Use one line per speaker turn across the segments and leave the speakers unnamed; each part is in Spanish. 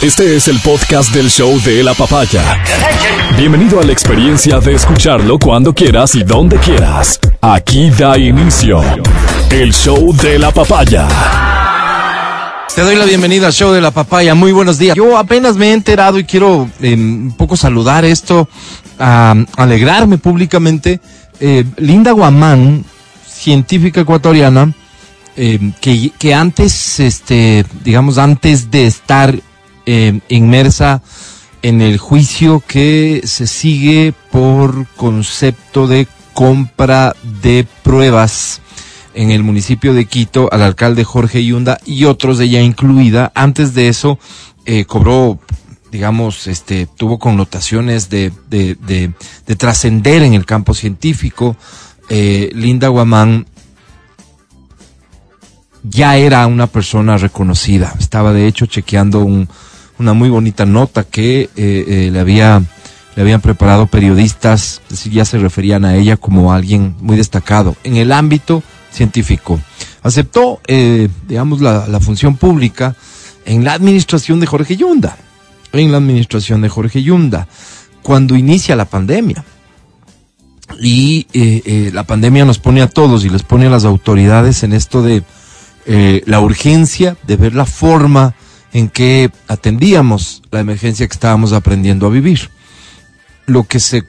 Este es el podcast del show de la papaya. Bienvenido a la experiencia de escucharlo cuando quieras y donde quieras. Aquí da inicio el show de la papaya.
Te doy la bienvenida al show de la papaya. Muy buenos días. Yo apenas me he enterado y quiero eh, un poco saludar esto, alegrarme públicamente. Eh, Linda Guamán, científica ecuatoriana, eh, que, que antes, este, digamos, antes de estar eh, inmersa en el juicio que se sigue por concepto de compra de pruebas en el municipio de Quito al alcalde Jorge Yunda y otros de ella incluida. Antes de eso, eh, cobró, digamos, este, tuvo connotaciones de, de, de, de trascender en el campo científico. Eh, Linda Guamán ya era una persona reconocida. Estaba de hecho chequeando un, una muy bonita nota que eh, eh, le había le habían preparado periodistas, es decir, ya se referían a ella como alguien muy destacado en el ámbito científico. Aceptó, eh, digamos, la, función pública en la administración de Jorge Yunda, en la administración de Jorge Yunda, cuando inicia la pandemia. Y eh, eh, la pandemia nos pone a todos y les pone a las autoridades en esto de la urgencia de ver la forma en que atendíamos la emergencia que estábamos aprendiendo a vivir. Lo que se,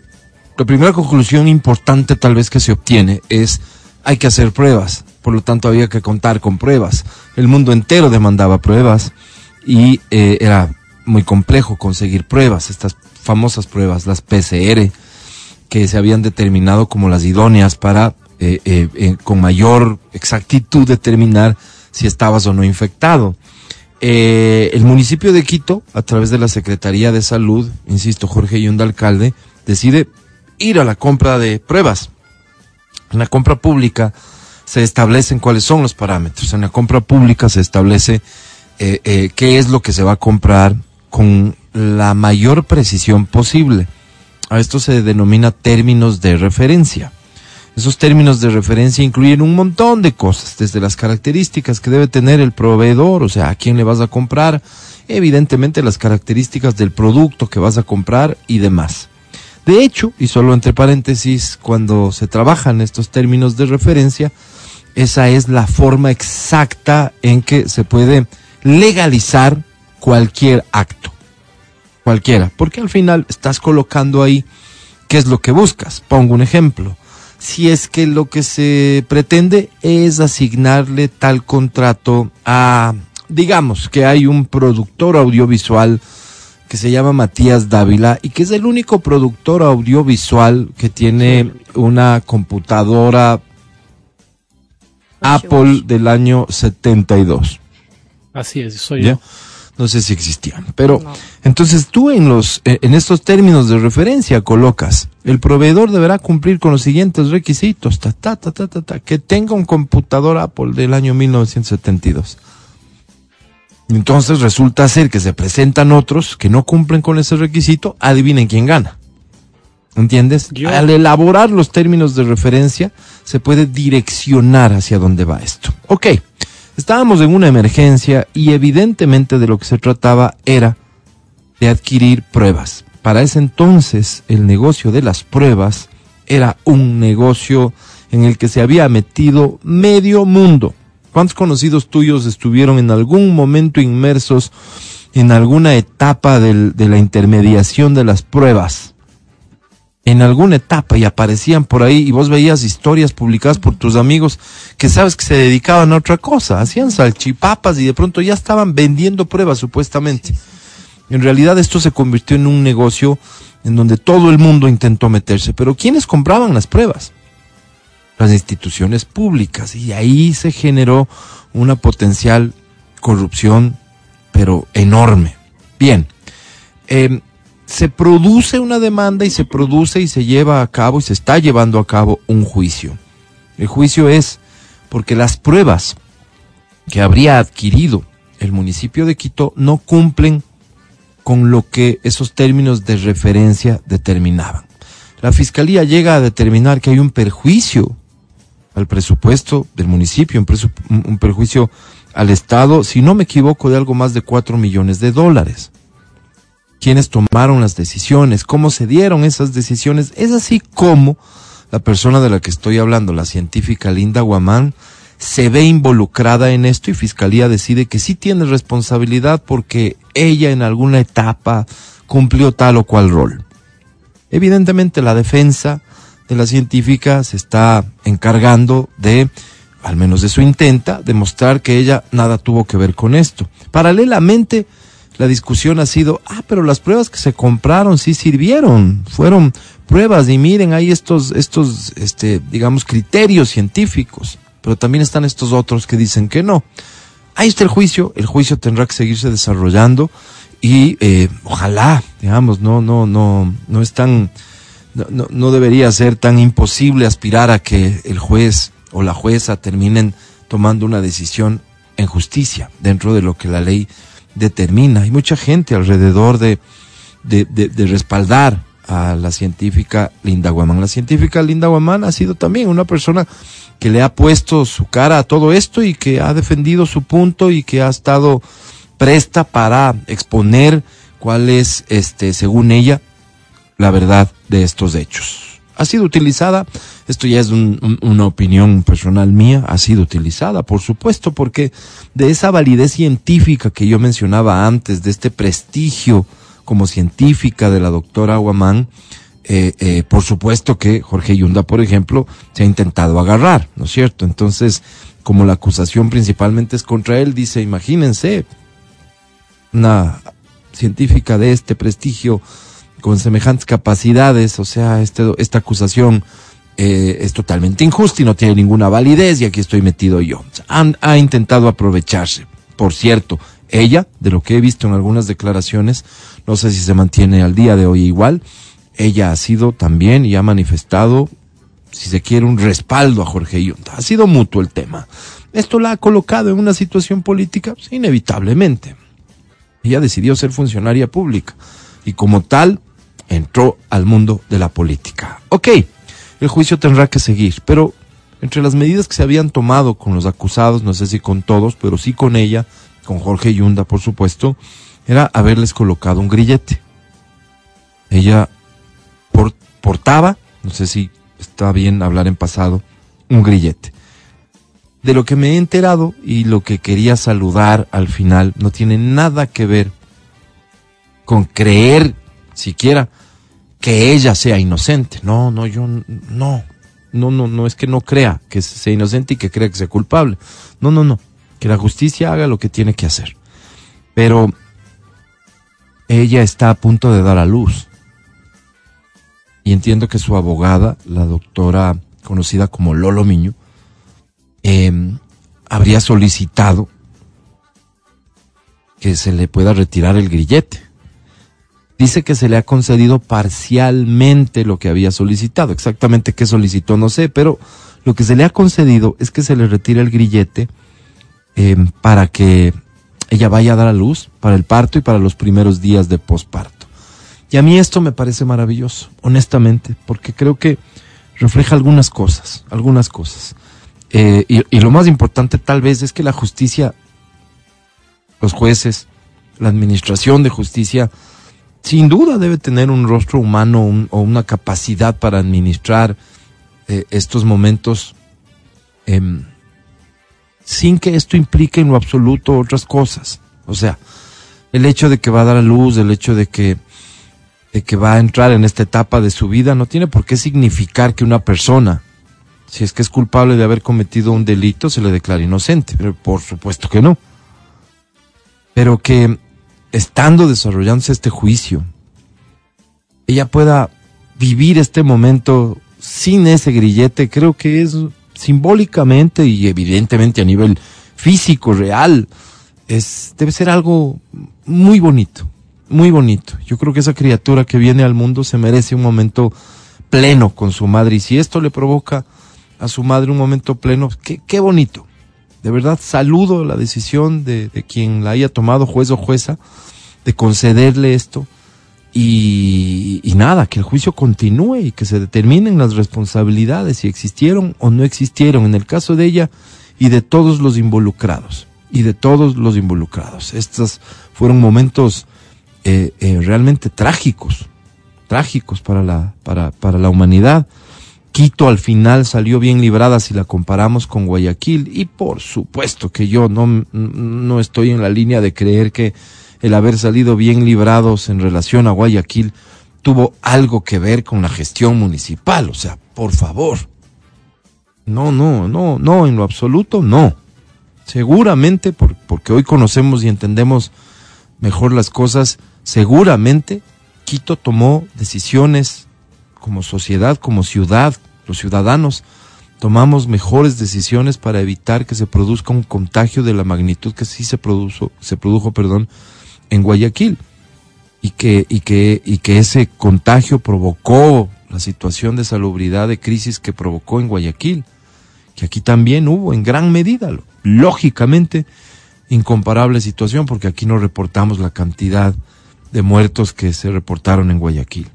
la primera conclusión importante tal vez que se obtiene es hay que hacer pruebas, por lo tanto había que contar con pruebas. El mundo entero demandaba pruebas y eh, era muy complejo conseguir pruebas, estas famosas pruebas, las PCR, que se habían determinado como las idóneas para eh, eh, con mayor exactitud determinar si estabas o no infectado. Eh, el municipio de Quito, a través de la Secretaría de Salud, insisto, Jorge Yunda, alcalde, decide ir a la compra de pruebas. En la compra pública se establecen cuáles son los parámetros. En la compra pública se establece eh, eh, qué es lo que se va a comprar con la mayor precisión posible. A esto se denomina términos de referencia. Esos términos de referencia incluyen un montón de cosas, desde las características que debe tener el proveedor, o sea, a quién le vas a comprar, evidentemente las características del producto que vas a comprar y demás. De hecho, y solo entre paréntesis, cuando se trabajan estos términos de referencia, esa es la forma exacta en que se puede legalizar cualquier acto. Cualquiera. Porque al final estás colocando ahí qué es lo que buscas. Pongo un ejemplo si es que lo que se pretende es asignarle tal contrato a, digamos, que hay un productor audiovisual que se llama Matías Dávila y que es el único productor audiovisual que tiene una computadora Apple del año 72.
Así es, soy ¿Ya? yo
no sé si existían. Pero no. entonces tú en los eh, en estos términos de referencia colocas el proveedor deberá cumplir con los siguientes requisitos, ta, ta, ta, ta, ta, ta que tenga un computador Apple del año 1972. Entonces resulta ser que se presentan otros que no cumplen con ese requisito, adivinen quién gana. ¿Entiendes? Yo... Al elaborar los términos de referencia se puede direccionar hacia dónde va esto. Ok. Estábamos en una emergencia y evidentemente de lo que se trataba era de adquirir pruebas. Para ese entonces el negocio de las pruebas era un negocio en el que se había metido medio mundo. ¿Cuántos conocidos tuyos estuvieron en algún momento inmersos en alguna etapa de la intermediación de las pruebas? En alguna etapa y aparecían por ahí y vos veías historias publicadas por tus amigos que sabes que se dedicaban a otra cosa, hacían salchipapas y de pronto ya estaban vendiendo pruebas supuestamente. En realidad esto se convirtió en un negocio en donde todo el mundo intentó meterse, pero ¿quiénes compraban las pruebas? Las instituciones públicas y ahí se generó una potencial corrupción pero enorme. Bien, eh, se produce una demanda y se produce y se lleva a cabo y se está llevando a cabo un juicio. El juicio es porque las pruebas que habría adquirido el municipio de Quito no cumplen con lo que esos términos de referencia determinaban. La fiscalía llega a determinar que hay un perjuicio al presupuesto del municipio, un, perjuicio al Estado, si no me equivoco, de algo más de 4 millones de dólares. ¿Quiénes tomaron las decisiones? ¿Cómo se dieron esas decisiones? Es así como la persona de la que estoy hablando, la científica Linda Guamán, se ve involucrada en esto y Fiscalía decide que sí tiene responsabilidad porque ella en alguna etapa cumplió tal o cual rol. Evidentemente la defensa de la científica se está encargando de, al menos de su intenta, demostrar que ella nada tuvo que ver con esto. Paralelamente, la discusión ha sido, ah, pero las pruebas que se compraron sí sirvieron, fueron pruebas y miren, hay estos, estos, este, digamos, criterios científicos, pero también están estos otros que dicen que no. Ahí está el juicio, el juicio tendrá que seguirse desarrollando y eh, ojalá, digamos, no, no, no, no es tan, no, no debería ser tan imposible aspirar a que el juez o la jueza terminen tomando una decisión en justicia dentro de lo que la ley determina. Hay mucha gente alrededor de, de, de, respaldar a la científica Linda Guamán. La científica Linda Guamán ha sido también una persona que le ha puesto su cara a todo esto y que ha defendido su punto y que ha estado presta para exponer cuál es, este, según ella, la verdad de estos hechos. Ha sido utilizada, esto ya es una opinión personal mía, ha sido utilizada, por supuesto, porque de esa validez científica que yo mencionaba antes, de este prestigio como científica de la doctora Aguamán, eh, eh, por supuesto que Jorge Yunda, por ejemplo, se ha intentado agarrar, ¿no es cierto? Entonces, como la acusación principalmente es contra él, dice, imagínense, una científica de este prestigio con semejantes capacidades, o sea, este, esta acusación eh, es totalmente injusta y no tiene ninguna validez y aquí estoy metido yo. Ha intentado aprovecharse. Por cierto, ella, de lo que he visto en algunas declaraciones, no sé si se mantiene al día de hoy igual, ella ha sido también y ha manifestado, si se quiere, un respaldo a Jorge Yunta. Ha sido mutuo el tema. ¿Esto la ha colocado en una situación política? inevitablemente. Ella decidió ser funcionaria pública y como tal entró al mundo de la política. Ok, el juicio tendrá que seguir, pero entre las medidas que se habían tomado con los acusados, no sé si con todos, pero sí con ella, con Jorge Yunda, por supuesto, era haberles colocado un grillete. Ella portaba, no sé si está bien hablar en pasado, un grillete. De lo que me he enterado y lo que quería saludar al final no tiene nada que ver con creer siquiera que ella sea inocente. No, no, yo no. No, no, no es que no crea que sea inocente y que crea que sea culpable. No, no, no. Que la justicia haga lo que tiene que hacer. Pero ella está a punto de dar a luz. Y entiendo que su abogada, la doctora conocida como Lolo Miño, em, habría solicitado que se le pueda retirar el grillete dice que se le ha concedido parcialmente lo que había solicitado. Exactamente qué solicitó no sé, pero lo que se le ha concedido es que se le retire el grillete em, para que ella vaya a dar a luz para el parto y para los primeros días de posparto. Y a mí esto me parece maravilloso, honestamente, porque creo que refleja algunas cosas, algunas cosas. Eh, y, y lo más importante tal vez es que la justicia, los jueces, la administración de justicia, sin duda debe tener un rostro humano o una capacidad para administrar eh, estos momentos em, sin que esto implique en lo absoluto otras cosas. O sea, el hecho de que va a dar a luz, el hecho de que, de que va a entrar en esta etapa de su vida, no tiene por qué significar que una persona, si es que es culpable de haber cometido un delito, se le declare inocente. Pero por supuesto que no. Pero que estando desarrollándose este juicio, ella pueda vivir este momento sin ese grillete, creo que es simbólicamente y evidentemente a nivel físico, real, es, debe ser algo muy bonito, muy bonito. Yo creo que esa criatura que viene al mundo se merece un momento pleno con su madre y si esto le provoca a su madre un momento pleno, qué, qué bonito. De verdad, saludo la decisión de, quien la haya tomado, juez o jueza, de concederle esto. Y, y, nada, que el juicio continúe y que se determinen las responsabilidades, si existieron o no existieron, en el caso de ella y de todos los involucrados. y de todos los involucrados. Estos fueron momentos eh, eh, realmente trágicos, trágicos para la, para, para la humanidad. Quito al final salió bien librada si la comparamos con Guayaquil y por supuesto que yo no, no estoy en la línea de creer que el haber salido bien librados en relación a Guayaquil tuvo algo que ver con la gestión municipal. O sea, por favor. No, no, no, no, en lo absoluto no. Seguramente, por, porque hoy conocemos y entendemos mejor las cosas, seguramente Quito tomó decisiones como sociedad, como ciudad, los ciudadanos, tomamos mejores decisiones para evitar que se produzca un contagio de la magnitud que sí se produjo, se produjo, perdón, en Guayaquil. Y que, y que, y que ese contagio provocó la situación de salubridad de crisis que provocó en Guayaquil, que aquí también hubo en gran medida, lógicamente, incomparable situación, porque aquí no reportamos la cantidad de muertos que se reportaron en Guayaquil.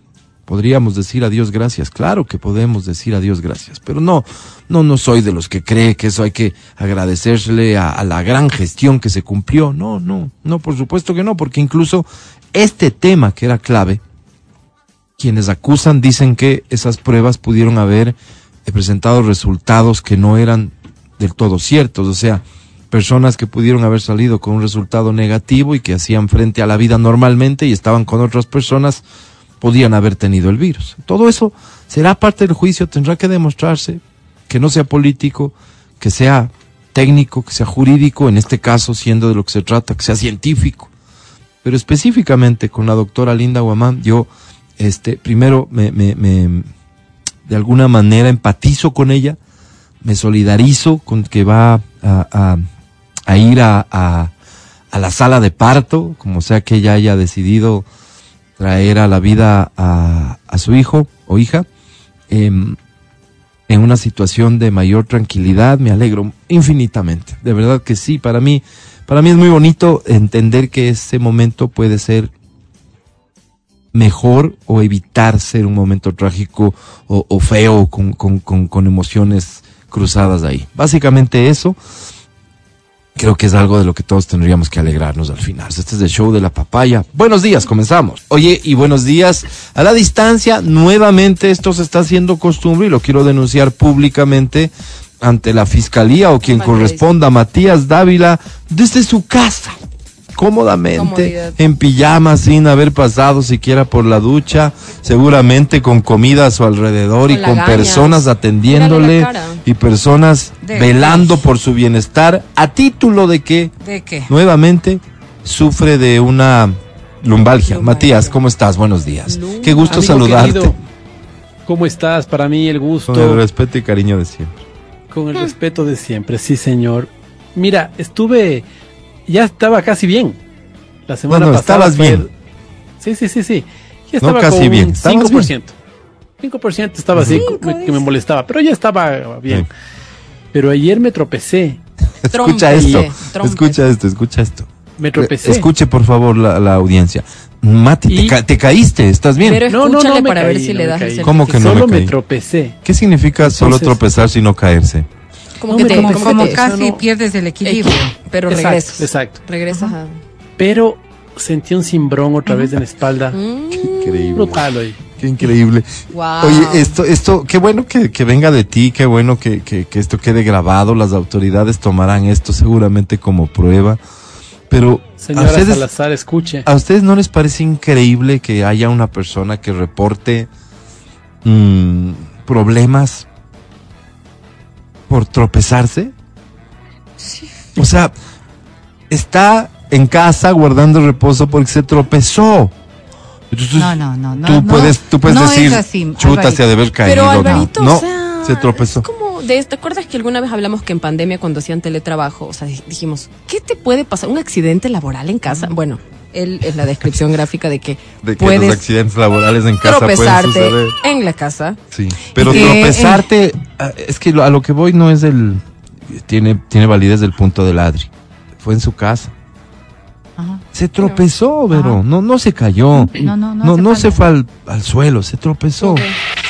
Podríamos decir a Dios gracias, claro que podemos decir a Dios gracias, pero no, no, no soy de los que cree que eso hay que agradecerle a, a, la gran gestión que se cumplió. No, no, no, por supuesto que no, porque incluso este tema que era clave, quienes acusan dicen que esas pruebas pudieron haber presentado resultados que no eran del todo ciertos, o sea, personas que pudieron haber salido con un resultado negativo y que hacían frente a la vida normalmente y estaban con otras personas podían haber tenido el virus. Todo eso será parte del juicio, tendrá que demostrarse que no sea político, que sea técnico, que sea jurídico, en este caso siendo de lo que se trata, que sea científico. Pero específicamente con la doctora Linda Guamán, yo este, primero me, me, me, de alguna manera empatizo con ella, me solidarizo con que va a, ir a, a, a la sala de parto, como sea que ella haya decidido traer a la vida a, su hijo o hija eh, en una situación de mayor tranquilidad. Me alegro infinitamente. De verdad que sí, para mí, para mí es muy bonito entender que ese momento puede ser mejor o evitar ser un momento trágico o, o feo con, con, con, con emociones cruzadas ahí. Básicamente eso creo que es algo de lo que todos tendríamos que alegrarnos al final. Este es el show de la papaya. Buenos días, comenzamos. Oye, y buenos días a la distancia. Nuevamente esto se está haciendo costumbre y lo quiero denunciar públicamente ante la fiscalía o quien corresponda, Matías Dávila, desde su casa cómodamente Comodidad. en pijama sin haber pasado siquiera por la ducha, seguramente con comida a su alrededor con y con personas atendiéndole y personas de velando por su bienestar a título de que
¿De qué?
nuevamente sufre de una lumbalgia. lumbalgia. Matías, ¿cómo estás? Buenos días. Lum Qué gusto Amigo saludarte. Querido,
¿Cómo estás? Para mí el gusto.
Con el respeto y cariño de siempre.
Con el respeto de siempre, sí, señor. Mira, estuve ya estaba casi bien. La semana
bueno,
pasada.
estabas bien.
Sí, sí, sí, sí. Ya estaba
no casi
con
bien.
5%. Bien? 5% estaba así, me, que me molestaba, pero ya estaba bien. Sí. Pero ayer me tropecé.
escucha esto, escucha esto, escucha esto.
Me tropecé.
Escuche por favor la, la audiencia. Mati, te, ca te, caíste, ¿estás bien?
Pero
no, no, no,
para
caí,
ver si
no
le das
caí.
el
¿Cómo que no
Solo
me,
me tropecé.
¿Qué significa Entonces, solo tropezar sino caerse?
Como que te, como, como casi no... pierdes el equilibrio, pero
exacto,
regresas.
Exacto.
Regresas.
Pero sentí un cimbrón otra vez en la espalda.
Mm.
Qué increíble.
Brutal hoy.
Qué increíble.
Wow.
Oye, esto, esto, qué bueno que, que venga de ti, qué bueno que, que, que, esto quede grabado. Las autoridades tomarán esto seguramente como prueba. Pero
Señora
a ustedes,
Salazar, escuche.
¿A ustedes no les parece increíble que haya una persona que reporte mmm, problemas por tropezarse?
Sí.
O sea, está en casa guardando reposo porque se tropezó.
Entonces, no, no, no, no.
Tú puedes, tú puedes
no
decir,
así,
chuta, se ha de haber caído.
Pero Alvarito,
no,
o sea,
se tropezó.
Es como de, ¿Te acuerdas que alguna vez hablamos que en pandemia cuando hacían teletrabajo, o sea, dijimos, ¿qué te puede pasar? ¿Un accidente laboral en casa? Bueno, él es la descripción gráfica de que,
de que
puedes
los accidentes laborales en casa
tropezarte
pueden suceder.
en la casa.
Sí, pero
Eh,
tropezarte, eh, es que a lo que voy no es del, tiene, tiene validez del punto del Adri. Fue en su casa.
Ajá.
Se tropezó, pero no, no se cayó.
No, no, no
no,
hace
no se fue al, al suelo, se tropezó.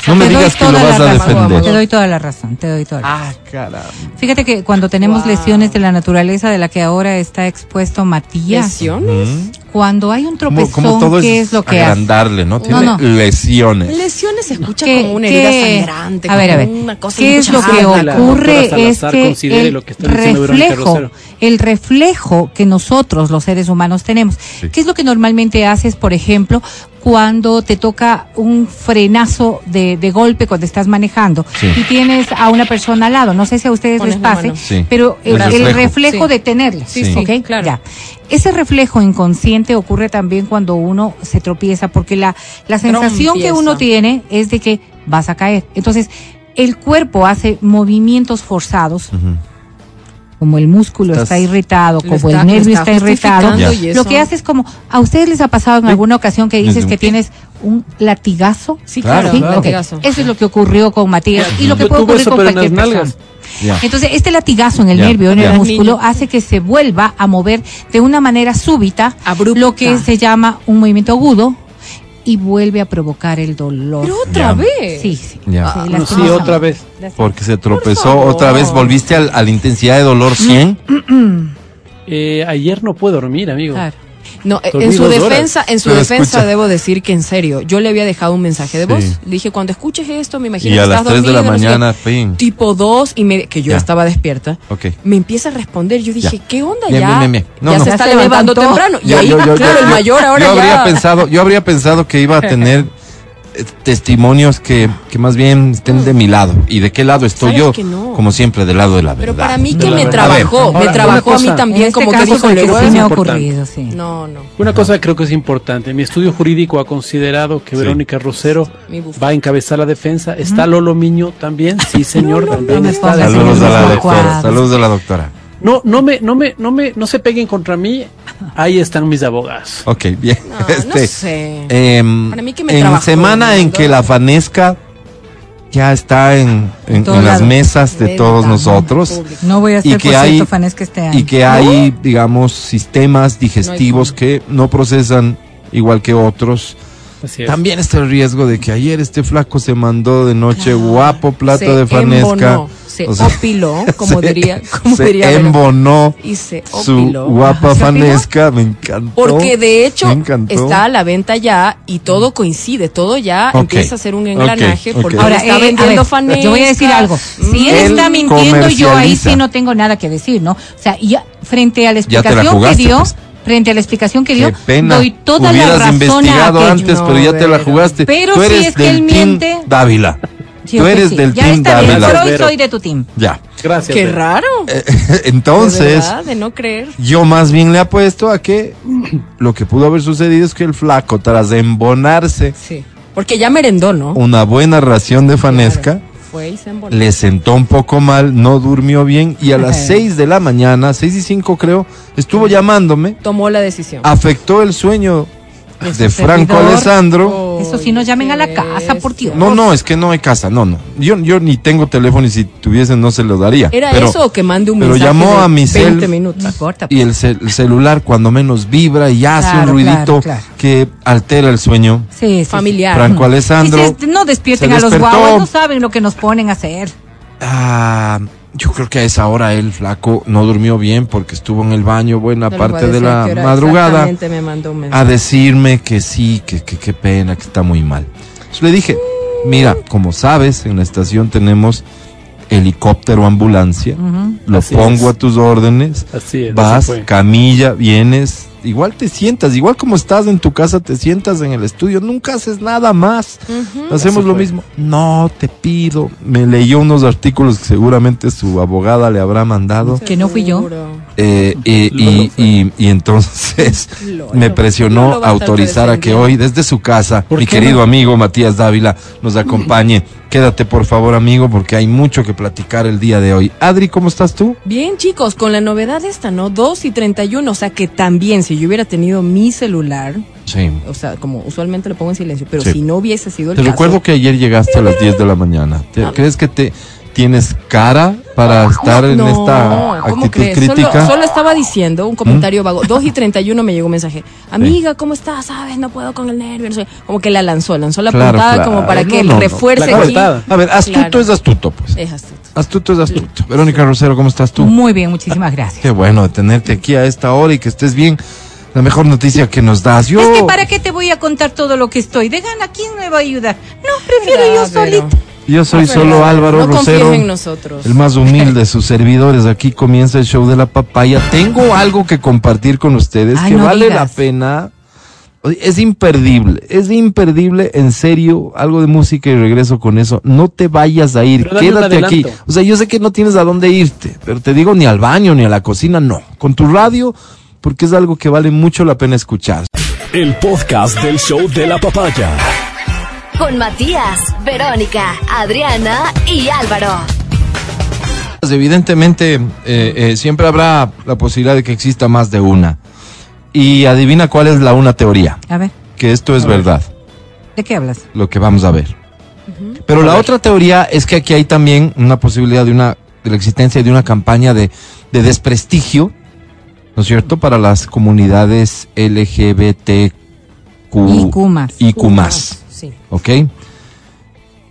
No me
Te doy
digas que lo
toda
vas a defender.
Te doy toda la razón, te doy toda la razón.
Ah, caramba.
Fíjate que cuando tenemos
Wow.
lesiones de la naturaleza de la que ahora está expuesto Matías,
Lesiones.
Cuando hay un tropezón,
como todo
¿qué
es,
es lo que hace?
agrandarle, ¿no? Tiene
no.
lesiones.
Lesiones se escucha
¿Qué-
como una herida
qué-
sangrante.
a ver, a ver,
una cosa
¿qué es lo que
la
ocurre? Es que el
lo que está
reflejo, el reflejo que nosotros los seres humanos tenemos, ¿qué es lo que normalmente haces, por ejemplo, cuando te toca un frenazo de, de golpe cuando estás manejando
Sí.
y tienes a una persona al lado? No sé si a ustedes
Pones
les pase.
Sí.
pero el,
El reflejo.
reflejo,
Sí.
de tenerle,
Sí,
sí,
¿ok?
claro.
Ya. Ese reflejo inconsciente ocurre también cuando uno se tropieza, porque la, la sensación que uno tiene es de que vas a caer. Entonces, el cuerpo hace movimientos forzados, como el músculo
Estás-
está irritado, como
está-
el nervio
está
está, irritado. Lo que hace es como, ¿a ustedes les ha pasado en alguna ocasión que dices que tienes un latigazo?
Sí,
Claro,
Sí,
claro.
latigazo.
Eso es lo que ocurrió con Matías y lo que puede ocurrir con cualquier persona. Entonces, este latigazo en el nervio, en el músculo, hace que se vuelva a mover de una manera súbita,
Abrupta.
lo que se llama un movimiento agudo, y vuelve a provocar el dolor.
Pero otra
Ya.
vez.
Sí, sí.
Ya.
Sí,
Sí,
lastimosamente.
otra vez.
Porque se tropezó otra vez, volviste al- a la intensidad de dolor 100.
Eh, ayer no puedo dormir, amigo.
Claro.
No, en su
horas.
defensa, en su
Pero
defensa
escucha.
debo decir que en serio, yo le había dejado un mensaje de voz.
Sí.
Le dije, cuando escuches esto, me imagino
Y a
que
las
estás
3 de la
dormido, no sé qué".
mañana, fin.
tipo 2 y me, que yo
Ya.
estaba despierta.
Ok.
Me empieza a responder, yo dije,
Ya.
¿qué onda ya?
bien, bien, bien. No,
ya
no.
se
Ya
está
se
levantando
levantó.
temprano. Y ahí,
yo- yo-
claro,
yo-
el
yo-
mayor ahora
yo
ya.
habría pensado, yo habría pensado que iba a tener testimonios que, que más bien estén de mi lado. ¿Y de qué lado estoy yo?
que no.
Como siempre, del lado de la verdad.
Pero para mí que me trabajó, me trabajó a mí también
este
como que dijo,
sí me ha
importante.
ocurrido, sí.
No, no.
Una cosa creo que es importante. Mi estudio jurídico ha considerado que
Sí.
Verónica Rosero va a encabezar la defensa. ¿Está Lolo Miño también? Sí, señor. También está.
Saludos a la doctora. Saludos a la doctora.
No, no me, no me, no me, no se peguen contra mí. Ahí están mis abogados.
Ok, bien.
No,
Este,
no sé.
em,
Para mí que me
en semana en que la Fanesca ya está en, en- las mesas de todos
¿no?
nosotros.
No voy a
Y
ser
que
por
hay-
cierto fanesca este año.
y que hay, digamos, sistemas digestivos
No
que no procesan igual que otros.
Así es.
También está el riesgo de que ayer este flaco se mandó de noche guapo plato
Se
de fanesca.
embonó, se
O sea,
opiló, como
se-
diría, como
se
diría
embonó
y se
su
opiló.
guapa
¿Se opiló?
fanesca, me encantó.
Porque de hecho está a la venta ya y todo coincide, todo ya
Ok,
empieza a ser un engranaje porque
Ahora,
está
eh,
vendiendo
ver,
fanesca.
yo voy a decir algo. Si él
Él
está mintiendo, yo ahí sí no tengo nada que decir, ¿no? O sea, y ya, frente a la explicación
jugaste,
que dio,
pues.
frente a la explicación que dio,
pena.
doy toda
Hubieras
la razón
investigado
a
antes,
No,
pero ya te la jugaste.
Pero
Tú
si es que él miente-
Dávila.
Sí,
Tú eres
sí.
del
ya
team
está bien,
Dávila.
pero hoy
Vero.
soy de tu team.
Ya.
Gracias.
Qué
Vero.
raro.
Eh,
de
Entonces,
verdad, de no creer.
yo más bien le apuesto a que lo que pudo haber sucedido es que el flaco, tras embonarse
Sí. Porque ya merendó, ¿no?
una buena ración de fanesca,
Claro. Fue y se embonó.
le sentó un poco mal, no durmió bien y a las
Ajá.
6 de la mañana, 6 y 5 creo, estuvo llamándome,
Tomó la decisión.
afectó el sueño
De
Franco
servidor.
Alessandro.
Eso sí, no llamen a la casa, por Dios.
No, no, es que no hay casa, no, no. Yo, yo ni tengo teléfono y si tuviesen no se lo daría.
¿Era
pero,
eso o que mande un
pero
mensaje
llamó
de
a mi
20
cel
minutos?
No importa.
y el, cel- el celular cuando menos vibra y hace
Claro,
un ruidito
claro, claro.
que altera el sueño.
Sí, sí,
Familiar.
Franco. Alessandro.
Sí, sí, no despierten a los guaguas, no saben lo que nos ponen a hacer.
Ah, yo creo que a esa hora el flaco no durmió bien porque estuvo en el baño buena
No
parte de la madrugada
me mandó un
a decirme que sí, que que qué pena, que está muy mal. Entonces le dije, mira, como sabes, en la estación tenemos helicóptero ambulancia, lo
Así
pongo
es.
a tus órdenes,
Así es.
vas, camilla, vienes, igual te sientas, igual como estás en tu casa, te sientas en el estudio, nunca haces nada más. Hacemos
Así
lo
fue.
mismo. No, te pido. Me leyó unos artículos que seguramente su abogada le habrá mandado.
Que no fui yo.
Eh, y, y, y- y entonces me presionó a autorizar a que hoy, desde su casa,
¿Por
mi querido
no?
amigo Matías Dávila nos acompañe. Quédate, por favor, amigo, porque hay mucho que platicar el día de hoy. Adri, ¿cómo estás tú?
Bien, chicos, con la novedad esta, ¿no? 2 y 31, o sea que también si yo hubiera tenido mi celular,
Sí.
o sea, como usualmente lo pongo en silencio, pero
Sí.
si no hubiese sido el
Te
caso,
recuerdo que ayer llegaste a las 10 de la mañana. ¿Te-
Ah.
¿Crees que te tienes cara para estar en
No,
esta
¿cómo
actitud
crees?
crítica.
Solo, solo estaba diciendo un comentario vago. 2 y 31 me llegó un mensaje. Amiga, ¿cómo estás? ¿Sabes? No puedo con el nervio. No sé. Como que la lanzó, lanzó la
Claro,
puntada
claro.
como para
No,
que
no, no.
refuerce aquí.
A ver, astuto
Claro.
es astuto, pues.
Es astuto.
Astuto es astuto. Verónica Rosero, ¿cómo estás tú?
Muy bien, muchísimas gracias.
Qué bueno de tenerte aquí a esta hora y que estés bien. La mejor noticia que nos das. Yo,
Es que para qué te voy a contar todo lo que estoy. De gana, ¿quién me va a ayudar? No, prefiero yo solita.
Yo soy solo. Álvaro
No
Rosero.
en nosotros.
El más humilde de sus servidores. Aquí comienza el show de la papaya. Tengo algo que compartir con ustedes
Ay,
que
no
vale
digas.
la pena. Es imperdible, es imperdible, en serio, algo de música y regreso con eso. No te vayas a ir, quédate aquí. O sea, yo sé que no tienes a dónde irte, pero te digo ni al baño ni a la cocina, no. Con tu radio, porque es algo que vale mucho la pena escuchar.
El podcast del show de la papaya.
Con Matías, Verónica, Adriana y Álvaro.
Pues, Evidentemente, eh, eh, siempre habrá la posibilidad de que exista más de una. Y adivina cuál es la una teoría,
A ver,
que esto es verdad.
¿de qué hablas?
lo que vamos a ver. Pero la otra teoría es que aquí hay también una posibilidad de una de la existencia de una campaña de, de desprestigio, ¿no es cierto?, para las comunidades LGBTQ
más.
IQ más,
Sí.
¿ok?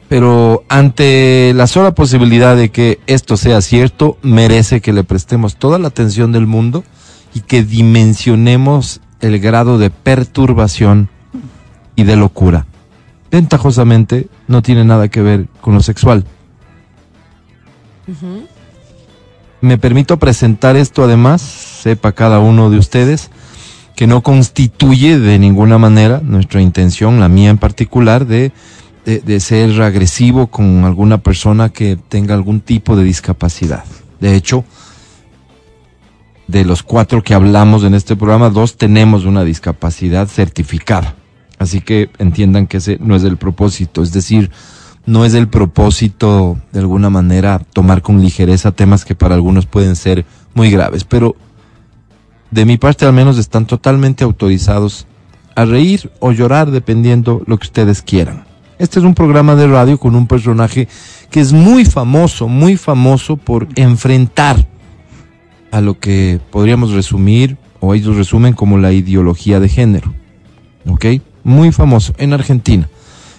Pero ante la sola posibilidad de que esto sea cierto, merece que le prestemos toda la atención del mundo y que dimensionemos el grado de perturbación y de locura. Ventajosamente no tiene nada que ver con lo sexual. Me permito presentar esto además, sepa cada uno de ustedes, que no constituye de ninguna manera nuestra intención, la mía en particular, de, de, ser agresivo con alguna persona que tenga algún tipo de discapacidad. De hecho, de los cuatro que hablamos en este programa, dos tenemos una discapacidad certificada. Así que entiendan que ese no es el propósito. Es decir, no es el propósito de alguna manera tomar con ligereza temas que para algunos pueden ser muy graves. Pero de mi parte al menos están totalmente autorizados a reír o llorar dependiendo lo que ustedes quieran. Este es un programa de radio con un personaje que es muy famoso, muy famoso por enfrentar a lo que podríamos resumir, o ellos resumen como la ideología de género. ¿Ok? Muy famoso en Argentina.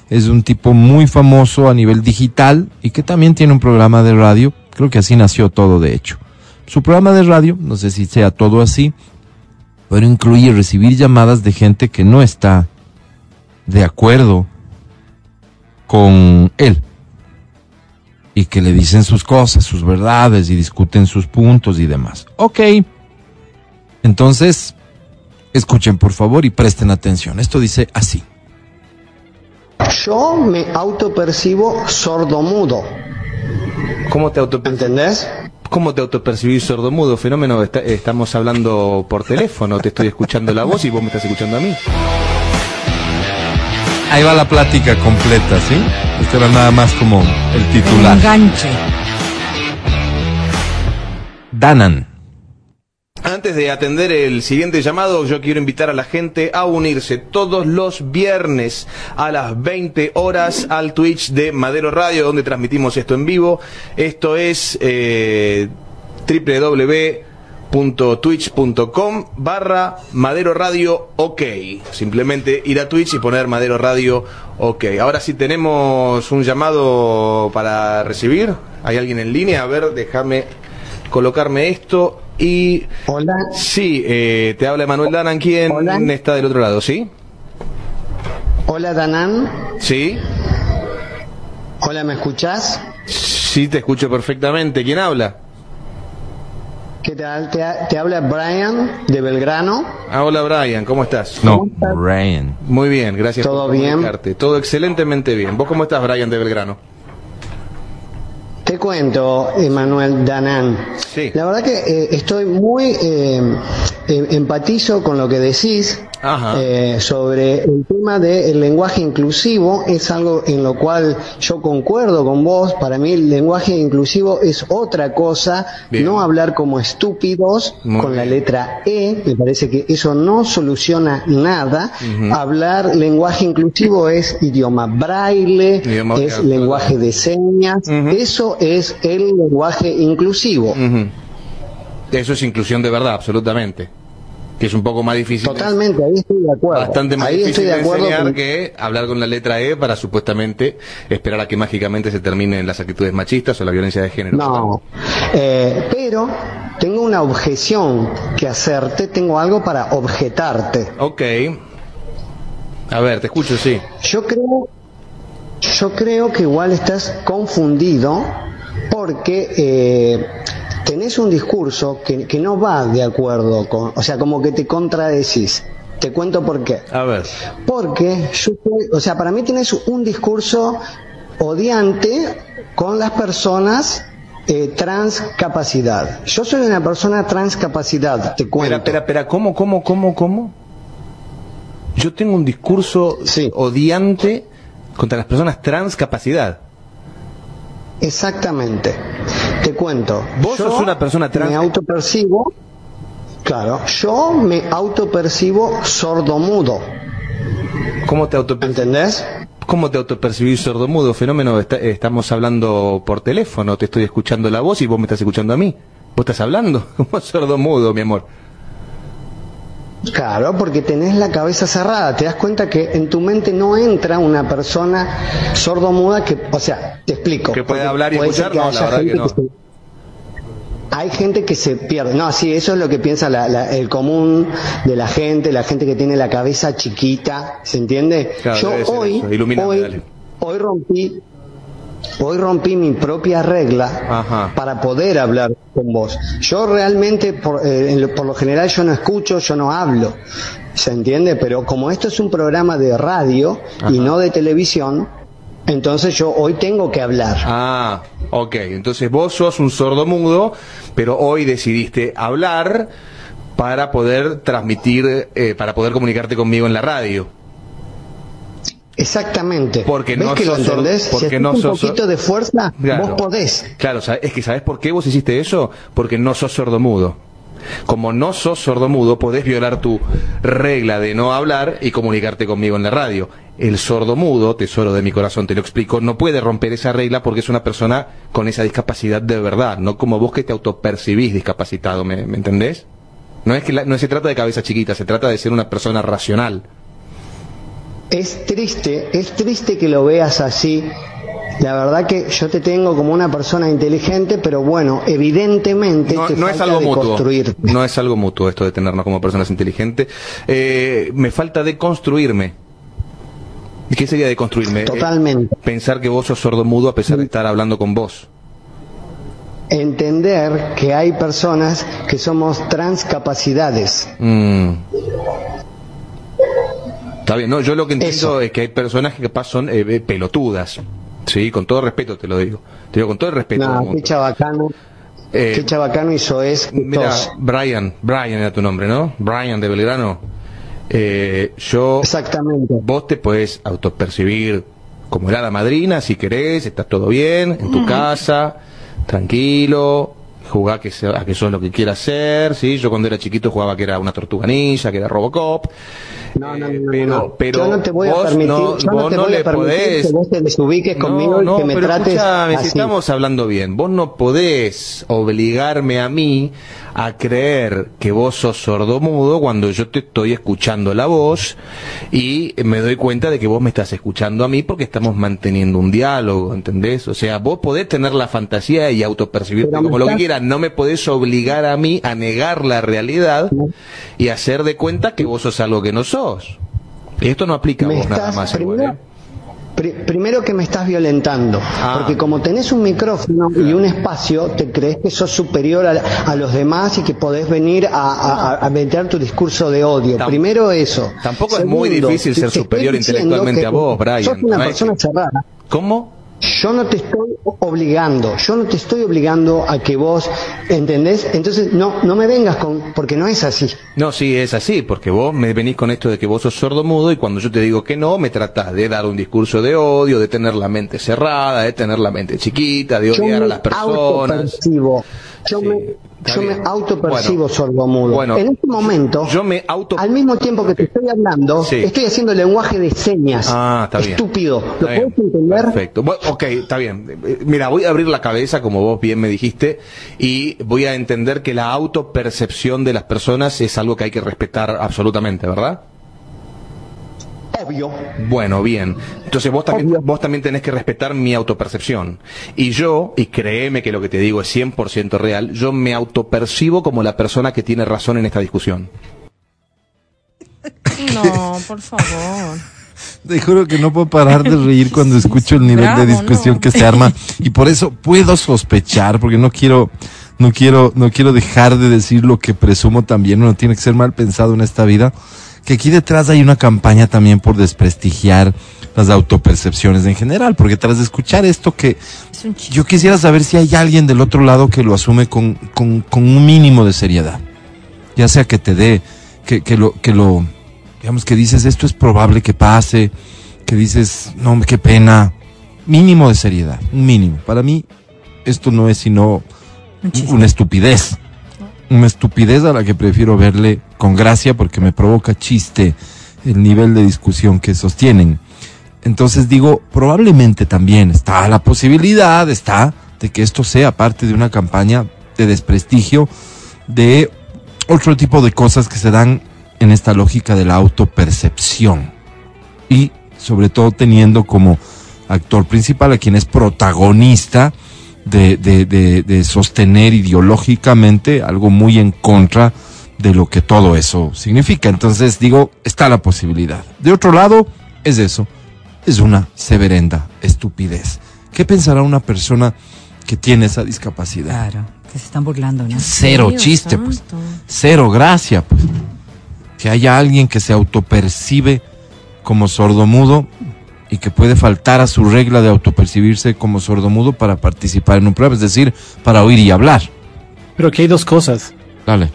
Es un tipo muy famoso a nivel digital y que también tiene un programa de radio. Creo que así nació todo, de hecho. Su programa de radio, no sé si sea todo así, pero incluye recibir llamadas de gente que no está de acuerdo con él y que le dicen sus cosas, sus verdades y discuten sus puntos y demás. Ok. Entonces, escuchen por favor y presten atención. Esto dice así.
Yo me autopercibo sordomudo,
¿Cómo te, autopercibís,
¿entendés?
¿Cómo te autopercibís sordomudo? Fenómeno, está- estamos hablando por teléfono, te estoy escuchando la voz y vos me estás escuchando a mí.
Ahí va la plática completa, ¿sí? Esto era nada más como el titular.
Enganche.
Danan.
Antes de atender el siguiente llamado, yo quiero invitar a la gente a unirse todos los viernes a las 20 horas al Twitch de Madero Radio, donde transmitimos esto en vivo. Esto es eh, www.twitch.com barra Madero Radio OK. Simplemente ir a Twitch y poner Madero Radio OK. Ahora sí tenemos un llamado para recibir. ¿Hay alguien en línea? A ver, déjame colocarme esto y...
Hola,
Sí, eh, te habla Emanuel Danan, ¿quién
Hola.
está del otro lado? ¿Sí?
hola Danan,
¿Sí?
hola, ¿me escuchás?
Sí, te escucho perfectamente. ¿Quién habla?
¿Qué tal? Te, te habla Brian de Belgrano.
Ah, hola Brian, ¿cómo estás?
No, Brian.
Muy bien, gracias
¿Todo
por
bien?
comunicarte. Todo excelentemente bien. ¿Vos cómo estás, Brian de Belgrano?
Te cuento, Emanuel Danan.
Sí.
La verdad que eh, estoy muy eh, eh, empatizo con lo que decís eh, sobre el tema del lenguaje inclusivo. Es algo en lo cual yo concuerdo con vos. Para mí el lenguaje inclusivo es otra cosa.
Bien.
No hablar como estúpidos
Muy
con la letra E. Me parece que eso no soluciona nada. Hablar lenguaje inclusivo es idioma braille,
Idioma-
es lenguaje de señas.
Ujú.
Eso es el lenguaje inclusivo.
Eso es inclusión de verdad, absolutamente. Que es un poco más difícil.
Totalmente, ahí estoy de acuerdo.
Bastante más
ahí
difícil
estoy de
de
acuerdo.
enseñar
con-
que hablar con la letra E para supuestamente esperar a que mágicamente se terminen las actitudes machistas o la violencia de género.
No, Eh, pero tengo una objeción que hacerte, tengo algo para objetarte.
Ok. A ver, te escucho, sí.
Yo creo, yo creo que igual estás confundido porque eh, tenés un discurso que, que no va de acuerdo con, o sea, como que te contradecís. Te cuento por qué.
A ver.
Porque yo, o sea, para mí tienes un discurso odiante con las personas eh, transcapacidad. Yo soy una persona transcapacidad, te cuento.
Espera, espera, espera. ¿Cómo, cómo, cómo, cómo? Yo tengo un discurso
Sí.
odiante contra las personas transcapacidad.
Exactamente. Te cuento.
Vos sos una persona trans-
Me autopercibo. Claro, yo me autopercibo sordomudo.
¿Cómo te autopercibís?
¿Entendés?
¿Cómo te autopercibís sordomudo? Fenómeno, está- estamos hablando por teléfono, te estoy escuchando la voz y vos me estás escuchando a mí. ¿Vos estás hablando? ¿Cómo sordomudo, mi amor?
Claro, porque tenés la cabeza cerrada. Te das cuenta que en tu mente no entra una persona sordomuda que, o sea, te explico.
Que puede hablar y
puede
escuchar, no, la verdad que no.
se- hay gente que se pierde. No, sí, eso es lo que piensa la- la- el común de la gente, la gente que tiene la cabeza chiquita, ¿se entiende?
Claro,
Yo hoy, hoy rompí, hoy rompí mi propia regla
Ajá.
para poder hablar con vos. Yo realmente, por, eh, por lo general, yo no escucho, yo no hablo. ¿Se entiende? Pero como esto es un programa de radio y no de televisión, entonces yo hoy tengo que hablar.
Ah, ok. Entonces vos sos un sordomudo, pero hoy decidiste hablar para poder transmitir, eh, para poder comunicarte conmigo en la radio.
Exactamente.
Porque
¿Ves
no
que lo
sos
entendés?
porque
si
no
un
sos
poquito de fuerza,
Claro.
vos podés.
Claro, es que ¿sabes por qué vos hiciste eso? Porque no sos sordomudo. Como no sos sordomudo, podés violar tu regla de no hablar y comunicarte conmigo en la radio. El sordomudo, tesoro de mi corazón, te lo explico, no puede romper esa regla porque es una persona con esa discapacidad de verdad, no como vos que te autopercibís discapacitado, ¿me, me entendés? No es que la- no se trata de cabeza chiquita, se trata de ser una persona racional.
Es triste, es triste que lo veas así. La verdad que yo te tengo como una persona inteligente, pero bueno, evidentemente
No,
te
no es algo
de
mutuo.
construir.
No es algo mutuo esto de tenernos como personas inteligentes. Eh, me falta de construirme. ¿Y qué sería de construirme?
Totalmente.
Eh, pensar que vos sos sordomudo a pesar de estar hablando con vos.
Entender que hay personas que somos transcapacidades.
Mm. Está bien, no, yo lo que entiendo
Eso.
es que hay personas que capaz son eh, pelotudas. Sí, con todo respeto te lo digo. Te digo con todo el respeto.
No, qué chabacano,
Eh,
qué chabacano hizo es que
Mira. Brian, Brian era tu nombre, ¿no? Brian de Belgrano. Eh, yo
Exactamente.
Vos te puedes autopercibir como la hada madrina, si querés, estás todo bien, en tu casa, tranquilo, jugá que se- a que sos lo que quieras ser, ¿sí? Yo cuando era chiquito jugaba que era una tortuga ninja, que era Robocop.
No, no,
Eh,
no, no,
pero,
no.
pero
yo no te voy a
vos
permitir,
no,
yo no te voy a
podés...
que vos te desubiques conmigo
No,
y que me
pero
trates
escúchame, si
así.
estamos hablando bien, vos no podés obligarme a mí a creer que vos sos sordomudo cuando yo te estoy escuchando la voz y me doy cuenta de que vos me estás escuchando a mí porque estamos manteniendo un diálogo, ¿entendés? O sea, vos podés tener la fantasía y autopercibirte como lo que quieras, no me podés obligar a mí a negar la realidad y hacer de cuenta que vos sos algo que no sos. Y esto no aplica a vos nada más igual, ¿eh?
Pri- primero que me estás violentando,
Ah.
porque como tenés un micrófono y un espacio, te crees que sos superior a, a los demás y que podés venir a, a- a meter tu discurso de odio. Primero eso.
Tampoco es muy difícil ser superior intelectualmente a vos, Brian.
Sos una
No
persona cerrada.
¿Cómo?
Yo no te estoy obligando, yo no te estoy obligando a que vos, ¿entendés? Entonces no, no me vengas con, porque no es así.
No, sí, es así, porque vos me venís con esto de que vos sos sordo mudo y cuando yo te digo que no, me tratás de dar un discurso de odio, de tener la mente cerrada, de tener la mente chiquita, de
Yo
odiar
me
a las personas.
Yo
Sí,
me, yo me autopercibo
Bueno,
sordomudo.
bueno,
en este momento,
Yo me auto...
al mismo tiempo que te estoy hablando,
Sí.
estoy haciendo lenguaje de señas.
Ah, está bien.
Estúpido. ¿Lo
Está bien.
puedes entender?
Perfecto. Bueno, ok, está bien. Mira, voy a abrir la cabeza, como vos bien me dijiste, y voy a entender que la autopercepción de las personas es algo que hay que respetar absolutamente, ¿verdad?
Obvio.
Bueno, bien. Entonces vos también,
Obvio.
vos también tenés que respetar mi autopercepción. Y yo, y créeme que lo que te digo es 100% real, yo me autopercibo como la persona que tiene razón en esta discusión.
No, por favor.
Te juro que no puedo parar de reír cuando escucho el nivel
Bravo,
de discusión
¿no?
que se arma y por eso puedo sospechar porque no quiero no quiero no quiero dejar de decir lo que presumo también, uno tiene que ser mal pensado en esta vida, que aquí detrás hay una campaña también por desprestigiar las autopercepciones en general, porque tras de escuchar esto que
Es
yo quisiera saber si hay alguien del otro lado que lo asume con, con, con un mínimo de seriedad. Ya sea que te dé, que, que lo, que lo, digamos que dices, esto es probable que pase, que dices, no, qué pena. Mínimo de seriedad, un mínimo. Para mí, esto no es sino una estupidez. Una estupidez a la que prefiero verle con gracia porque me provoca chiste el nivel de discusión que sostienen. Entonces digo, probablemente también está la posibilidad, está, de que esto sea parte de una campaña de desprestigio de otro tipo de cosas que se dan en esta lógica de la autopercepción. Y sobre todo teniendo como actor principal a quien es protagonista de, de, de, de sostener ideológicamente algo muy en contra de lo que todo eso significa. Entonces digo, está la posibilidad. De otro lado, es eso, es una severenda estupidez. ¿Qué pensará una persona que tiene esa discapacidad?
Claro, que se están burlando, ¿no?
Cero
Dios
chiste, pues. Cero gracia, pues. Que haya alguien que se autopercibe como sordomudo y que puede faltar a su regla de autopercibirse como sordomudo para participar en un programa, es decir, para oír y hablar.
Pero aquí hay dos cosas.
Dale.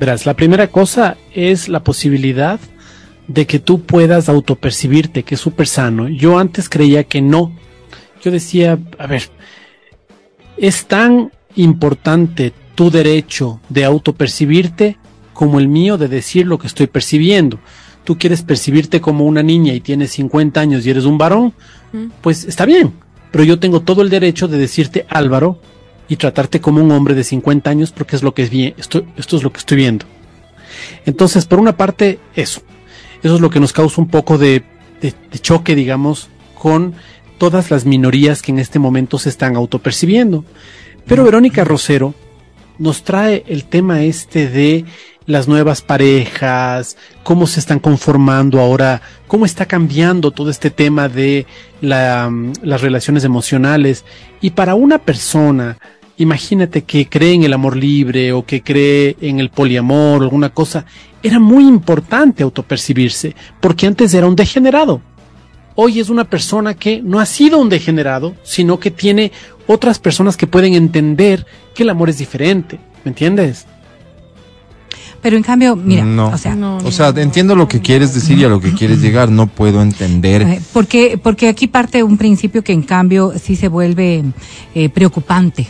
Verás, la primera cosa es la posibilidad de que tú puedas autopercibirte, que es súper sano. Yo antes creía que no. Yo decía, a ver, es tan importante tu derecho de autopercibirte como el mío de decir lo que estoy percibiendo. Tú quieres percibirte como una niña y tienes 50 años y eres un varón,
Mm.
pues está bien. Pero yo tengo todo el derecho de decirte Álvaro y tratarte como un hombre de 50 años porque es lo que es bien, esto, esto es lo que estoy viendo. Entonces, por una parte, eso. Eso es lo que nos causa un poco de, de- de choque, digamos, con todas las minorías que en este momento se están autopercibiendo. Pero Verónica Rosero nos trae el tema este de las nuevas parejas, cómo se están conformando ahora, cómo está cambiando todo este tema de mm, las relaciones emocionales. Y para una persona, imagínate que cree en el amor libre o que cree en el poliamor o alguna cosa, era muy importante autopercibirse, porque antes era un degenerado. Hoy es una persona que no ha sido un degenerado, sino que tiene otras personas que pueden entender que el amor es diferente. ¿Me entiendes?
Pero en cambio, mira,
no.
o sea,
No,
o sea,
no,
entiendo lo que quieres decir y a lo que quieres llegar, no puedo entender.
eh, porque, porque aquí parte un principio que en cambio sí se vuelve eh, preocupante.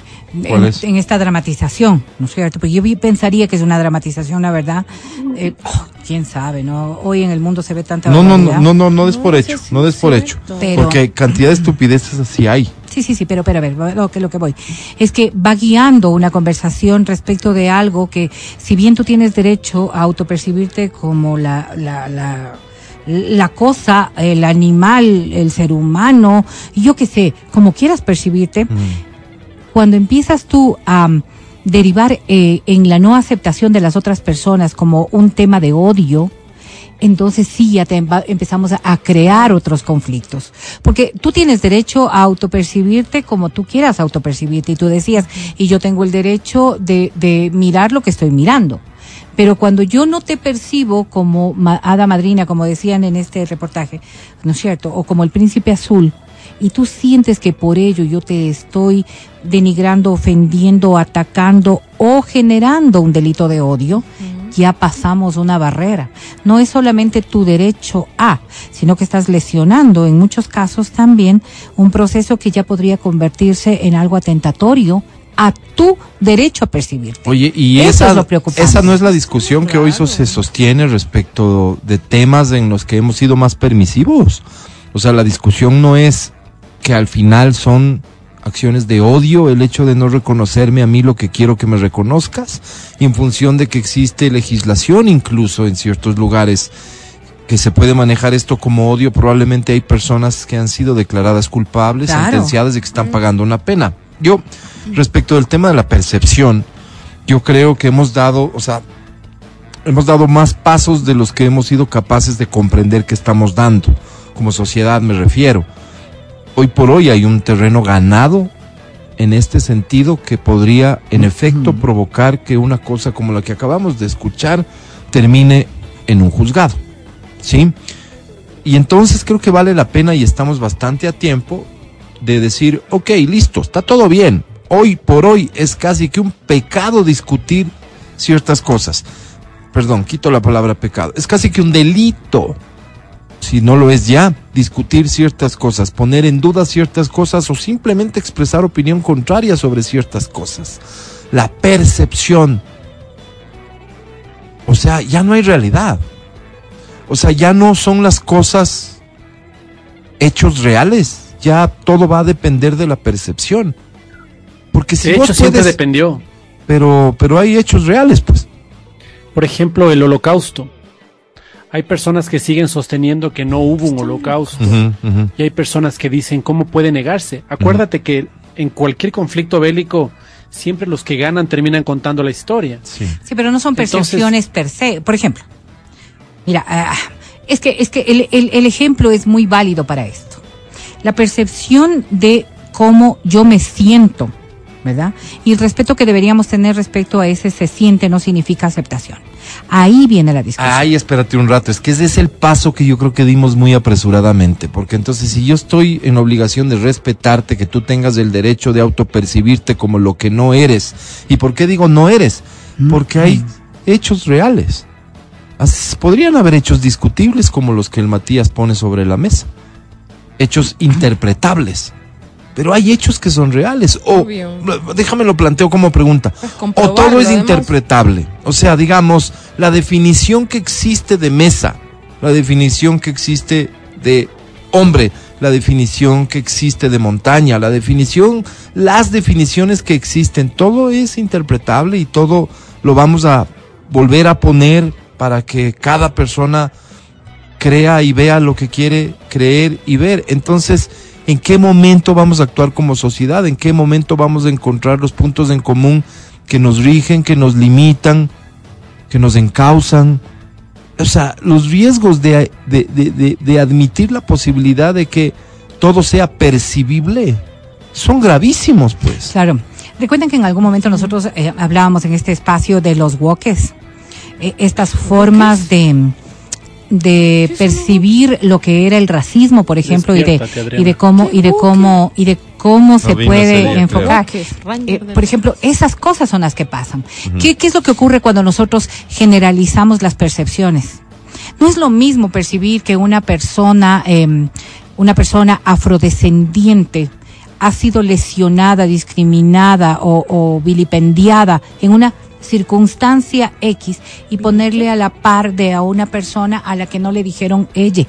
¿Cuál
en,
es?
en esta dramatización, ¿no es cierto? Porque yo vi- pensaría que es una dramatización, la verdad. Eh, oh, quién sabe, ¿no? Hoy en el mundo se ve tanta
No, no, no, no, no, no des por
No,
hecho,
sí, sí,
no des por hecho.
Pero-
Porque cantidad de estupideces así hay.
Sí, sí, sí, pero, pero a ver, lo que, lo que voy. Es que va guiando una conversación respecto de algo que, si bien tú tienes derecho a autopercibirte como la, la, la, la cosa, el animal, el ser humano, yo qué sé, como quieras percibirte, cuando empiezas tú a derivar eh, en la no aceptación de las otras personas como un tema de odio, entonces sí ya te empezamos a, crear otros conflictos. Porque tú tienes derecho a autopercibirte como tú quieras autopercibirte. Y tú decías, y yo tengo el derecho de, mirar lo que estoy mirando. Pero cuando yo no te percibo como hada madrina, como decían en este reportaje, ¿no es cierto? O como el príncipe azul, y tú sientes que por ello yo te estoy denigrando, ofendiendo, atacando o generando un delito de odio, ya pasamos una barrera. No es solamente tu derecho a, sino que estás lesionando en muchos casos también un proceso que ya podría convertirse en algo atentatorio a tu derecho a percibirte.
Oye, y
Eso
esa,
es lo preocupante.
esa no es la discusión que hoy so- se sostiene respecto de temas en los que hemos sido más permisivos. O sea, la discusión no es que al final son acciones de odio, el hecho de no reconocerme a mí lo que quiero que me reconozcas, y en función de que existe legislación incluso en ciertos lugares que se puede manejar esto como odio, probablemente hay personas que han sido declaradas culpables,
Claro.
sentenciadas y que están pagando una pena. Yo, respecto del tema de la percepción, yo creo que hemos dado, o sea, hemos dado más pasos de los que hemos sido capaces de comprender que estamos dando, como sociedad me refiero. Hoy por hoy hay un terreno ganado en este sentido que podría en efecto provocar que una cosa como la que acabamos de escuchar termine en un juzgado. ¿Sí? Y entonces creo que vale la pena y estamos bastante a tiempo de decir, ok, listo, está todo bien. Hoy por hoy es casi que un pecado discutir ciertas cosas. Perdón, quito la palabra pecado. Es casi que un delito, si no lo es ya, discutir ciertas cosas, poner en duda ciertas cosas o simplemente expresar opinión contraria sobre ciertas cosas. La percepción. O sea, ya no hay realidad. O sea, ya no son las cosas hechos reales. Ya todo va a depender de la percepción. Porque si
De
vos
hecho, siempre dependió.
pero, pero hay hechos reales, pues.
Por ejemplo, el holocausto. Hay personas que siguen sosteniendo que no hubo un holocausto. Y hay personas que dicen, ¿cómo puede negarse? Acuérdate que en cualquier conflicto bélico, siempre los que ganan terminan contando la historia.
Sí.
Sí, pero no son
Entonces-
percepciones per se. Por ejemplo, mira, ah, es que, es que el, el- el ejemplo es muy válido para esto. La percepción de cómo yo me siento, ¿verdad? Y el respeto que deberíamos tener respecto a ese se siente no significa aceptación. Ahí viene la discusión.
Ay, espérate un rato. Es que ese es el paso que yo creo que dimos muy apresuradamente. Porque entonces, si yo estoy en obligación de respetarte, que tú tengas el derecho de autopercibirte como lo que no eres. ¿Y por qué digo no eres? Porque hay hechos reales. Podrían haber hechos discutibles como los que el Matías pone sobre la mesa. Hechos interpretables. Pero hay hechos que son reales. O,
Obvio.
déjame lo planteo como pregunta.
Pues
O todo es
además.
interpretable. O sea, digamos, la definición que existe de mesa, la definición que existe de hombre, la definición que existe de montaña, la definición, las definiciones que existen, todo es interpretable y todo lo vamos a volver a poner para que cada persona crea y vea lo que quiere creer y ver. Entonces, ¿en qué momento vamos a actuar como sociedad? ¿En qué momento vamos a encontrar los puntos en común que nos rigen, que nos limitan, que nos encausan? O sea, los riesgos de, de, de- de- admitir la posibilidad de que todo sea percibible son gravísimos, pues.
Claro. Recuerden que en algún momento nosotros eh, hablábamos en este espacio de los wokes, eh, estas formas de de percibir lo que era el racismo, por ejemplo, y de y de cómo y de cómo y de cómo se puede enfocar. Eh, por ejemplo, esas cosas son las que pasan. ¿Qué, ¿Qué es lo que ocurre cuando nosotros generalizamos las percepciones? No es lo mismo percibir que una persona, eh, una persona afrodescendiente ha sido lesionada, discriminada o, o vilipendiada en una circunstancia X y ponerle a la par de a una persona a la que no le dijeron ella.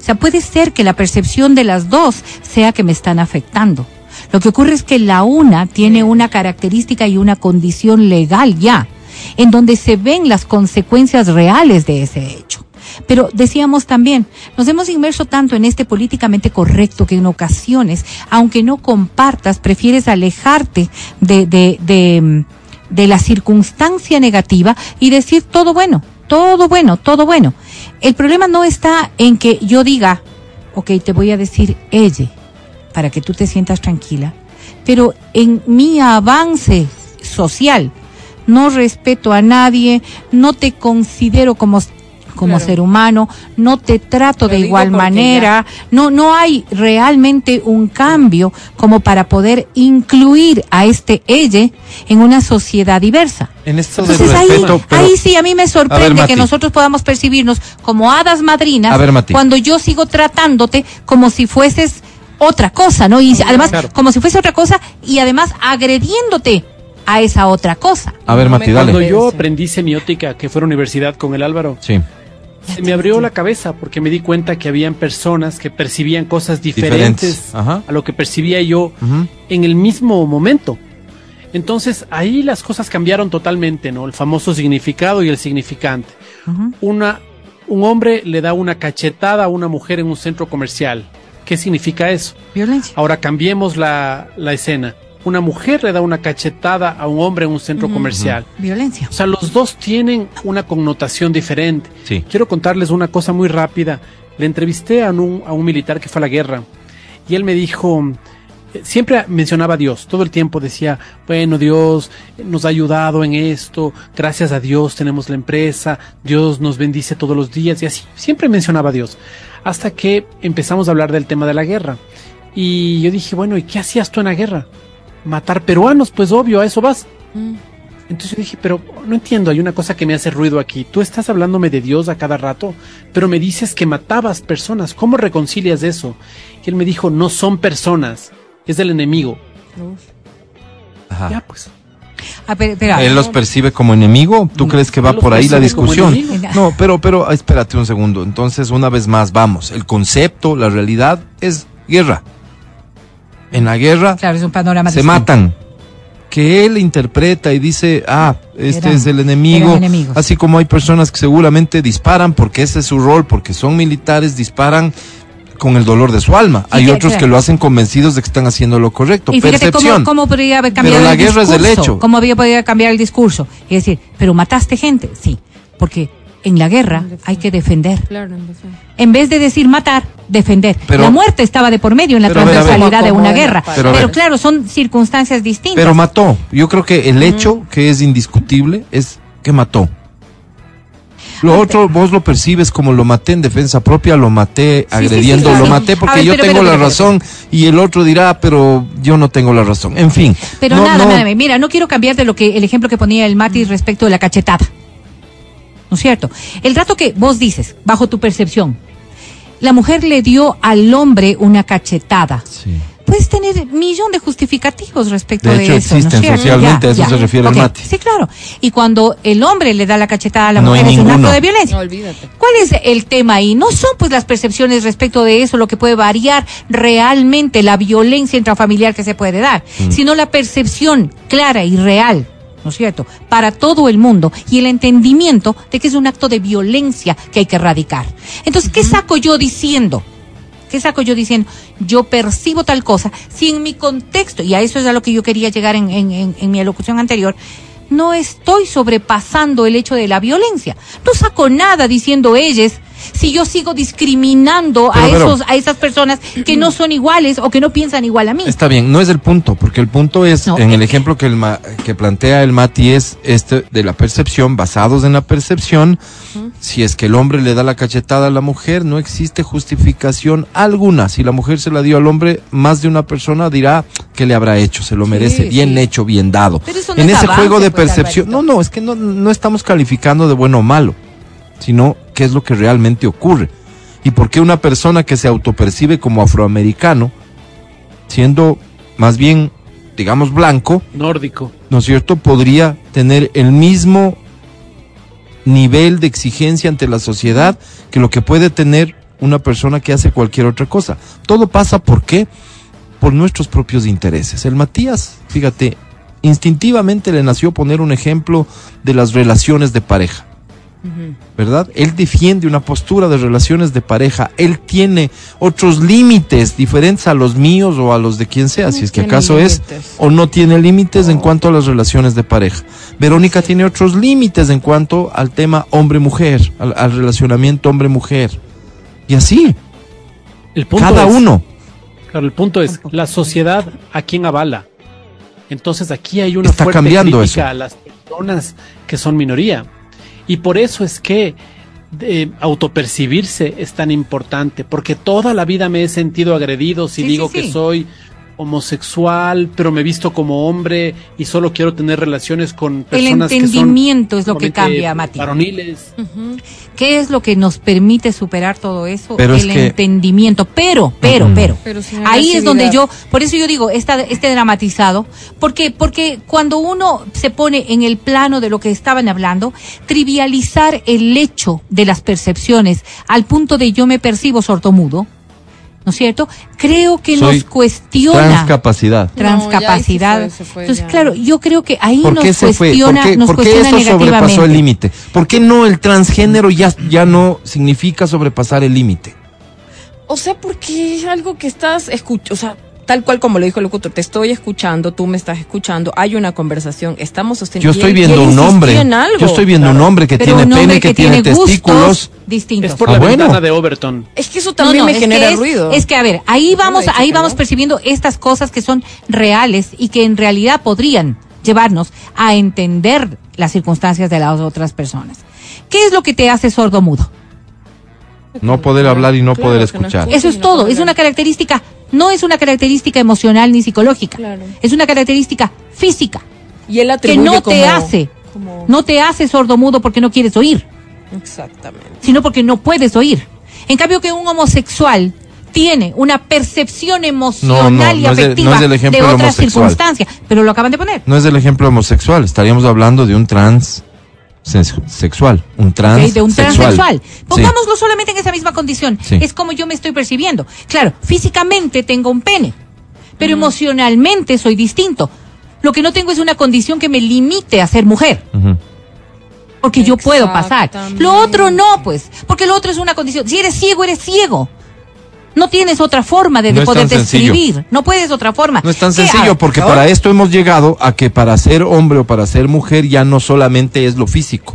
O sea, puede ser que la percepción de las dos sea que me están afectando. Lo que ocurre es que la una tiene una característica y una condición legal ya, en donde se ven las consecuencias reales de ese hecho. Pero decíamos también, nos hemos inmerso tanto en este políticamente correcto que en ocasiones, aunque no compartas, prefieres alejarte de, de, de, mm, de la circunstancia negativa y decir todo bueno, todo bueno, todo bueno. El problema no está en que yo diga, ok, te voy a decir ella, para que tú te sientas tranquila, pero en mi avance social, no respeto a nadie, no te considero como, como
Claro.
ser humano, no te trato
Lo
de igual manera, no, no hay realmente un cambio como para poder incluir a este ella en una sociedad diversa.
En esto del
Entonces ahí,
respeto, pero-
ahí sí a mí me
ver,
sorprende que nosotros podamos percibirnos como hadas madrinas
A ver, Mati.
cuando yo sigo tratándote como si fueses otra cosa, ¿no? Y además
Claro.
como si fuese otra cosa y además agrediéndote a esa otra cosa.
A ver, Mati, dale.
Cuando yo aprendí semiótica, que fue a la universidad con el Álvaro,
Sí.
Se me abrió la cabeza porque me di cuenta que habían personas que percibían cosas diferentes, a lo que percibía yo en el mismo momento. Entonces ahí las cosas cambiaron totalmente, ¿no? El famoso significado y el significante. Una, un hombre le da una cachetada a una mujer en un centro comercial. ¿Qué significa eso?
Violencia.
Ahora cambiemos la, la escena. Una mujer le da una cachetada a un hombre en un centro comercial.
Violencia.
O sea, los dos tienen una connotación diferente.
Sí.
Quiero contarles una cosa muy rápida. Le entrevisté a un, a un militar que fue a la guerra y él me dijo, eh, siempre mencionaba a Dios, todo el tiempo decía, bueno, Dios nos ha ayudado en esto, gracias a Dios tenemos la empresa, Dios nos bendice todos los días y así, siempre mencionaba a Dios. Hasta que empezamos a hablar del tema de la guerra. Y yo dije, bueno, ¿y qué hacías tú en la guerra? Matar peruanos, pues obvio, a eso vas.
Mm.
Entonces yo dije, pero no entiendo, hay una cosa que me hace ruido aquí. Tú estás hablándome de Dios a cada rato, pero me dices que matabas personas. ¿Cómo reconcilias eso? Y él me dijo, no son personas, es del enemigo.
Ajá.
Ya pues.
Ah, pero- espera.
Él los percibe como enemigo. ¿Tú crees que va por ahí la discusión? No, pero, pero, ah, espérate un segundo. Entonces, una vez más, vamos. El concepto, la realidad es guerra. En la guerra
Claro, es un panorama
se
distinto.
matan. Que él interpreta y dice, ah, este
Eran-
es el enemigo. Así como hay personas que seguramente disparan porque ese es su rol, porque son militares, disparan con el dolor de su alma.
Sí,
hay otros que lo hacen convencidos de que están haciendo lo correcto.
Y fíjate
Percepción.
cómo, cómo podría haber cambiado
Pero la
el
guerra es
discurso.
del hecho.
¿Cómo había podido cambiar el discurso? Y decir, pero mataste gente. Sí, porque en la guerra hay que defender.
En
vez de decir matar, defender.
Pero-
la muerte estaba de por medio en la transversalidad de una guerra.
Pero
claro, son circunstancias distintas.
Pero mató. Yo creo que el hecho que es indiscutible es que mató. Lo otro vos lo percibes como lo maté en defensa propia, lo maté
sí,
agrediendo,
claro.
lo maté porque
ver,
yo
pero,
tengo
pero,
la
pero,
razón y el otro dirá, pero yo no tengo la razón. En fin.
Pero
no,
nada,
no,
nada, mira, no quiero cambiar de lo que el ejemplo que ponía el Mati respecto de la cachetada. ¿No es cierto? El rato que vos dices, bajo tu percepción, la mujer le dio al hombre una cachetada.
Sí.
Puedes tener millón de justificativos respecto
De
eso. ¿no es
existen
cierto?
socialmente, a eso se refiere el
Ok,
Mati.
Sí, claro. Y cuando el hombre le da la cachetada a la
No
mujer es un acto de violencia.
No, olvídate.
¿Cuál es el tema ahí? No son pues las percepciones respecto de eso lo que puede variar realmente la violencia intrafamiliar que se puede dar,
Mm.
sino la percepción clara y real, ¿no es cierto?, para todo el mundo y el entendimiento de que es un acto de violencia que hay que erradicar. Entonces, ¿qué saco yo diciendo? ¿Qué saco yo diciendo? Yo percibo tal cosa, si en mi contexto, y a eso es a lo que yo quería llegar en, en- en- en mi elocución anterior, no estoy sobrepasando el hecho de la violencia. No saco nada diciendo ellos si yo sigo discriminando
Pero,
a,
pero-
esos, a esas personas que no son iguales o que no piensan igual a mí.
Está bien, no es el punto, porque el punto es,
No.
en el ejemplo que, el ma- que plantea el Mati es este de la percepción, basados en la percepción, si es que el hombre le da la cachetada a la mujer, no existe justificación alguna. Si la mujer se la dio al hombre, más de una persona dirá que le habrá hecho, se lo merece, bien
sí.
hecho, bien dado.
Pero eso no
en
es
ese
avance,
juego de
pues,
percepción, no, no, es que no, no estamos calificando de bueno o malo, sino qué es lo que realmente ocurre. Y por qué una persona que se autopercibe como afroamericano, siendo más bien, digamos, blanco,
Nórdico.
¿no es cierto?, podría tener el mismo nivel de exigencia ante la sociedad que lo que puede tener una persona que hace cualquier otra cosa. Todo pasa por qué? Por nuestros propios intereses. El Matías, fíjate, instintivamente le nació poner un ejemplo de las relaciones de pareja. ¿Verdad? Él defiende una postura de relaciones de pareja. Él tiene otros límites diferentes a los míos o a los de quien sea, si es que acaso es o no tiene límites en cuanto a las relaciones de pareja. Verónica tiene otros límites en cuanto al tema hombre-mujer, al, al relacionamiento hombre-mujer. Y así,
El punto
cada
es-
uno.
Claro, el punto es, la sociedad a quién avala. Entonces aquí hay una
Está
fuerte
cambiando
crítica
eso.
a las personas que son minoría. Y por eso es que de autopercibirse es tan importante, porque toda la vida me he sentido agredido si
Sí,
digo
sí, sí.
que soy homosexual, pero me visto como hombre y solo quiero tener relaciones con personas
entendimiento
que son
es lo que cambia, Mati.
varoniles.
¿Qué es lo que nos permite superar todo eso?
Pero es
el
que-
entendimiento. Pero, pero, pero. Ahí es donde yo, por eso yo digo, esta, este dramatizado, porque, porque cuando uno se pone en el plano de lo que estaban hablando, trivializar el hecho de las percepciones al punto de yo me percibo sordomudo, ¿no es cierto? Creo que
Soy
nos cuestiona
Transcapacidad.
transcapacidad.
No, ya ahí sí fue- se fue
Entonces,
ya.
claro, yo creo que ahí
¿Por
nos
qué se fue?
cuestiona,
¿Por qué,
nos
por qué
cuestiona
eso sobrepasó el
negativamente.
límite? ¿Por qué no el transgénero ya, ya no significa sobrepasar el límite?
O sea, porque es algo que estás escuchando, o sea, tal cual como lo dijo el locutor, te estoy escuchando, tú me estás escuchando, hay una conversación, estamos sosteniendo.
Yo estoy viendo un hombre. Yo estoy viendo un hombre que
Pero
tiene
hombre
pene, que, tiene,
gustos
testículos.
distintos.
Es por
Ah,
la
bueno.
ventana de Overton.
Es que eso también
no,
me
es
genera
es,
ruido.
Es que a ver, ahí
no
vamos, ahí vamos
no.
percibiendo estas cosas que son reales y que en realidad podrían llevarnos a entender las circunstancias de las otras personas. ¿Qué es lo que te hace sordo mudo?
No poder hablar y no
Claro,
poder
no
escuchar.
escucha.
Eso es
no
todo, es una característica, no es una característica emocional ni psicológica,
Claro.
es una característica física
y él
que no te
como-
hace,
como-
no te hace sordo mudo porque no quieres oír.
Exactamente.
sino porque no puedes oír. En cambio que un homosexual tiene una percepción emocional
No, no,
y afectiva
no es
de otras circunstancias, pero lo acaban de poner.
No es el ejemplo homosexual, estaríamos hablando de un trans sexual, un trans
de un transexual.
Sí.
Pongámoslo solamente en esa misma condición.
Sí.
Es como yo me estoy percibiendo. Claro, físicamente tengo un pene, pero emocionalmente soy distinto. Lo que no tengo es una condición que me limite a ser mujer. Porque yo puedo pasar. Lo otro no, pues. Porque lo otro es una condición. Si eres ciego, eres ciego. No tienes otra forma de,
No
poder describir. No puedes otra forma.
No es tan
¿Qué
sencillo porque para esto hemos llegado a que para ser hombre o para ser mujer ya no solamente es lo físico.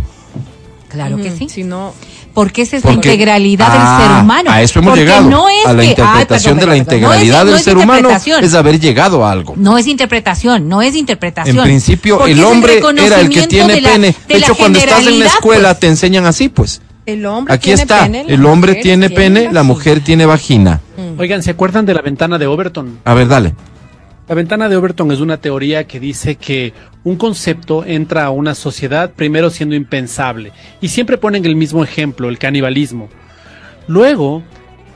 Claro que sí.
Si no,
Porque esa es
Porque-
la integralidad
Ah,
del ser humano.
A eso hemos
Porque
llegado.
No es
a la
que- ay,
interpretación
perdón,
de la
perdón. No es-
integralidad
no
del ser humano
interpretación.
es haber llegado a algo.
No es interpretación, no es interpretación.
En principio,
Porque
el hombre era el que tiene
de la-
pene.
de
hecho, cuando estás en la escuela
pues.
te enseñan así, pues.
El hombre
Aquí
tiene
está.
pene,
el hombre tiene pene, la mujer tiene vagina.
Oigan, ¿se acuerdan de la ventana de Overton?
A ver, dale.
La ventana de Overton es una teoría que dice que un concepto entra a una sociedad primero siendo impensable y siempre ponen el mismo ejemplo, el canibalismo. Luego,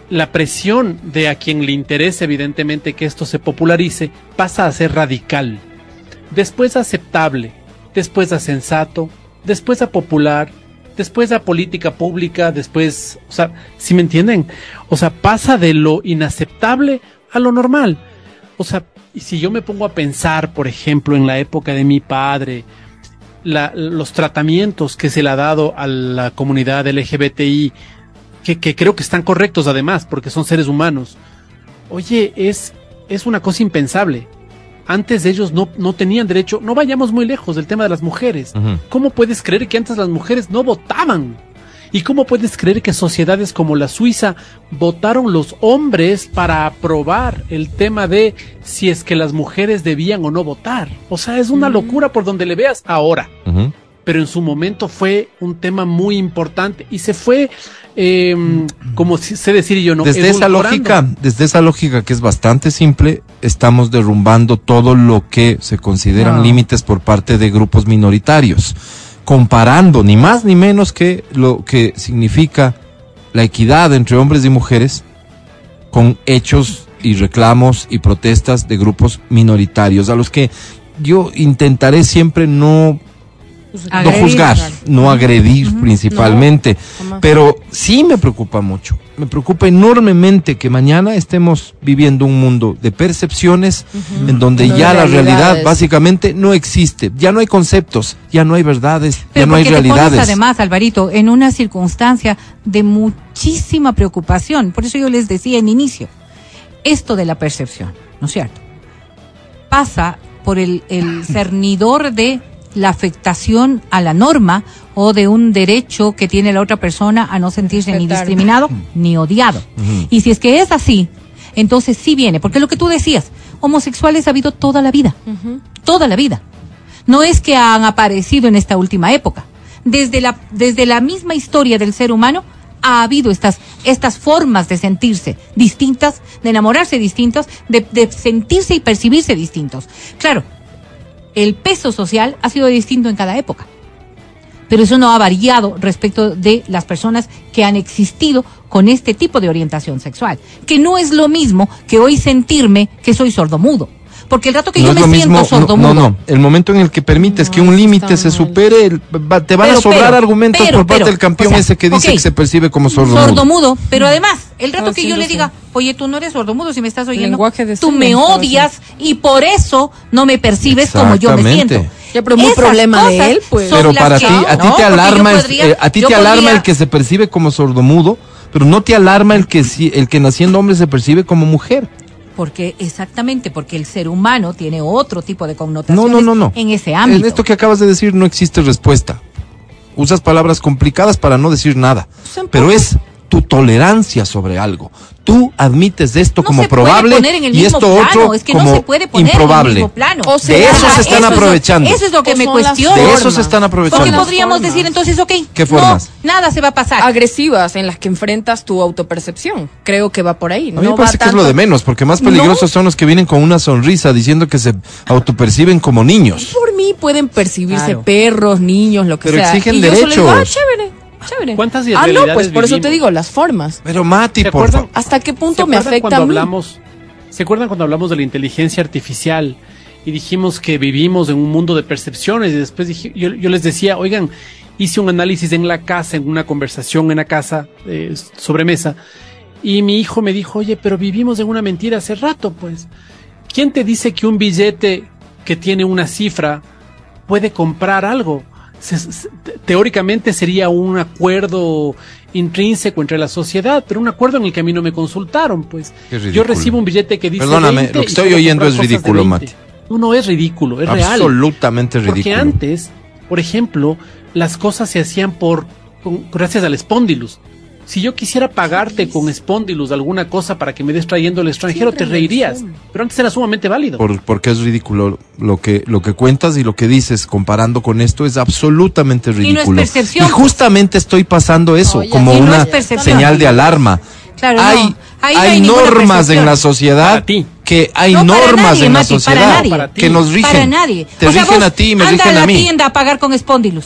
la presión de a quien le interese evidentemente que esto se popularice pasa a ser radical, después a aceptable, después a sensato, después a popular, después a política pública, después, o sea, si me entienden? O sea, pasa de lo inaceptable a lo normal. O sea, y si yo me pongo a pensar, por ejemplo, en la época de mi padre, la- los tratamientos que se le ha dado a la comunidad LGBTI, que, que creo que están correctos además, porque son seres humanos. Oye, es, es una cosa impensable. Antes ellos no, no tenían derecho, no vayamos muy lejos del tema de las mujeres. ¿Cómo puedes creer que antes las mujeres no votaban? ¿Y cómo puedes creer que sociedades como la Suiza votaron los hombres para aprobar el tema de si es que las mujeres debían o no votar? O sea, es una locura por donde le veas ahora. Pero en su momento fue un tema muy importante y se fue, eh, como sé decir yo, no.
desde esa lógica, desde esa lógica que es bastante simple, estamos derrumbando todo lo que se consideran
No.
límites por parte de grupos minoritarios, comparando ni más ni menos que lo que significa la equidad entre hombres y mujeres con hechos y reclamos y protestas de grupos minoritarios a los que yo intentaré siempre no no juzgar, no agredir principalmente, pero sí me preocupa mucho, me preocupa enormemente que mañana estemos viviendo un mundo de percepciones en donde ya la realidad
realidades.
básicamente no existe, ya no hay conceptos, ya no hay verdades, ya no hay
porque te pones
realidades.
además, Alvarito, en una circunstancia de muchísima preocupación. Por eso yo les decía en inicio, esto de la percepción, ¿no es cierto? Pasa por el, el cernidor de la afectación a la norma o de un derecho que tiene la otra persona a no sentirse ni discriminado ni odiado. Y si es que es así, entonces sí viene, porque lo que tú decías, homosexuales ha habido toda la vida, toda la vida. No es que han aparecido en esta última época. desde la, desde la misma historia del ser humano, ha habido estas, estas formas de sentirse distintas, de enamorarse distintas, de, de sentirse y percibirse distintos. Claro, el peso social ha sido distinto en cada época pero eso no ha variado respecto de las personas que han existido con este tipo de orientación sexual, que no es lo mismo que hoy sentirme que soy sordomudo. Porque el rato que
No
yo me siento
mismo,
sordomudo.
no, no, el momento en el que permites
No,
que un límite se supere, el- va- te van
Pero,
a sobrar
pero,
argumentos
pero,
por parte del campeón
o sea,
ese que dice que se percibe como sordomudo.
sordomudo, pero además, el rato
No,
que
sí,
yo le
sé.
diga, oye, tú no eres sordomudo si me estás oyendo,
Lenguaje de
tú me odias y por eso no me percibes como yo me siento.
Ya, pero muy
Esas
problema de él, pues.
Pero para ti, a ti te alarma, eh, a ti te alarma el que se percibe como sordomudo, pero no te alarma el que si- el que naciendo hombre se percibe como mujer.
Porque, exactamente, porque el ser humano tiene otro tipo de
No,
connotaciones
no, no, no.
en ese ámbito.
En esto que acabas de decir no existe respuesta. Usas palabras complicadas para no decir nada. Pero es tu tolerancia sobre algo. Tú admites esto
no
como
se puede
probable
poner en el
y
mismo
esto
plano,
otro
es que
como
no se puede poner
improbable.
en el mismo plano.
O sea,
de eso se están
eso es lo-
aprovechando.
eso es lo que
O
me cuestiono.
de eso se están
Porque
aprovechando.
Son
podríamos
formas.
decir entonces, ok,
¿Qué formas?
no, nada se va a pasar.
agresivas en las que enfrentas tu autopercepción. Creo que va por ahí.
A
no
mí me
va
parece que es lo
tanto-
de menos, porque más peligrosos
No.
son los que vienen con una sonrisa diciendo que se autoperciben como niños.
Por mí pueden percibirse
Claro.
perros, niños, lo que
Pero
sea.
exigen
y yo solo digo, ah,
derechos.
chévere, chévere.
¿Cuántas
Ah, no, pues por eso te digo, las formas.
Pero Mati,
¿Se
por
acuerdan?
favor.
¿Hasta qué
¿Se
punto me
acuerdan
afecta
cuando
a mí?
hablamos? ¿Se acuerdan cuando hablamos de la inteligencia artificial y dijimos que vivimos en un mundo de percepciones y después dije, yo, yo les decía, oigan, hice un análisis en la casa, en una conversación en la casa, eh, sobremesa, y mi hijo me dijo, oye, pero vivimos en una mentira hace rato, pues. ¿Quién te dice que un billete que tiene una cifra puede comprar algo? Se- se- te- teóricamente sería un acuerdo intrínseco entre la sociedad, pero un acuerdo en el que a mí no me consultaron, pues. Yo recibo un billete que dice
Perdóname,
20
lo que estoy oyendo es ridículo,
20.
Mati.
No, no es ridículo, es real.
Absolutamente
Porque
ridículo.
antes, por ejemplo, las cosas se hacían por con- gracias al espóndilus. Si yo quisiera pagarte con espóndilus alguna cosa para que me des trayendo al extranjero,
Siempre
te reirías. Pero antes era sumamente válido.
Por- porque es ridículo lo que lo que cuentas y lo que dices comparando con esto es absolutamente
no es
ridículo.
percepción.
Y justamente estoy pasando eso como
y no
una señal de alarma.
Claro, no.
hay hay normas en la sociedad
Para ti.
que hay
No, para
normas
nadie,
en la
Mati,
sociedad.
Para
que nos rigen.
Para nadie.
Te
O sea,
rigen a ti y me rigen
a
a
la
mí.
tienda a pagar con espóndilus.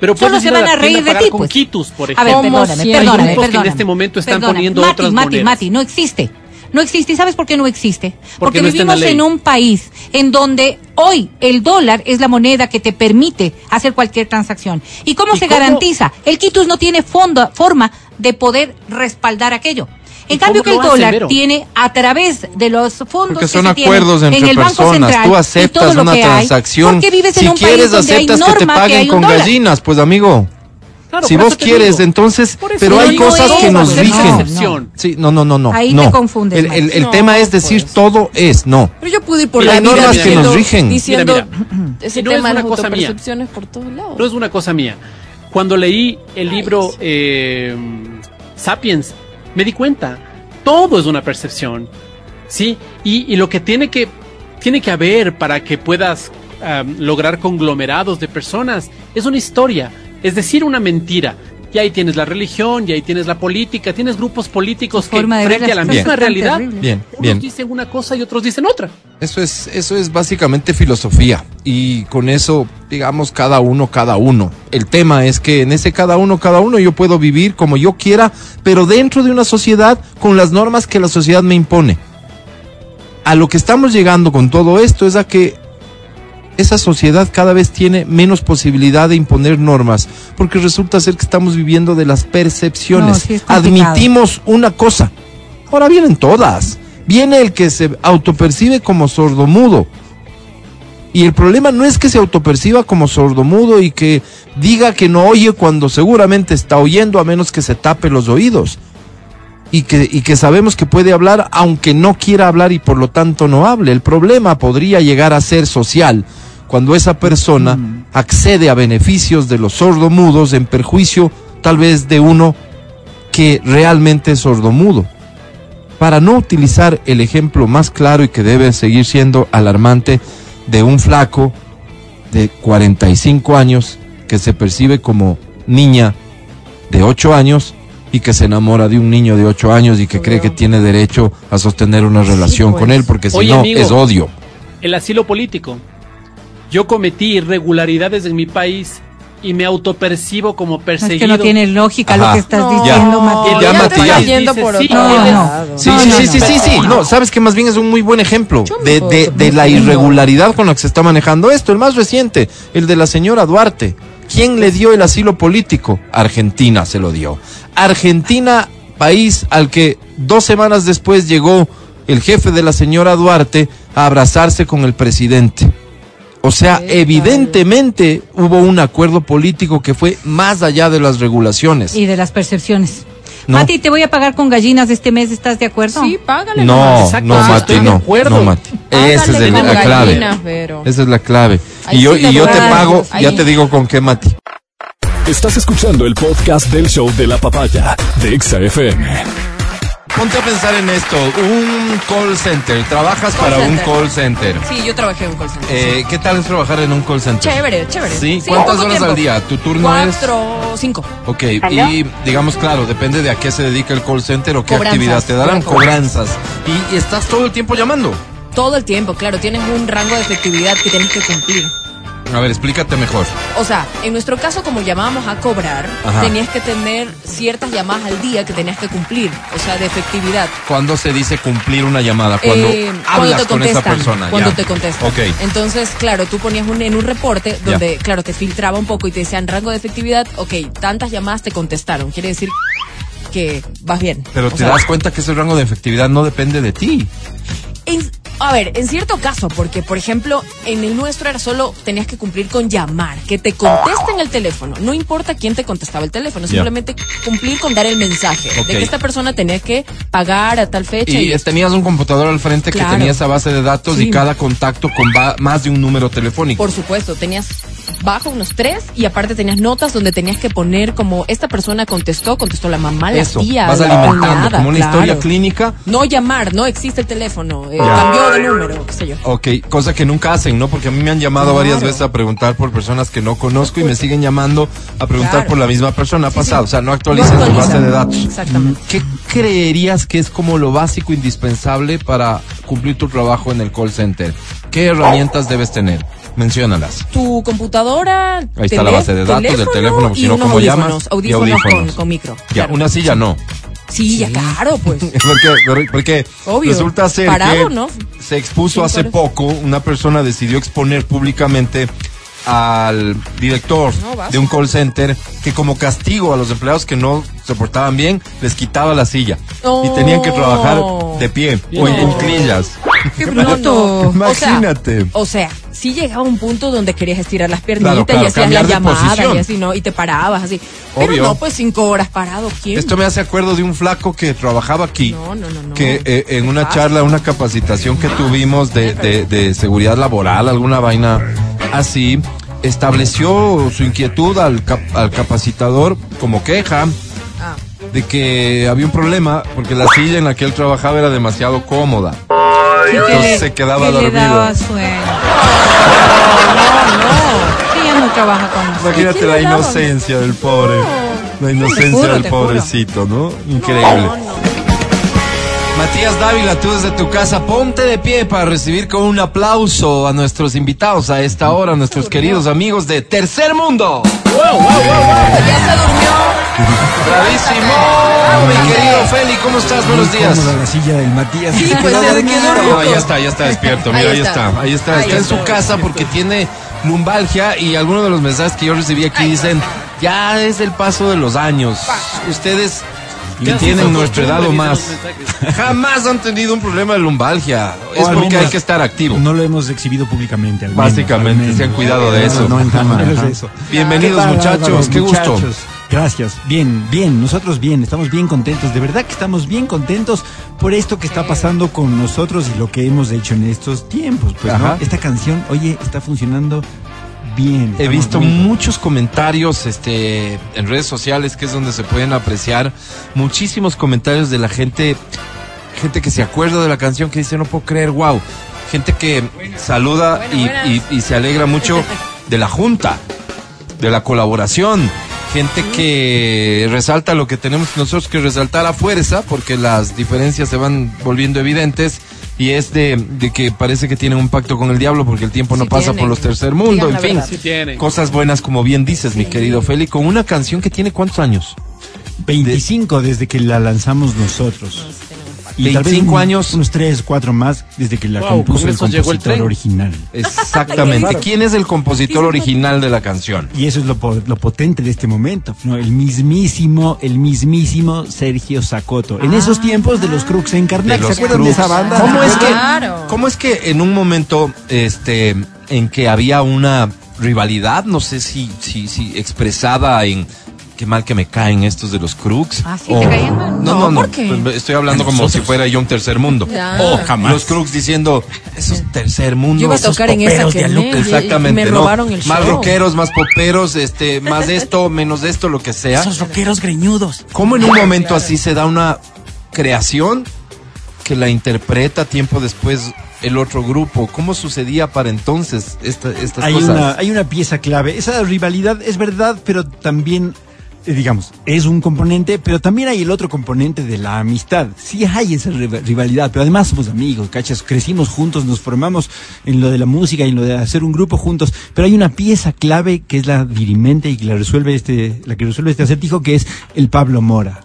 Pero
Solo se
a
van a reír
a
de ti,
con
pues.
quitus, por
A
ejemplo.
ver,
Como
perdóname,
si
perdóname,
grupos que en
perdóname.
este momento están
Perdóname.
poniendo
Mati,
otras
Mati,
monedas.
Mati, no existe. No existe. ¿Y sabes por qué no existe? Porque
no en la
vivimos en,
ley.
un país en donde hoy el dólar es la moneda que te permite hacer cualquier transacción. ¿Y cómo
¿Y
se
cómo?
garantiza? El quitus no tiene fondo, forma de poder respaldar aquello. En
¿Y
cambio que el
hacen,
dólar tiene a través de los fondos
Porque
que
son
se tienen
acuerdos entre
en el Banco
personas.
Central
Tú
y todo
aceptas
lo
una
que hay,
transacción.
porque vives
si
en un
quieres,
país donde hay
aceptas que te
que
paguen
hay
con
dólar.
gallinas, pues amigo.
Claro,
si vos quieres,
digo.
entonces, pero hay cosas
no
que
es
nos rigen.
excepción.
Sí, no, no, no, no.
Ahí
no.
te confundes,
El, el-
No,
tema es decir
pues.
todo es, no.
Pero yo pude ir por
Mira,
la
hay normas que
diciendo-
nos rigen.
diciendo
Mira,
ese
no es
tema de
una
las
cosa mía.
por todos lados.
No es una cosa mía. Cuando leí el libro eh, Sapiens, me di cuenta. Todo es una percepción. ¿Sí? Y, lo que tiene que, tiene que haber para que puedas am, lograr conglomerados de personas es una historia. Es decir, una mentira. Y ahí tienes la religión, y ahí tienes la política, tienes grupos políticos que
forma de ver
frente a la misma realidad.
Bien,
unos
bien.
dicen una cosa y otros dicen otra.
Eso es, eso es básicamente filosofía. Y con eso, digamos, cada uno, cada uno. El tema es que en ese cada uno, cada uno, yo puedo vivir como yo quiera, pero dentro de una sociedad con las normas que la sociedad me impone. A lo que estamos llegando con todo esto es a que esa sociedad cada vez tiene menos posibilidad de imponer normas, porque resulta ser que estamos viviendo de las percepciones.
No, sí.
Admitimos una cosa. Ahora vienen todas. Viene el que se autopercibe como sordomudo. Y el problema no es que se autoperciba como sordomudo y que diga que no oye cuando seguramente está oyendo a menos que se tape los oídos. Y que, y que sabemos que puede hablar aunque no quiera hablar y por lo tanto no hable. El problema podría llegar a ser social cuando esa persona accede a beneficios de los sordomudos en perjuicio tal vez de uno que realmente es sordomudo. Para no utilizar el ejemplo más claro y que debe seguir siendo alarmante de un flaco de 45 años que se percibe como niña de 8 años y que se enamora de un niño de 8 años y que cree que tiene derecho a sostener una relación
pues.
con él, porque si
Oye,
no,
amigo.
es odio.
El asilo político. Yo cometí irregularidades en mi país y me autopercibo como
Es
perseguido.
que no tiene lógica
Ajá.
lo que estás
No,
diciendo. Matías.
Ya,
te
Matías.
estás yendo por
Dice,
otro
sí,
no.
Sí, sí, sí,
no.
sí, sí, sí. No, sabes que más bien es un muy buen ejemplo de, de, de la irregularidad con la que se está manejando esto. El más reciente, el de la señora Duarte. ¿Quién le dio el asilo político? Argentina se lo dio. Argentina, país al que dos semanas después llegó el jefe de la señora Duarte a abrazarse con el presidente. O sea, evidentemente hubo un acuerdo político que fue más allá de las regulaciones.
Y de las percepciones.
No.
Mati, te voy a pagar con gallinas este mes, ¿estás de acuerdo?
Sí, págale.
No, no,
sí,
Mati,
estoy de
no.
acuerdo.
No, Mati. Esa es la clave.
pero-
Esa es la clave.
Ahí
Y yo,
sí
y yo te pago,
Ahí.
ya te digo con qué, Mati.
Estás escuchando el podcast del show de la papaya de Exa FM.
Ponte a pensar en esto. Un call center. Trabajas
Call
para
center.
un call center.
Sí, yo trabajé en un call center.
Eh, ¿Qué tal es trabajar en un call center?
Chévere, chévere.
Sí, ¿cuántas horas
tiempo.
al día? ¿Tu turno es?
Cuatro, cinco.
Ok, y digamos, claro, depende de a qué se dedica el call center o qué
Cobranzas.
actividad te darán. Cobranzas. Y, y estás todo el tiempo llamando.
Todo el tiempo, claro. Tienes un rango de efectividad que tienes que cumplir.
A ver, explícate mejor.
O sea, en nuestro caso, como llamábamos a cobrar,
Ajá.
tenías que tener ciertas llamadas al día que tenías que cumplir. O sea, de efectividad.
¿Cuándo se dice cumplir una llamada? Cuando
Eh,
hablas
te
con esa persona.
Cuando
ya.
te contestan.
Ok.
Entonces, claro, tú ponías un, en un reporte donde, claro, te filtraba un poco y te decían rango de efectividad, ok, tantas llamadas te contestaron. Quiere decir que vas bien.
Pero
O
te
sea,
das cuenta que ese rango de efectividad no depende de ti.
en- a ver, en cierto caso, porque por ejemplo, en el nuestro era solo tenías que cumplir con llamar, que te contesten el teléfono. No importa quién te contestaba el teléfono, simplemente cumplir con dar el mensaje de que esta persona tenía que pagar a tal fecha.
Y tenías un computador al frente que tenía esa base de datos y cada contacto con más de un número telefónico.
Por supuesto, tenías bajo unos tres y aparte tenías notas donde tenías que poner como esta persona contestó, contestó la mamá, la
Eso,
tía,
vas
la
alimentando como una
claro.
historia clínica.
No llamar, no existe el teléfono, eh, cambió de número, qué sé yo.
Ok, cosa que nunca hacen, ¿no? Porque a mí me han llamado
Claro.
varias veces a preguntar por personas que no conozco y me siguen llamando a preguntar
Claro.
por la misma persona. Ha
Sí,
pasado,
sí.
o sea, no
No
actualizan tu base de datos.
Exactamente.
¿Qué creerías que es como lo básico indispensable para cumplir tu trabajo en el call center? ¿Qué herramientas debes tener? Menciónalas.
Tu computadora,
Ahí está la base de datos del teléfono, si no, ¿cómo llamas?
Audífonos,
audífonos.
Con, con micro.
Ya,
claro.
una silla no.
Sí, ya claro, pues.
porque, porque
Obvio.
resulta ser
Parado,
que
¿no?
se expuso hace poco, una persona decidió exponer públicamente al director
No,
de un call center que como castigo a los empleados que no se portaban bien, les quitaba la silla y tenían que trabajar de pie o en cuclillas.
Qué bruto.
Imagínate.
O sea, sí llegaba un punto donde querías estirar las piernitas
Claro, claro,
y hacías la llamada
posición.
y así, ¿no? Y te parabas así. Pero
Obvio.
no, pues cinco horas parado, ¿quién?
Esto me hace acuerdo de un flaco que trabajaba aquí.
No, no, no, no.
que eh, en una charla, una capacitación que tuvimos de, de- de seguridad laboral, alguna vaina así, estableció su inquietud al, cap- al capacitador como queja
Ah.
de que había un problema porque la silla en la que él trabajaba era demasiado cómoda. Entonces
le-
se quedaba
que le
dormido.
daba sueño. Sí, ya no trabaja con nosotros.
Imagínate
¿Quién
la inocência del pobre. La inocencia
juro,
del pobrecito, ¿no? Increíble. Matías Dávila, tú desde tu casa, ponte de pie para recibir con un aplauso a nuestros invitados a esta hora, nuestros queridos amigos de Tercer Mundo.
Ya se durmió.
¡Bravísimo! Mi querido Feli, ¿cómo estás? Buenos días.
La silla del Matías.
Sí, pues desde que
No,
durmió.
ya está, ya está despierto. Mira, ahí está.
está.
Ahí está. Está en su casa porque tiene lumbalgia y algunos de los mensajes que yo recibí aquí dicen, ya es el paso de los años. Ustedes que tienen
hizo
nuestra edad o más, jamás han tenido un problema de lumbalgia.
O
Es porque hay que estar activo.
No lo hemos exhibido públicamente. al menos,
Básicamente,
al menos.
se han cuidado de eso.
No, no en cámara.
Eso. Bienvenidos,
¿Qué tal,
muchachos,
Álvaro?
qué gusto.
Gracias. Bien, bien. Nosotros bien. Estamos bien contentos. De verdad que estamos bien contentos por esto que está pasando con nosotros y lo que hemos hecho en estos tiempos. Pues, ¿no? Esta canción, oye, está funcionando bien.
He visto
bien.
muchos comentarios este, en redes sociales, que es donde se pueden apreciar muchísimos comentarios de la gente, gente que se acuerda de la canción, que dice, no puedo creer, wow. Gente que saluda
Buenas,
y,
buenas.
y- y se alegra mucho de la junta. de la colaboración. Gente que resalta lo que tenemos nosotros que resaltar a fuerza, porque las diferencias se van volviendo evidentes. Y es de, de que parece que tienen un pacto con el diablo porque el tiempo no
Sí
pasa
tienen.
por los tercer mundo,
Digan
en fin.
Sí.
Cosas buenas como bien dices, mi querido Feli, con una canción que tiene cuántos años?
25 desde que la lanzamos nosotros. Vez
25
un-
años.
Unos 3, 4 más desde que la
Wow,
compuso
con
el
eso llegó el
compositor original.
Exactamente. ¿Quién es el compositor original de la canción?
Y eso es lo, lo potente de este momento, ¿no? El mismísimo, el mismísimo Sergio Sacoto. En esos tiempos de los Crux en Karnak,
De
¿se acuerdan de esa banda?
¿Cómo es que,
Claro.
cómo es que en un momento este en que había una rivalidad, no sé si, si, si expresada en qué mal que me caen estos de los Crux?
Ah, ¿sí te caían mal?
No, no,
No,
no.
¿por qué?
Pues, Estoy hablando como si fuera yo un tercer mundo.
Ya.
O
jamás.
los Crux diciendo, esos tercer mundo.
Yo iba a
esos
tocar en esa
poperos
que me,
Exactamente,
me
¿no?
robaron el
Más
show.
rockeros, más poperos, este, más de esto, menos de esto, lo que sea.
Esos rockeros greñudos.
¿Cómo en un momento así se da una creación que la interpreta tiempo después el otro grupo? ¿Cómo sucedía para entonces esta- estas
Hay
cosas?
una, hay una pieza clave. Esa rivalidad es verdad, pero también, digamos, es un componente, pero también hay el otro componente de la amistad. Sí hay esa riva- rivalidad, pero además somos amigos, ¿cachas? Crecimos juntos, nos formamos en lo de la música y en lo de hacer un grupo juntos, pero hay una pieza clave que es la dirimente y que la resuelve este, la que resuelve este acertijo, que es el Pablo Mora.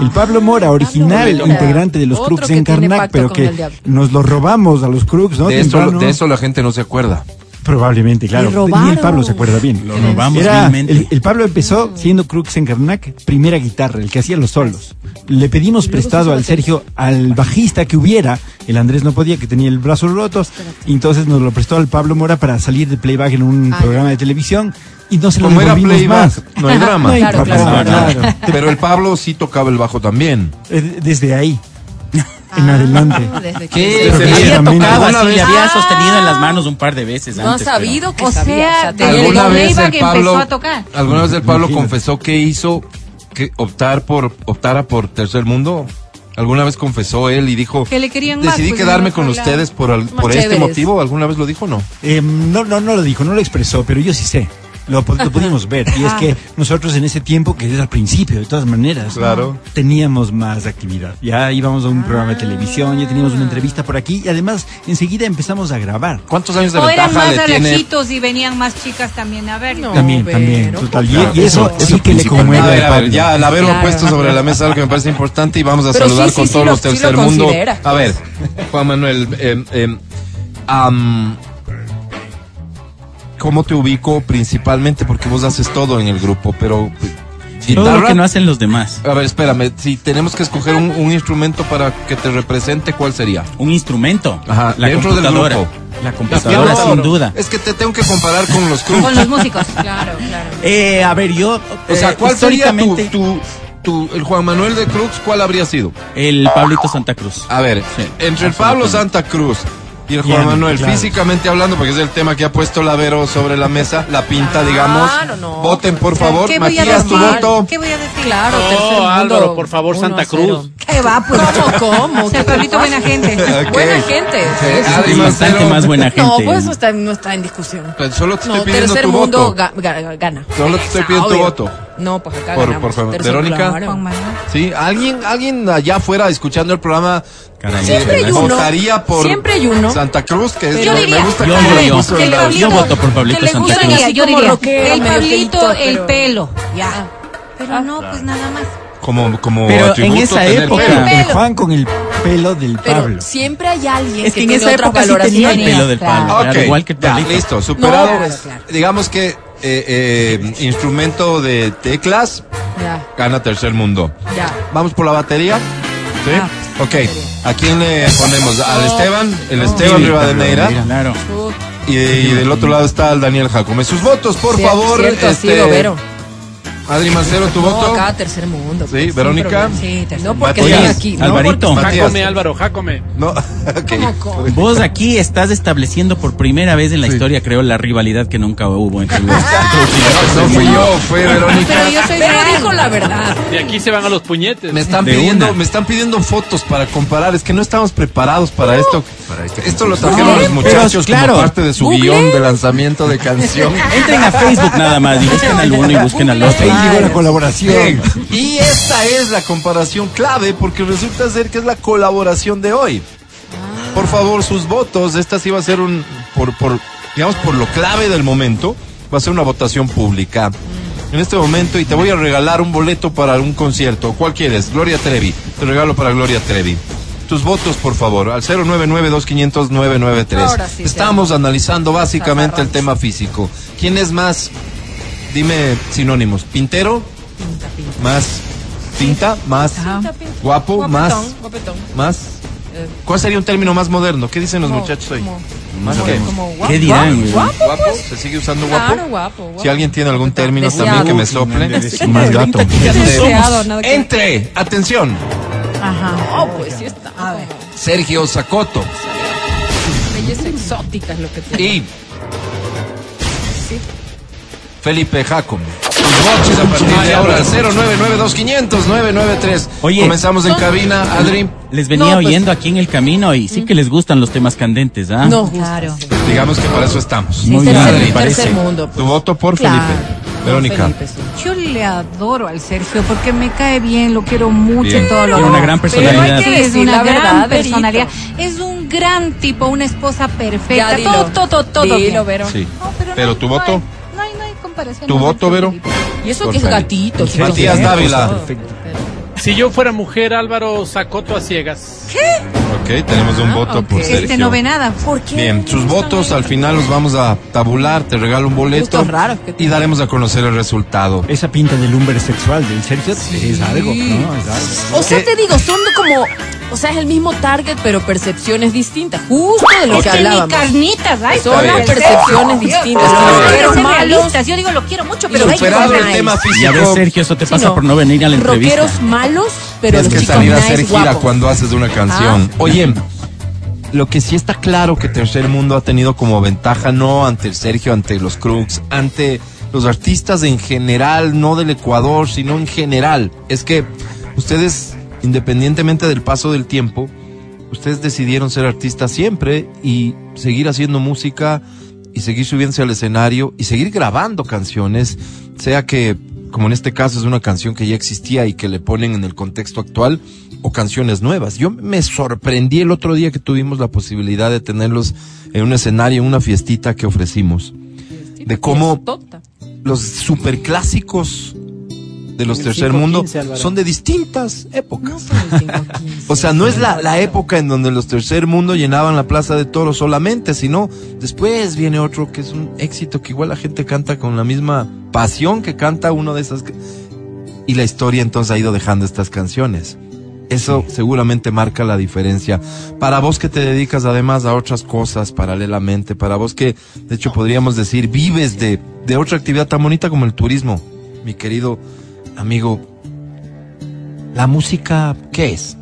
El Pablo Mora, original
Mora.
integrante de los Crux en Karnak, pero que nos lo robamos a los Crux, ¿no?
de eso la gente no se acuerda.
Probablemente, claro. Ni el Pablo se acuerda bien.
Lo robamos
Era, el, el Pablo empezó siendo Crux en Karnak, primera guitarra, el que hacía los solos. Le pedimos prestado al Sergio, al bajista que hubiera, el Andrés no podía, que tenía el brazo roto, y entonces nos lo prestó al Pablo Mora para salir de playback en un
Ah,
programa de televisión y no se lo
Como era playback,
más.
no hay drama.
No hay
Claro,
papá,
claro,
claro.
Pero el Pablo sí tocaba el bajo también.
Eh, Desde ahí, en adelante.
Ah, desde que-
Había tocado
¿Alguna
así,
vez-
le había
Ah.
sostenido en las manos un par de veces
No ha
antes. pero-
sabido que
O
sabía.
sea,
o sea,
de-
tenía-
¿Alguna
Don
vez
Leiva
el
que
Pablo,
empezó a tocar.
alguna vez el Pablo
Imagínate.
confesó que hizo que optar por optara por tercer mundo? ¿Alguna vez confesó él y dijo
Que le querían más,
decidí
pues,
quedarme
no
con
hablar.
ustedes por, al- por este motivo? ¿Alguna vez lo dijo o no?
Eh, no, no, no lo dijo, no lo expresó, pero yo sí sé. Lo, pod- lo pudimos ver. Y es que nosotros en ese tiempo, que era al principio, de todas maneras,
Claro.
teníamos más actividad. Ya íbamos a un programa de televisión, ya teníamos una entrevista por aquí y además enseguida empezamos a grabar.
¿Cuántos años de
O eran
ventaja
más
le tiene?
y venían más chicas también a ver.
No,
también,
pero,
también, total. Y,
¿cómo?
y eso,
Eso
sí que le conmueve
A ver, a ver, ya al haberlo
Claro.
puesto sobre la mesa algo que me parece importante y vamos a
Pero
saludar
sí,
con
sí,
todos
sí
los tercer
lo
mundo. A ver, Juan Manuel, eh, eh, am, ¿cómo te ubico principalmente? Porque vos haces todo en el grupo, pero...
Todo lo
guitarra-
que no hacen los demás.
A ver, espérame, si tenemos que escoger un, un instrumento para que te represente, ¿cuál sería?
Un instrumento.
Ajá,
la
dentro del grupo.
La computadora, sin duda.
Es que te tengo que comparar con los Cruz.
Con los músicos.
Claro, claro.
Eh, a ver, yo.
O sea,
eh,
¿cuál sería tu, tu, tu- el Juan Manuel de Cruz? ¿Cuál habría sido?
El Pablito Santa Cruz.
A ver,
Sí,
entre el Pablo. Santa Cruz y el
Ya,
Juan Manuel,
claro.
físicamente hablando, porque es el tema que ha puesto Lavero sobre la mesa, la pinta,
Claro,
digamos.
no.
Voten, por favor.
¿Qué voy a
Matías, tu voto.
¿Qué voy a decir?
Claro,
No,
tercer mundo,
Álvaro, por favor, Santa. Cruz.
¿Qué va, pues?
¿Cómo, cómo?
Pablito buena gente.
Ok.
Buena gente.
Sí,
Es bastante más buena gente.
No, pues eso está, no está en discusión.
pues Solo te estoy
No,
pidiendo
tercer
tu
mundo
voto.
ga- ga- gana.
Solo te estoy pidiendo tu voto.
No, pues acá
Por-
ganamos.
por favor.
Tercer,
Verónica.
claro.
Sí, alguien, alguien allá afuera escuchando el programa
Caray,
Siempre hay uno.
votaría por
Siempre hay uno.
Santa Cruz, que es
Yo
me
diría-
gusta
Yo,
cómo
yo, yo.
que el Pablito-
Yo voto por
que
Pablito Santa Cruz.
Diría, yo diría,
rockero,
el Pablito, el
pero-
pelo. Ya. Pero no, pues nada más.
como, como
Pero en esa época-
Juan con el pelo del
Pero
Pablo.
siempre hay alguien
Es que en
tiene
esa época sí tenía el pelo del
Claro.
Pablo.
Ok,
Era igual que
ya, listo, superado.
No, claro, claro.
Digamos que eh, eh, instrumento de teclas
Ya,
gana tercer mundo.
ya.
Vamos por la batería. ¿Sí?
Ah,
ok. ¿A quién le ponemos? ¿Al
No.
Esteban? El
No.
Esteban Rivadeneira.
Claro.
Y, y del otro lado está el Daniel Jacome. Sus votos, por favor.
Cierto, ha
este,
sido, Vero.
Adri Mancero, tu
No,
voto.
acá tercer mundo.
Sí,
pues,
Verónica.
problema.
Sí, tercer
No porque
Matías,
estoy aquí. no
Alvarito.
porque-.
Jácome, Álvaro, jácome.
No, ok.
¿Cómo, cómo?
Vos aquí estás estableciendo por primera vez en la historia, creo, la rivalidad que nunca hubo entre los
No, no fui yo, fue Verónica.
Pero yo soy
Pero dijo la verdad.
De aquí se van a los puñetes.
Me están
De
pidiendo,
una.
me están pidiendo fotos para comparar. Es que no estamos preparados para esto.
para este
Esto lo trajeron los
Pero,
muchachos
claro.
como parte de su
Google.
guion de lanzamiento de canción.
Entren a Facebook nada más y busquen al uno y busquen al otro.
Ahí llegó la colaboración.
Bien, y esta es la comparación clave porque resulta ser que es la colaboración de hoy. Por favor, sus votos. Esta sí va a ser un, por, por, digamos, por lo clave del momento, va a ser una votación pública. En este momento, y te voy a regalar un boleto para un concierto. ¿Cuál quieres? Gloria Trevi. Te regalo para Gloria Trevi. Tus votos, por favor, al 099-2500-993.
Ahora sí,
Estamos analizando básicamente el tema físico. ¿Quién es más? Dime sinónimos. ¿Pintero? Más pinta, más
Ajá.
guapo,
Guapetón,
más,
guapetón.
más.
Eh,
¿Cuál sería un término más moderno? ¿Qué dicen los
como-
muchachos hoy?
como-
¿Más
como- guapo.
¿Qué dirán?
Guapo,
¿Guapo?
pues.
¿Se sigue usando guapo?
Claro, guapo, guapo.
Si alguien tiene algún término
Deseado.
también que me sople.
Más gato.
Deseado, nada que-
Entre, atención,
Ajá.
Oh, pues sí está.
A ver.
Sergio Zacoto
Belleza exótica es lo que tiene.
y Felipe Jacome. Votos a partir de ahora al 099-2500-993.
Oye.
Comenzamos en cabina, Adri.
Les venía
No, pues-
oyendo aquí en el camino y sí que les gustan los temas candentes, ¿ah?
Gusta.
Claro.
Digamos que para eso estamos.
Muy bien,
tercer,
Adri,
parece.
tercer mundo. pues.
Tu voto por
Claro.
Felipe. Verónica.
Felipe, sí.
Yo le adoro al Sergio porque me cae bien, lo quiero mucho
Bien.
y todo lo
Tiene una gran
Pero
personalidad.
hay que
Sí,
es una
la
gran
verdad,
personalidad. Es un gran tipo, una esposa perfecta.
Ya, dilo.
todo, todo, todo.
Dilo. Vero.
Sí.
No, pero,
Pero
no hay-
tu
no
voto.
hay-
¿Tu voto, Vero?
Y eso que es gatito.
Matías Dávila.
todo.
Si yo fuera mujer, Álvaro Zacoto a ciegas.
Ok, tenemos un voto por. Sergio.
Este no ve nada.
¿Por qué?
Bien, sus votos al final los vamos a tabular, te regalo un boleto
Gustos raros que
y daremos a conocer el resultado.
Esa pinta del lumbre sexual del Sergio es algo, ¿no? Es algo.
O sea, te digo, son como. O sea, es el mismo target, pero percepciones distintas. Justo de lo
Es
que
que ni
hablábamos.
carnitas, ay,
Son las percepciones distintas. Los rockeros malos.
realistas. Yo digo, lo quiero mucho, pero hay que
Superado el tema.
Ya ves,
físico,
Sergio, eso te
Sí,
pasa
no.
por no venir a la entrevista.
Rockeros malos, pero
tienes
los
que
chicos
salir a hacer gira
guapos.
cuando haces una canción.
Ah.
Oye, lo que sí está claro que Tercer Mundo ha tenido como ventaja no ante el Sergio, ante los Crooks, ante los artistas en general, no del Ecuador, sino en general, es que ustedes, independientemente del paso del tiempo, ustedes decidieron ser artistas siempre y seguir haciendo música y seguir subiéndose al escenario y seguir grabando canciones, sea que, como en este caso, es una canción que ya existía y que le ponen en el contexto actual, o canciones nuevas. Yo me sorprendí el otro día que tuvimos la posibilidad de tenerlos en un escenario, en una fiestita que ofrecimos, de cómo los superclásicos de los tercer
515,
mundo son de distintas épocas.
No son el 515.
O sea, no es la, la época en donde los tercer mundo llenaban la plaza de toros solamente, sino después viene otro que es un éxito que igual la gente canta con la misma pasión que canta uno de esas. Y la historia entonces ha ido dejando estas canciones. Eso seguramente marca la diferencia. Para vos que te dedicas además a otras cosas paralelamente, para vos que, de hecho, podríamos decir, vives de, de otra actividad tan bonita como el turismo, mi querido amigo, ¿la música qué es?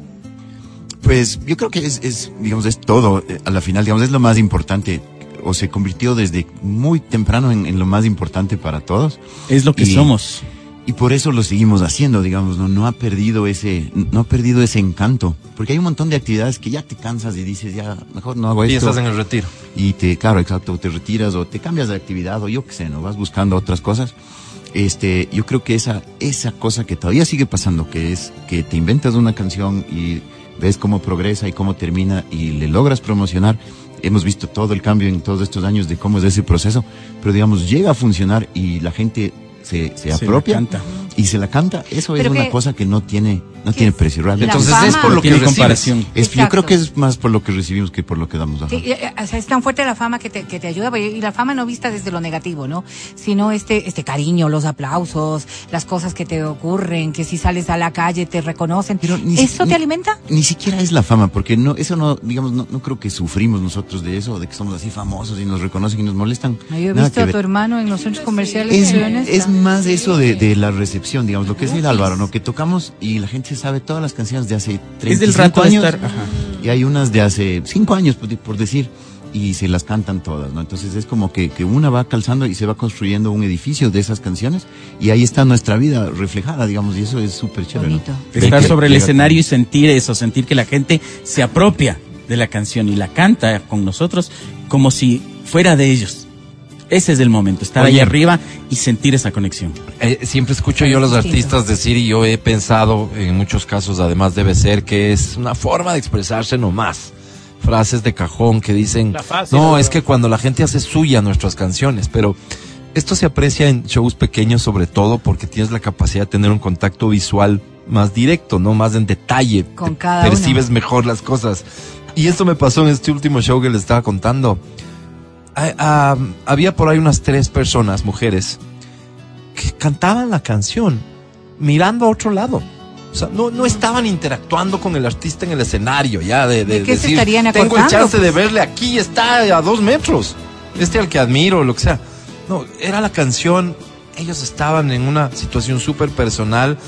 Pues yo creo que es, es, digamos, es todo. eh, A la final, digamos, es lo más importante. O se convirtió desde muy temprano en, en lo más importante para todos.
Es lo que
Y-
somos.
Y por eso lo seguimos haciendo, digamos, no, no ha perdido ese, no ha perdido ese encanto. Porque hay un montón de actividades que ya te cansas y dices, ya, mejor no hago
Y
esto.
estás en el retiro.
y te, claro, exacto, te retiras o te cambias de actividad o yo qué sé, no vas buscando otras cosas. Este, yo creo que esa, esa cosa que todavía sigue pasando, que es que te inventas una canción y ves cómo progresa y cómo termina y le logras promocionar. Hemos visto todo el cambio en todos estos años de cómo es ese proceso, pero digamos, llega a funcionar y la gente se, se apropia
canta.
Y se la canta. Eso es una
que-
cosa que no tiene, no tiene precio realmente.
Entonces es por lo que
comparación.
Es- yo creo que es más por lo que recibimos que por lo que damos.
Sí, eh, o sea, es tan fuerte la fama que te, que te ayuda, y la fama no vista desde lo negativo, ¿no? Sino este, este cariño, los aplausos, las cosas que te ocurren, que si sales a la calle te reconocen.
Pero ni
¿Eso te alimenta?
Ni siquiera es la fama, porque no, eso no, digamos, no, no creo que sufrimos nosotros de eso, de que somos así famosos y nos reconocen y nos molestan.
Yo he
Nada
visto a tu hermano en los centros comerciales.
Es, es más eso de, de la recepción, digamos, lo que es el Álvaro, ¿no? Que tocamos y la gente sabe todas las canciones de hace 35
Es del rato de
años.
estar. Ajá.
Y hay unas de hace 5 años, por, decir, y se las cantan todas, ¿no? Entonces es como que, que una va calzando y se va construyendo un edificio de esas canciones y ahí está nuestra vida reflejada, digamos, y eso es súper chévere. ¿no?
Estar sobre el escenario y sentir eso, sentir que la gente se apropia de la canción y la canta con nosotros como si fuera de ellos. Ese es el momento, estar ahí
Oye.
arriba y sentir esa conexión.
Eh, siempre escucho yo a los artistas decir y yo he pensado en muchos casos además debe ser que es una forma de expresarse nomás. Frases de cajón que dicen,
La fácil,
no, es que cuando la gente hace suya nuestras canciones, pero esto se aprecia en shows pequeños sobre todo porque tienes la capacidad de tener un contacto visual más directo, no más en detalle.
Con cada
percibes mejor las cosas. Y esto me pasó en este último show que les estaba contando. Había por ahí unas tres personas, mujeres, que cantaban la canción mirando a otro lado. O sea, no, no estaban interactuando con el artista en el escenario, ya de, de
¿De qué se
decir,
estarían
tengo el chance de
pues?"
verle aquí, está a dos metros. Este al que admiro, lo que sea. No, era la canción, ellos estaban en una situación súper personal,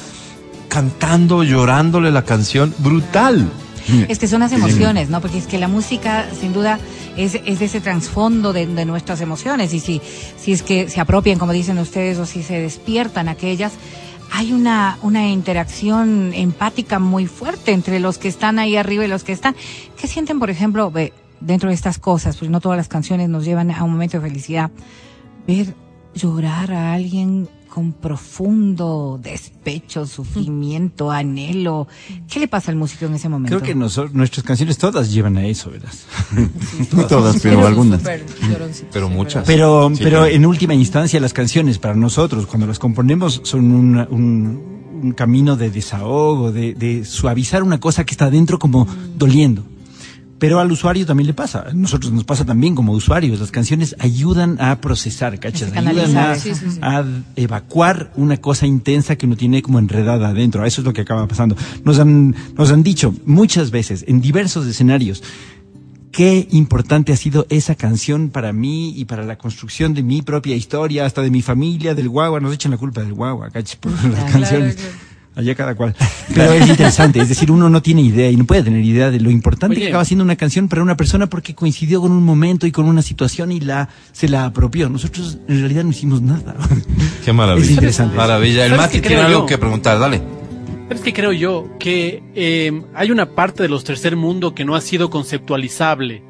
cantando, llorándole la canción, brutal.
Es que son las emociones, ¿no? Porque es que la música, sin duda, es, es ese trasfondo de, de nuestras emociones. Y si, si es que se apropian, como dicen ustedes, o si se despiertan aquellas, hay una, una interacción empática muy fuerte entre los que están ahí arriba y los que están. ¿Qué sienten, por ejemplo, dentro de estas cosas? Porque no todas las canciones nos llevan a un momento de felicidad. Ver llorar a alguien con profundo despecho, sufrimiento, anhelo. ¿Qué le pasa al músico en ese momento?
Creo que noso- nuestras canciones todas llevan a eso, ¿verdad?
No todas, pero algunas.
Pero muchas.
Pero,
Sí,
pero
claro.
en última instancia las canciones para nosotros, cuando las componemos, son una- un, un camino de desahogo, de, de suavizar una cosa que está dentro como doliendo. Pero al usuario también le pasa. A nosotros nos pasa también como usuarios. Las canciones ayudan a procesar, ¿cachas? Ayudan a,
sí, sí, sí.
a evacuar una cosa intensa que uno tiene como enredada adentro. Eso es lo que acaba pasando. Nos han, nos han dicho muchas veces, en diversos escenarios, qué importante ha sido esa canción para mí y para la construcción de mi propia historia, hasta de mi familia, del guagua. Nos echan la culpa del guagua, ¿cachai? Por las canciones. Allá cada cual. Pero es interesante, es decir, uno no tiene idea y no puede tener idea de lo importante
Oye.
que acaba siendo una canción para una persona porque coincidió con un momento y con una situación y la se la apropió. Nosotros en realidad no hicimos nada.
Qué maravilla.
Es interesante.
Maravilla. El
¿Sabes
Mati tiene algo
yo?
que preguntar, dale.
Pero es que creo yo que eh, hay una parte de los tercer mundo que no ha sido conceptualizable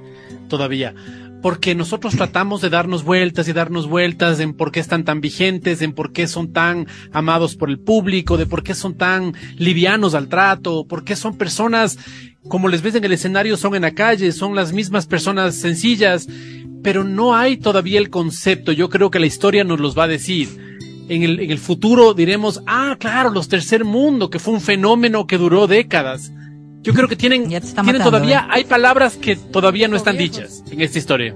todavía. Porque nosotros tratamos de darnos vueltas y darnos vueltas en por qué están tan vigentes, en por qué son tan amados por el público, de por qué son tan livianos al trato, por qué son personas, como les ves en el escenario, son en la calle, son las mismas personas sencillas, pero no hay todavía el concepto. Yo creo que la historia nos los va a decir en el, en el futuro diremos, ah, claro, los tercer mundo, que fue un fenómeno que duró décadas. Yo creo que tienen, tienen
matando,
todavía,
¿eh?
hay palabras que todavía no están dichas en esta historia.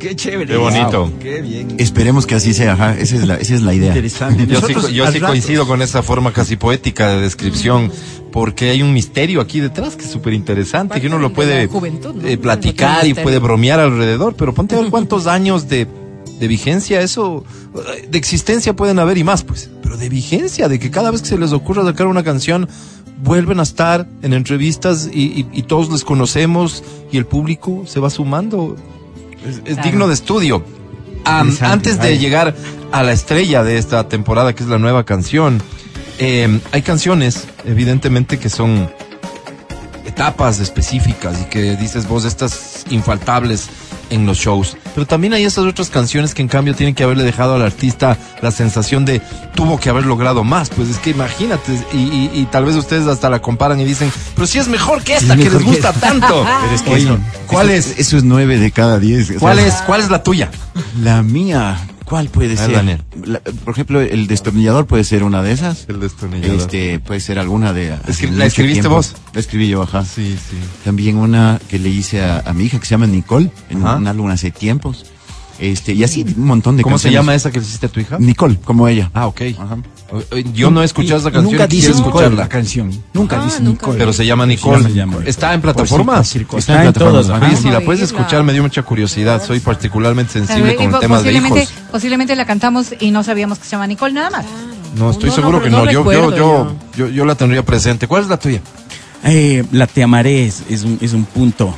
Qué chévere.
Qué bonito.
Wow, qué bien.
Esperemos que así sea, ajá, esa es la, esa es la idea.
Interesante.
Yo sí, yo sí coincido con esa forma casi poética de descripción, porque hay un misterio aquí detrás que es súper interesante, que uno lo puede eh, platicar y puede bromear alrededor, pero ponte a ver cuántos años de, de vigencia eso, de existencia pueden haber y más, pues, pero de vigencia, de que cada vez que se les ocurra sacar una canción, vuelven a estar en entrevistas y, y- y todos les conocemos y el público se va sumando. Es, es
Claro.
digno de estudio. Antes de llegar a la estrella de esta temporada, que es la nueva canción, eh, hay canciones, evidentemente, que son etapas específicas y que dices vos, estas infaltables en los shows. Pero también hay esas otras canciones que en cambio tienen que haberle dejado al artista la sensación de tuvo que haber logrado más. Pues es que imagínate, y, y- y tal vez ustedes hasta la comparan y dicen, pero si es mejor que esta,
Es
que les gusta
esta".
tanto.
Pero es que
Oye,
eso-
¿cuál
eso-
es?
Eso es nueve de cada diez. o
¿Cuál
sea,
es? ¿Cuál es la tuya?
La mía. ¿Cuál puede
ver,
ser? La- por ejemplo, el destornillador puede ser una de esas.
El destornillador.
Este, puede ser alguna de.
Escri- ¿la escribiste
tiempo.
vos?
La escribí yo, ajá.
Sí, sí.
También una que le hice a, a mi hija que se llama Nicole, en
Ajá.
un álbum hace tiempos. Este, y así un montón de
¿Cómo se
canciones.
llama esa que le hiciste a tu hija?
Nicole, como ella.
Ah, ok.
Ajá.
Yo no he escuchado
Y-
esa canción.
Nunca dice
escucharla.
la canción. Nunca
Ah,
dice
nunca.
Nicole.
Pero se llama Nicole.
Se llama Nicole.
¿Está en
si
plataformas?
cosa.
Está
Está
en
en
plataformas,
todos,
ajá.
Oye,
ajá.
si la puedes escuchar, me dio mucha curiosidad. Soy particularmente sensible con temas de hijos.
posiblemente la cantamos y no sabíamos que se llama Nicole nada más.
No, estoy
No, no,
seguro
pero
que
no
no. Yo, yo, yo, yo, yo la tendría presente. ¿Cuál es la tuya?
Eh, la Te Amaré es, es un, es un punto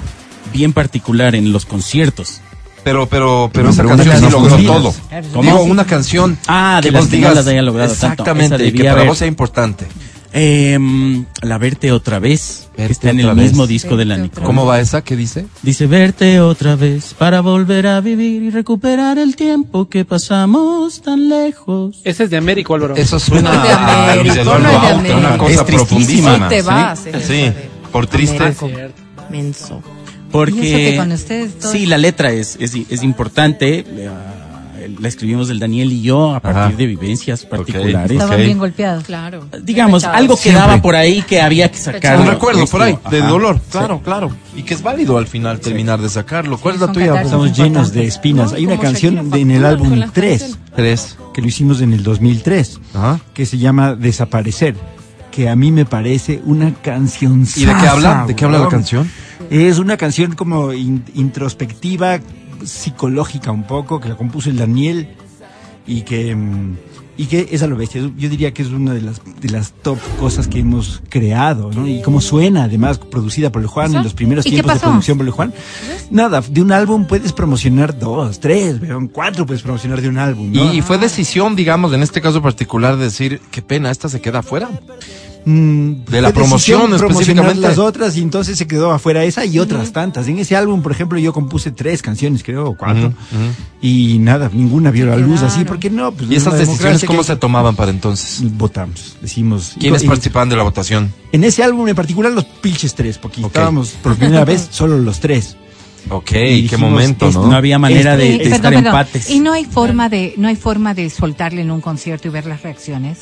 bien particular en los conciertos.
Pero, pero, pero
No,
esa
pero
canción sí logró todo.
¿Cómo?
Digo, una canción
Ah, de
que
las
vos
que no
digas
las haya logrado
exactamente y que para
haber.
vos sea importante.
Em, la Verte otra vez. que
Verte
está en el
vez.
mismo disco de la Nicole.
¿Cómo va esa? ¿Qué dice?
Dice verte otra vez para volver a vivir y recuperar el tiempo que pasamos tan lejos.
Ese es de Américo, Álvaro.
Eso suena
No es de
a Luis Eduardo
no
una cosa
Es
profundísima.
Te
¿sí?
vas, eh.
Sí, por triste.
Américo. Menso.
Y eso
Porque
que con ustedes todo-
sí, la letra es, es, es importante. La, la escribimos el Daniel y yo a partir
Ajá.
de vivencias particulares.
Estaban
Ok.
bien golpeados.
Claro.
Digamos, algo quedaba por ahí que había que sacar.
Un recuerdo por ahí, de
Ajá.
dolor, claro, claro. Y que es válido al final terminar de sacarlo. ¿Cuál es la tuya?
Estamos llenos de espinas.
No,
Hay una canción de- en el álbum
con las
3,
canciones.
Tres.
que lo hicimos en el 2003,
Ajá.
que se llama Desaparecer, que a mí me parece una canción.
¿Y de qué habla? ¿De qué habla la canción?
Es una canción como in- introspectiva, psicológica un poco, que la compuso el Daniel y que mm, y que es a lo bestia. Yo diría que es una de las de las top cosas que hemos creado, ¿no? Y cómo suena, además, producida por el Juan en los primeros
¿Y qué
tiempos de producción por el Juan. Nada, de un álbum puedes promocionar dos, tres, weón, cuatro puedes promocionar de un álbum, ¿no?
Y fue decisión, digamos, en este caso particular, de decir, qué pena, esta se queda afuera.
Mm,
De la promoción específicamente.
las otras y entonces se quedó afuera esa y otras tantas. En ese álbum, por ejemplo, yo compuse tres canciones, creo, o cuatro.
Ujú, ujú.
Y nada, ninguna vio la luz así, porque no. Pues
¿Y
es
esas decisiones cómo
que-
se tomaban para entonces?
Votamos, decimos.
¿Quiénes
y-
participaban de la votación?
En ese álbum en particular, los Pilches tres, porque
Ok.
estábamos por primera vez solo los tres.
Ok,
Y
qué
dijimos,
momento, ¿no?
No había manera de,
Eh,
de
perdón,
estar
perdón.
empates.
Y no hay forma de, no hay forma de soltarle en un concierto y ver las reacciones.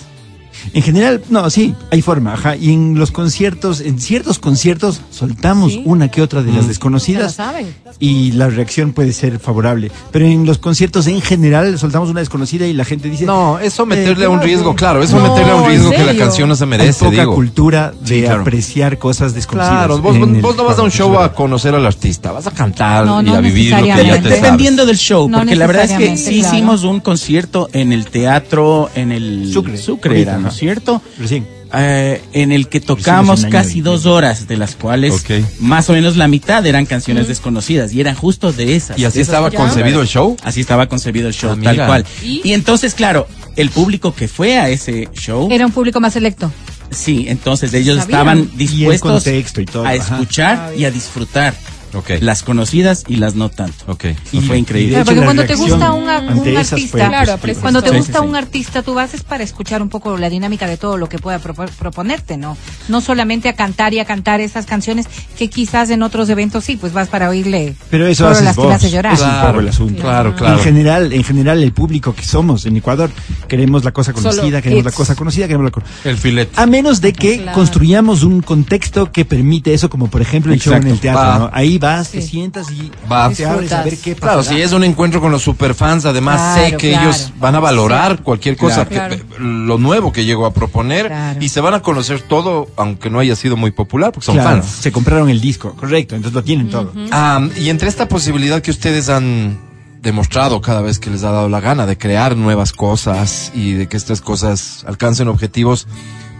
En general, no, sí, hay forma, ajá. Y en los conciertos, en ciertos conciertos, soltamos
Sí.
una que otra de las
lo
desconocidas.
saben.
y la reacción puede ser favorable. Pero en los conciertos en general soltamos una desconocida y la gente dice...
No, eso meterle
Eh,
a un riesgo, claro, eso
No,
meterle a un
¿en
riesgo que la canción no se
hay
merece,
poca
digo.
cultura de
Sí, claro.
apreciar cosas desconocidas.
Claro, vos, vos no vas a un show a conocer al artista, vas a cantar
No,
y
no
a vivir lo que ya te sabes.
Dependiendo del show,
No
porque la verdad es que sí
claro.
hicimos un concierto en el teatro, en el
Sucre.
era, ¿no Es cierto?
Recién.
Eh, en el que tocamos casi dos horas, de las cuales más o menos la mitad eran canciones desconocidas y eran justo de esas.
¿Y así
esas
estaba concebido el show?
Así estaba concebido el show,
Ah,
tal cual.
¿Y?
¿Y? entonces, claro, el público que fue a ese show,
Era un público más selecto.
sí, entonces ellos
Sabían.
estaban
Y el
dispuestos
contexto y todo,
a
ajá.
escuchar y a disfrutar
Ok.
las conocidas y las no tanto.
Ok.
Y fue increíble.
Claro,
hecho,
porque cuando te gusta un, artista,
Claro, aprecias
cuando te gusta
Sí, sí,
un artista, tú vas es para escuchar un poco la dinámica de todo lo que pueda propo- proponerte, ¿no? No solamente a cantar y a cantar esas canciones que quizás en otros eventos sí, pues vas para oírle
Pero eso haces
las que
vos.
hace llorar.
Es un poco el asunto.
Claro, claro.
En general, en general el público que somos en Ecuador queremos la cosa conocida,
Solo
queremos la cosa conocida, queremos la co-
El filete.
a menos de que
Claro.
construyamos un contexto que permite eso, como por ejemplo el show en el teatro. ¿no? Ahí vas, te sientas y
Va.
te abres a ver qué pasa.
Claro, si es un encuentro con los superfans, además sé que
claro.
ellos van a valorar cualquier cosa,
Claro.
que, lo nuevo que llego a proponer
Claro.
y se van a conocer todo, aunque no haya sido muy popular, porque son
Claro,
fans.
se compraron el disco, correcto, entonces lo tienen todo.
Ah, y entre esta posibilidad que ustedes han demostrado cada vez que les ha dado la gana de crear nuevas cosas y de que estas cosas alcancen objetivos,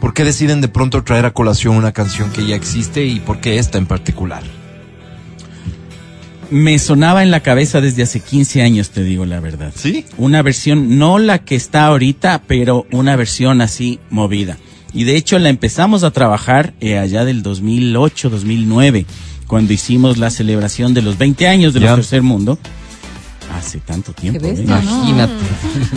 ¿por qué deciden de pronto traer a colación una canción que ya existe y por qué esta en particular?
Me sonaba en la cabeza desde hace 15 años, te digo la verdad.
¿Sí?
Una versión, no la que está ahorita, pero una versión así movida. Y de hecho la empezamos a trabajar eh, allá del 2008, 2009, cuando hicimos la celebración de los 20 años de los Tercer Mundo. Hace tanto tiempo.
Qué
¿eh?
bestia, ¿no?
Imagínate.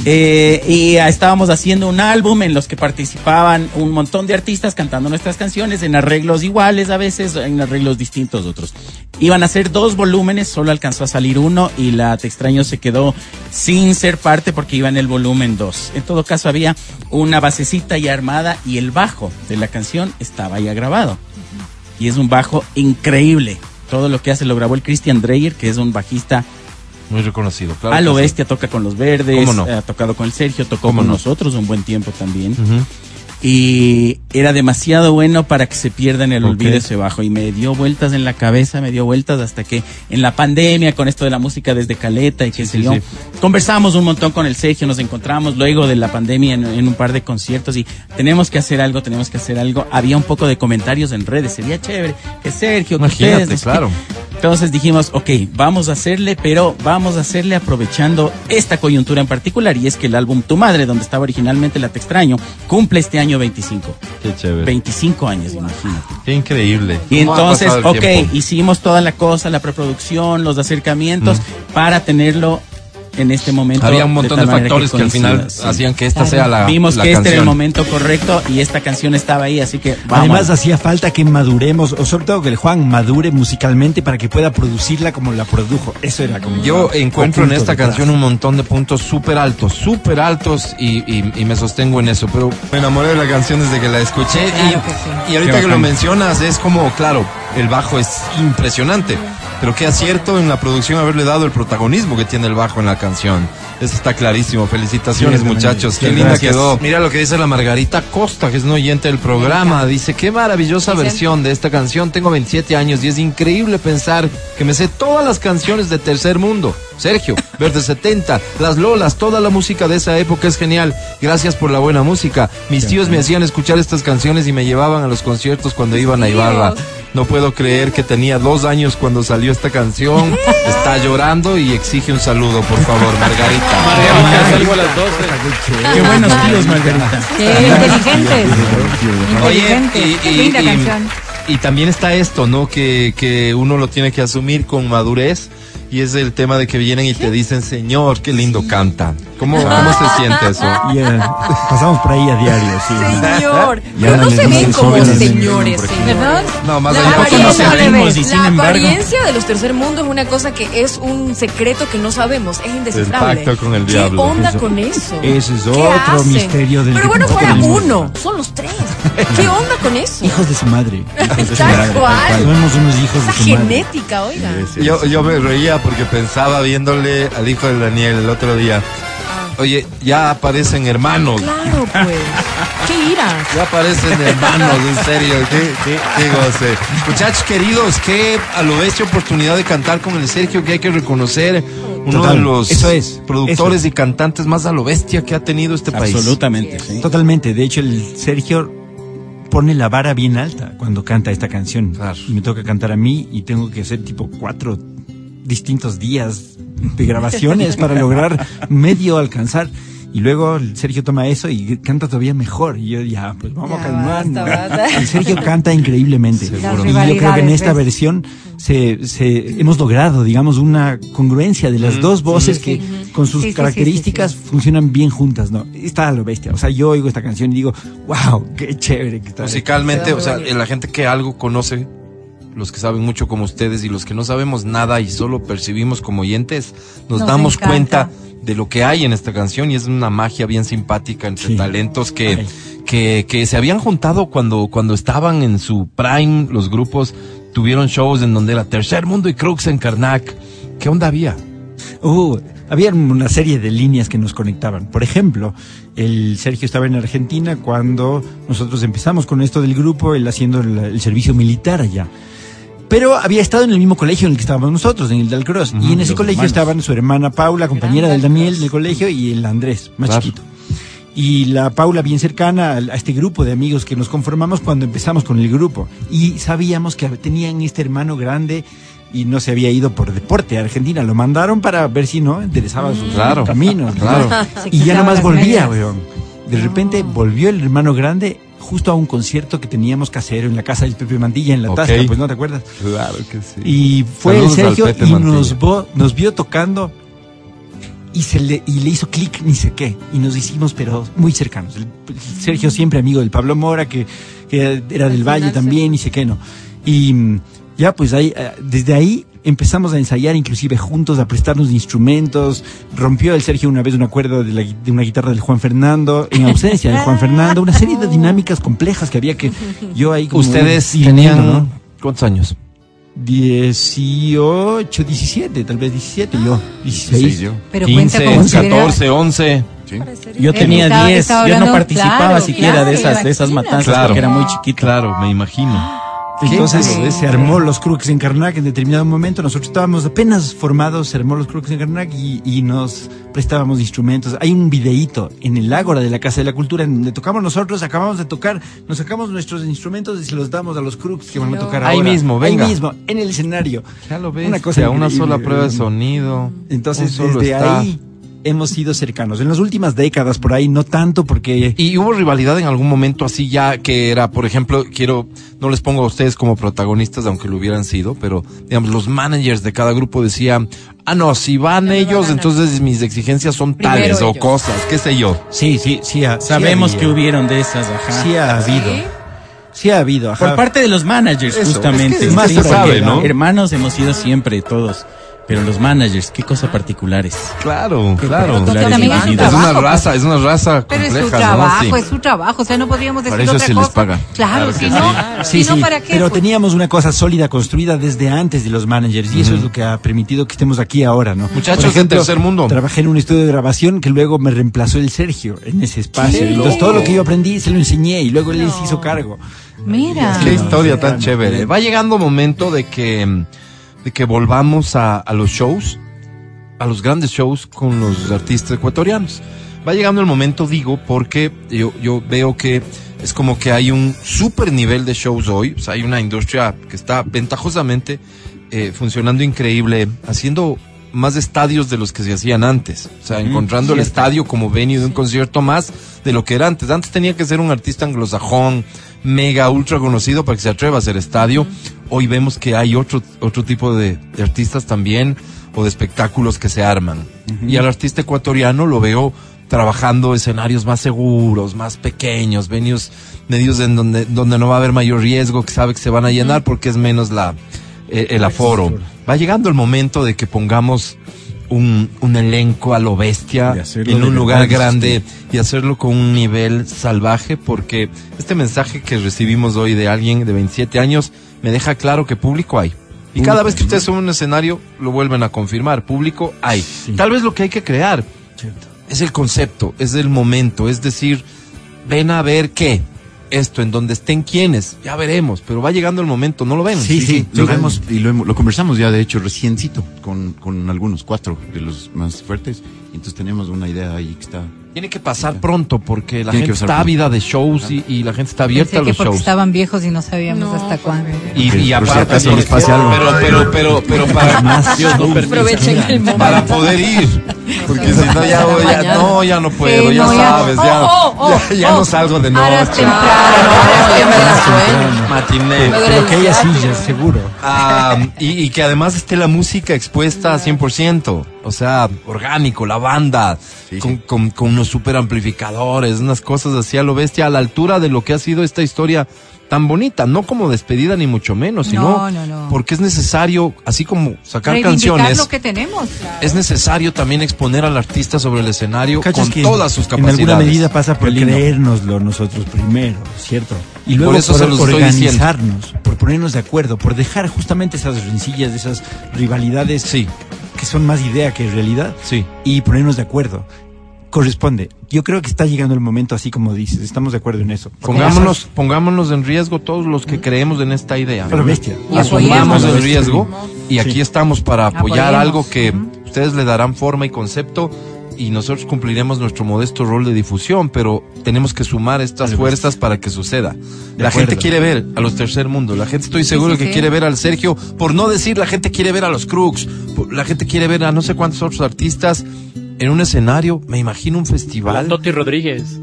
Eh, y estábamos haciendo un álbum en los que participaban un montón de artistas cantando nuestras canciones en arreglos iguales a veces, en arreglos distintos otros. Iban a ser dos volúmenes, solo alcanzó a salir uno y la Te extraño se quedó sin ser parte porque iba en el volumen 2. En todo caso había una basecita ya armada y el bajo de la canción estaba ya grabado. Y es un bajo increíble. Todo lo que hace lo grabó el Christian Dreyer, que es un bajista
Muy reconocido, claro.
a lo
que sí.
bestia toca con los verdes,
¿Cómo no?
ha tocado con el Sergio, tocó
¿Cómo
con
no?
nosotros un buen tiempo también.
Ujú.
Y era demasiado bueno para que se pierda en el
Ok.
olvido ese bajo. Y me dio vueltas en la cabeza, me dio vueltas hasta que en la pandemia, con esto de la música desde Caleta y qué sé yo, conversamos un montón con el Sergio, nos encontramos luego de la pandemia en, en un par de conciertos y tenemos que hacer algo, tenemos que hacer algo. Había un poco de comentarios en redes, sería chévere que Sergio, que
Imagínate,
ustedes, no sé
claro.
qué. Entonces dijimos, ok, vamos a hacerle, pero vamos a hacerle aprovechando esta coyuntura en particular, y es que el álbum Tu Madre, donde estaba originalmente La Te Extraño, cumple este año 25.
Qué chévere.
25 años, imagínate.
Qué increíble.
Y
¿Cómo ha
entonces, ok,
tiempo?
hicimos toda la cosa, la preproducción, los acercamientos, para tenerlo en este momento.
Había un montón de, factores que, al final
sí.
hacían que esta sea la
Vimos
la
que este era el
canción.
momento correcto y esta canción estaba ahí, así que vamos.
Además hacía falta que maduremos, o sobre todo que el Juan madure musicalmente para que pueda producirla como la produjo. Eso era como...
Yo encuentro en esta canción un montón de puntos súper altos, súper altos y, y- y me sostengo en eso. Pero me enamoré de la canción desde que la escuché y,
Claro que sí.
y ahorita
Qué
que lo mencionas es como, claro, el bajo es impresionante, pero qué acierto en la producción haberle dado el protagonismo que tiene el bajo en la canción. Eso está clarísimo. Felicitaciones
Sí,
muchachos. Qué linda
gracias.
quedó. Mira lo que dice la Margarita Costa, que es no oyente del programa. Dice, qué maravillosa versión de esta canción. Tengo 27 años y es increíble pensar que me sé todas las canciones de Tercer Mundo. Sergio, Verde 70, Las Lolas, toda la música de esa época es genial. Gracias por la buena música. Mis tíos me hacían escuchar estas canciones y me llevaban a los conciertos cuando iban a Ibarra. No puedo creer que tenía dos años cuando salió esta canción. Está llorando y exige un saludo, por favor, Margarita.
Margarita, salgo a las 12.
Qué buenos tíos, Margarita.
Sí, inteligentes.
Oye,
Inteligentes.
y, y-
Linda
y-
canción.
y también está esto, ¿no? Que, que uno lo tiene que asumir con madurez. Y es el tema de que vienen y te dicen, Señor, qué lindo canta. ¿Cómo, cómo se siente eso?
Y, eh, pasamos por ahí a diario, sí.
Señor,
Ya
pero no
no
se ven como señores, señores.
¿Perdón?
No, más
La apariencia,
servimos y sin
la
embargo.
apariencia de los tercer mundo es una cosa que es un secreto que no sabemos, es indescifrable.
El pacto con el
¿Qué
diablo.
onda
Eso-
con eso?
ese es
¿Qué
otro
hacen?
misterio del
Pero bueno, fuera uno, son los tres. ¿Qué onda con eso?
Hijos de su madre. Hijos de su
Tal cual.
Somos unos hijos
Esa
de su madre.
genética, oiga.
Yo, yo me reía porque pensaba viéndole al hijo de Daniel el otro día. Oye, ya aparecen hermanos.
Claro, pues. ¿Qué ira?
Ya aparecen hermanos, en serio. Qué, qué, qué goce. Muchachos queridos, qué a lo bestia oportunidad de cantar con el Sergio que hay que reconocer. Uno
Total,
de los
eso es,
productores
eso
y cantantes más a lo bestia que ha tenido este país.
Absolutamente, sí.
Totalmente. De hecho, el Sergio pone la vara bien alta cuando canta esta canción.
Claro.
Y me toca cantar a mí y tengo que hacer tipo cuatro distintos días de grabaciones para lograr medio alcanzar. Y luego el Sergio toma eso y canta todavía mejor. Y yo ya, pues vamos
Ya,
calmando.
basta,
Sergio canta increíblemente.
Seguro.
Y yo creo que en esta
¿ves?
versión se, se hemos logrado, digamos, una congruencia de las dos voces que con sus
Sí, sí, sí,
características
sí,
funcionan bien juntas, ¿no? Está a lo bestia. O sea, yo oigo esta canción y digo, wow, qué chévere que está.
Musicalmente, o sea, la gente que algo conoce, los que saben mucho como ustedes y los que no sabemos nada y solo percibimos como oyentes, nos,
Nos
damos
encanta.
cuenta de lo que hay en esta canción y es una magia bien simpática entre
Sí.
talentos que, que, que se habían juntado cuando, cuando estaban en su prime, los grupos tuvieron shows en donde era Tercer Mundo y Crux en Karnak. ¿Qué onda había?
Uh, había una serie de líneas que nos conectaban. Por ejemplo, el Sergio estaba en Argentina cuando nosotros empezamos con esto del grupo, él haciendo el, el servicio militar allá. Pero había estado en el mismo colegio en el que estábamos nosotros, en el Dalcross. y en ese colegio
hermanos.
estaban su hermana Paula, compañera del Daniel del colegio, y el Andrés, más
Claro.
chiquito. Y la Paula bien cercana a este grupo de amigos que nos conformamos cuando empezamos con el grupo. Y sabíamos que tenían este hermano grande y no se había ido por deporte a Argentina. Lo mandaron para ver si no enderezaba sus
Claro,
caminos. ¿no?
claro.
Y ya nomás volvía, weón. De repente volvió el hermano grande justo a un concierto que teníamos casero en la casa del Pepe Mantilla en la
Ok.
Tasca, pues no te acuerdas.
Claro que sí.
Y fue
Saludos
el Sergio y nos, vo- nos vio tocando y se le, y le hizo clic ni sé qué. Y nos hicimos, pero muy cercanos. El- el Sergio siempre amigo del Pablo Mora, que, que era del Valle también, y sé qué no. Y mm, ya pues ahí, eh, desde ahí empezamos a ensayar inclusive juntos, a prestarnos instrumentos. Rompió el Sergio una vez una cuerda de, la de una guitarra del Juan Fernando, en ausencia de Juan Fernando. Una serie de dinámicas complejas que había que yo ahí como
Ustedes tenían,
¿no?
¿cuántos años?
18, 17, tal vez 17, yo 16.
yo.
Pero
15,
cuenta como si hubiera-
14, 11.
Sí.
Yo tenía
estaba-
10,
estaba
yo no participaba
claro,
siquiera
claro,
de esas, de esas matanzas
Claro.
porque era muy chiquito.
Claro, me imagino.
Entonces se armó los Crooks en Karnak en determinado momento. Nosotros estábamos apenas formados, se armó los Crooks en Karnak y, y nos prestábamos instrumentos. Hay un videíto en el Ágora de la Casa de la Cultura en donde tocamos nosotros, acabamos de tocar, nos sacamos nuestros instrumentos y se los damos a los Crooks que van a tocar
Ahí
ahora.
mismo, venga.
Ahí mismo, en el escenario.
Ya lo ves.
Una cosa
una sola prueba de sonido.
Entonces,
un solo
desde
está.
ahí hemos sido cercanos. En las últimas décadas, por ahí, no tanto porque...
Y hubo rivalidad en algún momento así ya que era, por ejemplo, quiero, no les pongo a ustedes como protagonistas, aunque lo hubieran sido, pero digamos, los managers de cada grupo decían, ah, no, si van ellos, entonces mis exigencias son
Primero
tales o cosas, qué sé yo.
Sí, sí, sí. ha-
Sabemos que hubieron de esas, ajá.
Sí ha habido.
¿Sí?
Sí ha habido, ajá.
Por parte de los managers,
Eso,
justamente.
es que es
más
Sí,
se
porque
sabe, ¿no?
Hermanos hemos sido siempre todos. Pero los managers, qué cosa particulares.
Claro, claro.
Es
una
pues.
raza, es una raza
Pero es su
¿no?
trabajo,
Sí.
es su trabajo, o sea, no podríamos decir
Para eso
otra
se les paga.
Claro,
Claro
si no,
Sí,
si no,
sí,
¿para qué?
pero
Pues,
teníamos una cosa sólida construida desde antes de los managers y eso es lo que ha permitido que estemos aquí ahora, ¿no?
Muchachos
Por ejemplo,
del tercer mundo.
Trabajé en un estudio de grabación que luego me reemplazó el Sergio en ese espacio.
¡Qué
Entonces todo lo que yo aprendí se lo enseñé y luego él se hizo cargo.
Mira.
Qué historia tan chévere. Va llegando momento de que, de que volvamos a, a los shows, a los grandes shows con los artistas ecuatorianos. Va llegando el momento, digo, porque yo, yo veo que es como que hay un super nivel de shows hoy. O sea, hay una industria que está ventajosamente eh, funcionando increíble, haciendo más estadios de los que se hacían antes. O sea, encontrando el estadio como venue de un concierto más de lo que era antes. Antes tenía que ser un artista anglosajón, mega, ultra conocido para que se atreva a hacer estadio. Hoy vemos que hay otro, otro tipo de, de artistas también o de espectáculos que se arman. Y al artista ecuatoriano lo veo trabajando escenarios más seguros, más pequeños, venues medios en donde, donde no va a haber mayor riesgo, que sabe que se van a llenar porque es menos la, eh, el aforo. Va llegando el momento de que pongamos un, un elenco a lo bestia en un lugar grande y hacerlo con un nivel salvaje porque este mensaje que recibimos hoy de alguien de 27 años me deja claro que público hay. Y cada vez que ustedes suben un escenario lo vuelven a confirmar, público hay. Tal vez lo que hay que crear es el concepto, es el momento, es decir, ven a ver qué, esto, en donde estén quienes, ya veremos, pero va llegando el momento, ¿no lo ven?
Sí, sí,
lo
lo vemos.
y lo, hemos- lo conversamos ya de hecho reciencito con, con algunos cuatro de los más fuertes. Entonces tenemos una idea ahí que está.
Tiene que pasar pronto porque la
Tiene que
gente está
pronto.
ávida de shows y, y la gente está abierta
Pensé
a
que
los
porque
shows.
estaban viejos y no sabíamos hasta cuándo.
Y, y
si
aparte, porque-
les pase algo.
pero, pero, pero, pero para, Dios no.
Aprovechen el momento.
para poder ir. Porque si no, ya, ya, no, ya no puedo,
Sí,
ya
no, ya-
sabes, ya,
Oh, oh,
ya, ya
oh,
no salgo de noche.
temprano.
Que da sueño.
Matiné.
Pero que haya sillas, seguro.
Ah, y, y que además esté la música expuesta a 100%. O sea, orgánico, la banda,
Sí,
con,
sí.
con- con unos super amplificadores, unas cosas así a lo bestia, a la altura de lo que ha sido esta historia tan bonita. No como despedida ni mucho menos, sino
No, no, no.
porque es necesario, así como sacar canciones,
lo que tenemos.
es necesario también exponer al artista sobre el escenario
¿Cachas
con todas sus
En
capacidades.
alguna medida pasa por creérnoslo nosotros primero, ¿cierto? Y luego
Por eso
por,
se los estoy
organizarnos, por ponernos de acuerdo, por dejar justamente esas rencillas, esas rivalidades
Sí,
que son más idea que realidad
sí.
y ponernos de acuerdo. Corresponde. Yo creo que está llegando el momento así como dices, estamos de acuerdo en eso.
Pongámonos, pongámonos en riesgo todos los que creemos en esta idea.
Pero bestia.
Y
asumamos el riesgo y aquí
Sí.
estamos para apoyar
Apoyemos.
algo que ustedes le darán forma y concepto y nosotros cumpliremos nuestro modesto rol de difusión, pero tenemos que sumar estas fuerzas para que suceda. La
acuerdo.
gente quiere ver a los tercer mundo, la gente estoy seguro
sí,
que
sí.
quiere ver al Sergio, por no decir la gente quiere ver a los Crooks, por- la gente quiere ver a no sé cuántos otros artistas en un escenario, me imagino un festival
Toti Rodríguez.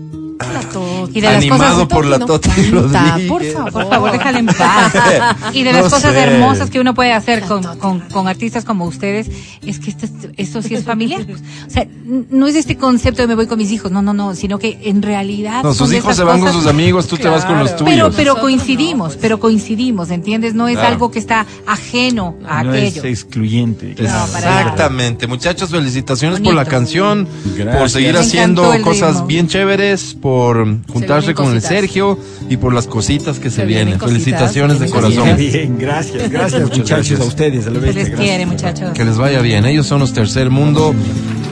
Y de las
animado
cosas
por la
no
Toti
canta, por favor.
Por favor, déjala en paz. Y de las
No
cosas
sé.
hermosas que uno puede hacer con, con, con artistas como ustedes, es que esto, es- esto sí es familiar. O sea, no es este concepto de me voy con mis hijos, no, no, no, sino que en realidad.
No, sus hijos se van con sus amigos, tú te vas con los tuyos.
Pero, pero coincidimos, pero coincidimos, ¿entiendes? No es
Claro.
algo que está ajeno a
no
aquello.
es excluyente.
Exactamente. Muchachos, felicitaciones por la canción,
Gracias.
por seguir
Me
haciendo cosas
ritmo.
bien chéveres, por por
juntarse
con el Sergio y por las cositas que se,
vienen.
Felicitaciones de corazón.
Bien, gracias, gracias muchachos a ustedes. A que
les quiere, muchachos.
Que les vaya bien. Ellos son los Tercer Mundo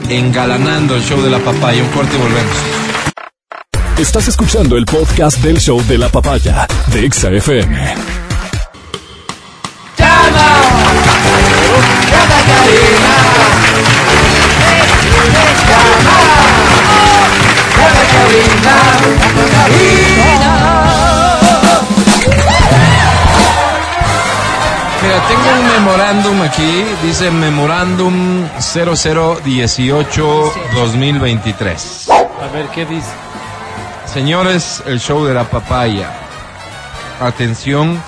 engalanando el show de la papaya. Un corte y volvemos.
Estás escuchando el podcast del show de la papaya de Exa FM. ¡Llama! ¡Llama, Ana Karina, Ana Karina.
Mira, tengo un memorándum aquí, dice memorándum 0018-2023.
A ver, ¿qué dice?
Señores, el show de la papaya. Atención,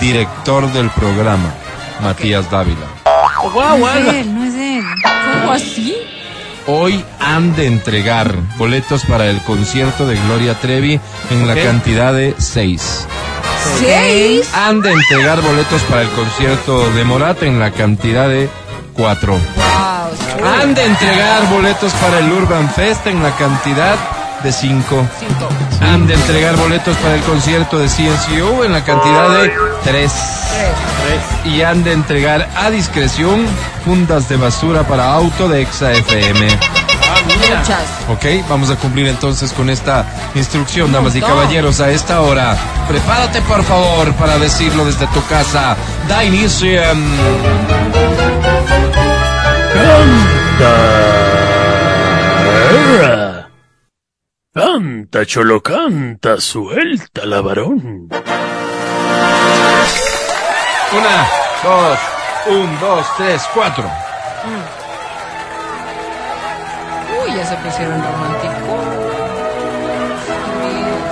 director del programa. Matías Dávila.
Wow,
no, es él, no es él.
¿Cómo así?
Hoy han de entregar boletos para el concierto de Gloria Trevi en la cantidad de seis.
¿Seis?
Han de entregar boletos para el concierto de Morat en la cantidad de cuatro.
Wow.
Han de entregar boletos para el Urban Fest en la cantidad de cinco.
Cinco.
Han de entregar boletos para el concierto de CNCO en la cantidad de tres. Y han de entregar a discreción fundas de basura para auto de Exa FM.
Muchas.
Ok, vamos a cumplir entonces con esta instrucción, damas y caballeros, a esta hora. Prepárate, por favor, para decirlo desde tu casa. Da inicio. em,
Canta. Canta, cholo, canta, suelta la varón.
Una, dos, un, dos, tres, cuatro.
Uy, ya se pusieron romántico.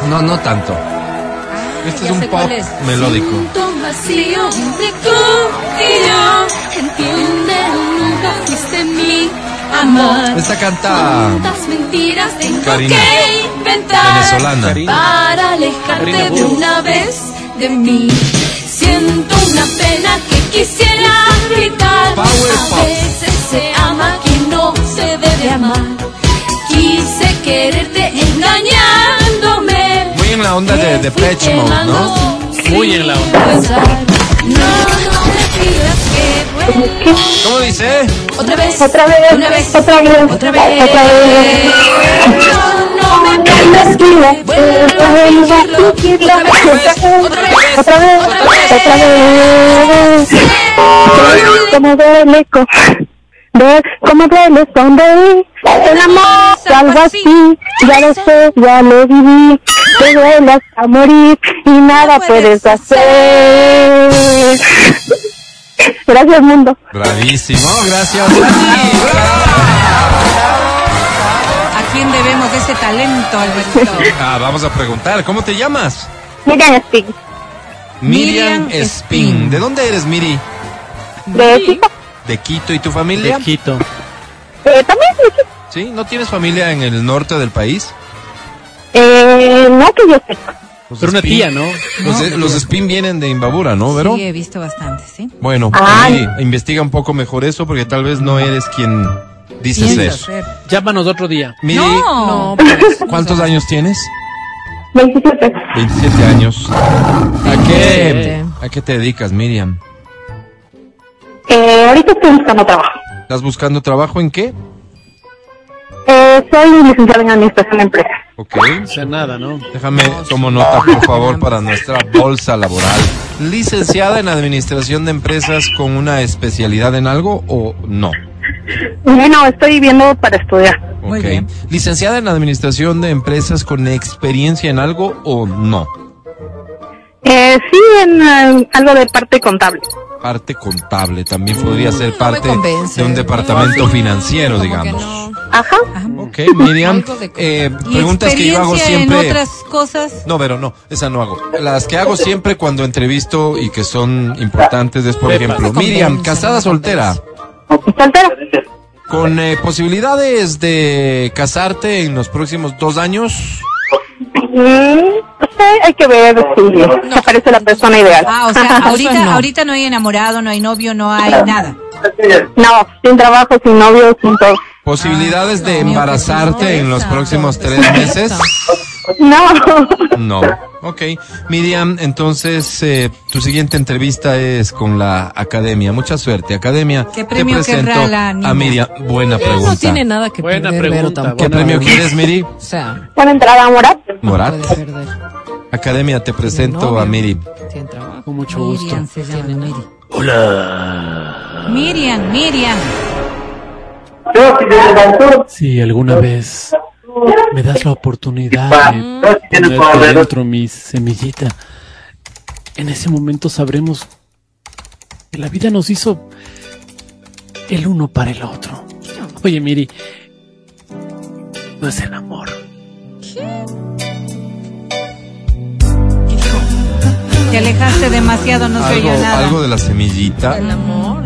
No, no tanto. Este es un pop melódico.
Un vacío entre tú y yo. Entiende, nunca fuiste amor.
Esta canta
Tantas mentiras tengo
Karina,
que inventar
venezolana.
para alejarte
Karina
de una vez de mí. Siento una pena que quisiera gritar.
Power
A
pop.
veces se ama quien no se debe amar. Quise quererte engañándome.
Muy en la onda de Mode, ¿no?
Muy en la onda.
No, no
¿Cómo dice?
Otra vez,
Otra vez,
una vez,
otra vez,
otra vez.
otra vez.
No, no me que. Otra vez, otra vez,
Otra vez, otra vez. Como duele, ver cómo duele sonreír. El amor algo así, ya lo sé, ya lo viví. Te duele hasta morir y nada puedes hacer. Gracias, mundo.
Bravísimo, gracias.
¿A quién debemos ese talento, Alberto?
Ah, vamos a preguntar, ¿cómo te llamas?
Miriam Spin,
Miriam Spin.
Spin.
¿De dónde eres, Miri?
de Quito.
¿De Quito y tu familia?
De Quito.
Eh, también de Quito.
¿Sí? ¿No tienes familia en el norte del país?
Eh, no que yo sepa.
Los
Pero una
Spin-
tía, ¿no?
Los, los Spin vienen de Imbabura, ¿no, Vero?
Sí, he visto bastante, ¿sí?
Bueno. Miri, investiga un poco mejor eso porque tal vez no eres quien dices eso.
ser.
Llámanos otro día.
Miri,
No,
¿cuántos años tienes?
27.
27 años. ¿A qué. ¿A qué te dedicas, Miriam?
Eh, ahorita estoy buscando trabajo.
¿Estás buscando trabajo en qué?
Eh, soy licenciada en administración de empresas.
Ok.
O sea, nada, ¿no?
Déjame, tomo nota, por favor, para nuestra bolsa laboral. ¿Licenciada en Administración de Empresas con una especialidad en algo o no?
Bueno, estoy viendo para estudiar.
Muy
Ok.
bien.
¿Licenciada en Administración de Empresas con experiencia en algo o no?
Eh, sí, en eh, algo de parte contable.
Parte contable, también podría ser
no
parte de un departamento financiero, digamos.
no.
Ajá.
Ok, Miriam, eh,
¿Y
preguntas que yo hago siempre...
en otras cosas?
No, pero no, esa no hago. Las que hago siempre cuando entrevisto y que son importantes es, por
Pepa.
ejemplo, Miriam, casada, soltera,
Soltera.
con eh, posibilidades de casarte en los próximos dos años.
No hay que ver si se parece la persona ideal.
Ah, o sea, ahorita,
no.
ahorita no hay enamorado, no hay novio, no hay nada.
no, sin trabajo, sin novio, sin todo.
Posibilidades de
no,
embarazarte en los próximos tres meses.
No.
No. Ok. Miriam, entonces eh, tu siguiente entrevista es con la academia. Mucha suerte, academia.
¿Qué
Te
premio
presento
querrá la niña?
a Miriam. Buena pregunta.
No tiene nada que
Buena
perder,
pregunta.
¿Qué
buena
premio
pregunta.
quieres, Miri?
O sea,
Buena entrada, Morat.
Morat. Academia, te presento
novio.
a Miri.
Tiene trabajo.
Con mucho gusto.
Miriam se llama, Miri.
Hola.
Miriam, Miriam.
Si alguna vez me das la oportunidad de ponerte dentro mi semillita, en ese momento sabremos La vida nos hizo el uno para el otro. Oye, Miri, no es el amor.
Te alejaste demasiado, no se oye nada.
algo de la semillita.
El amor.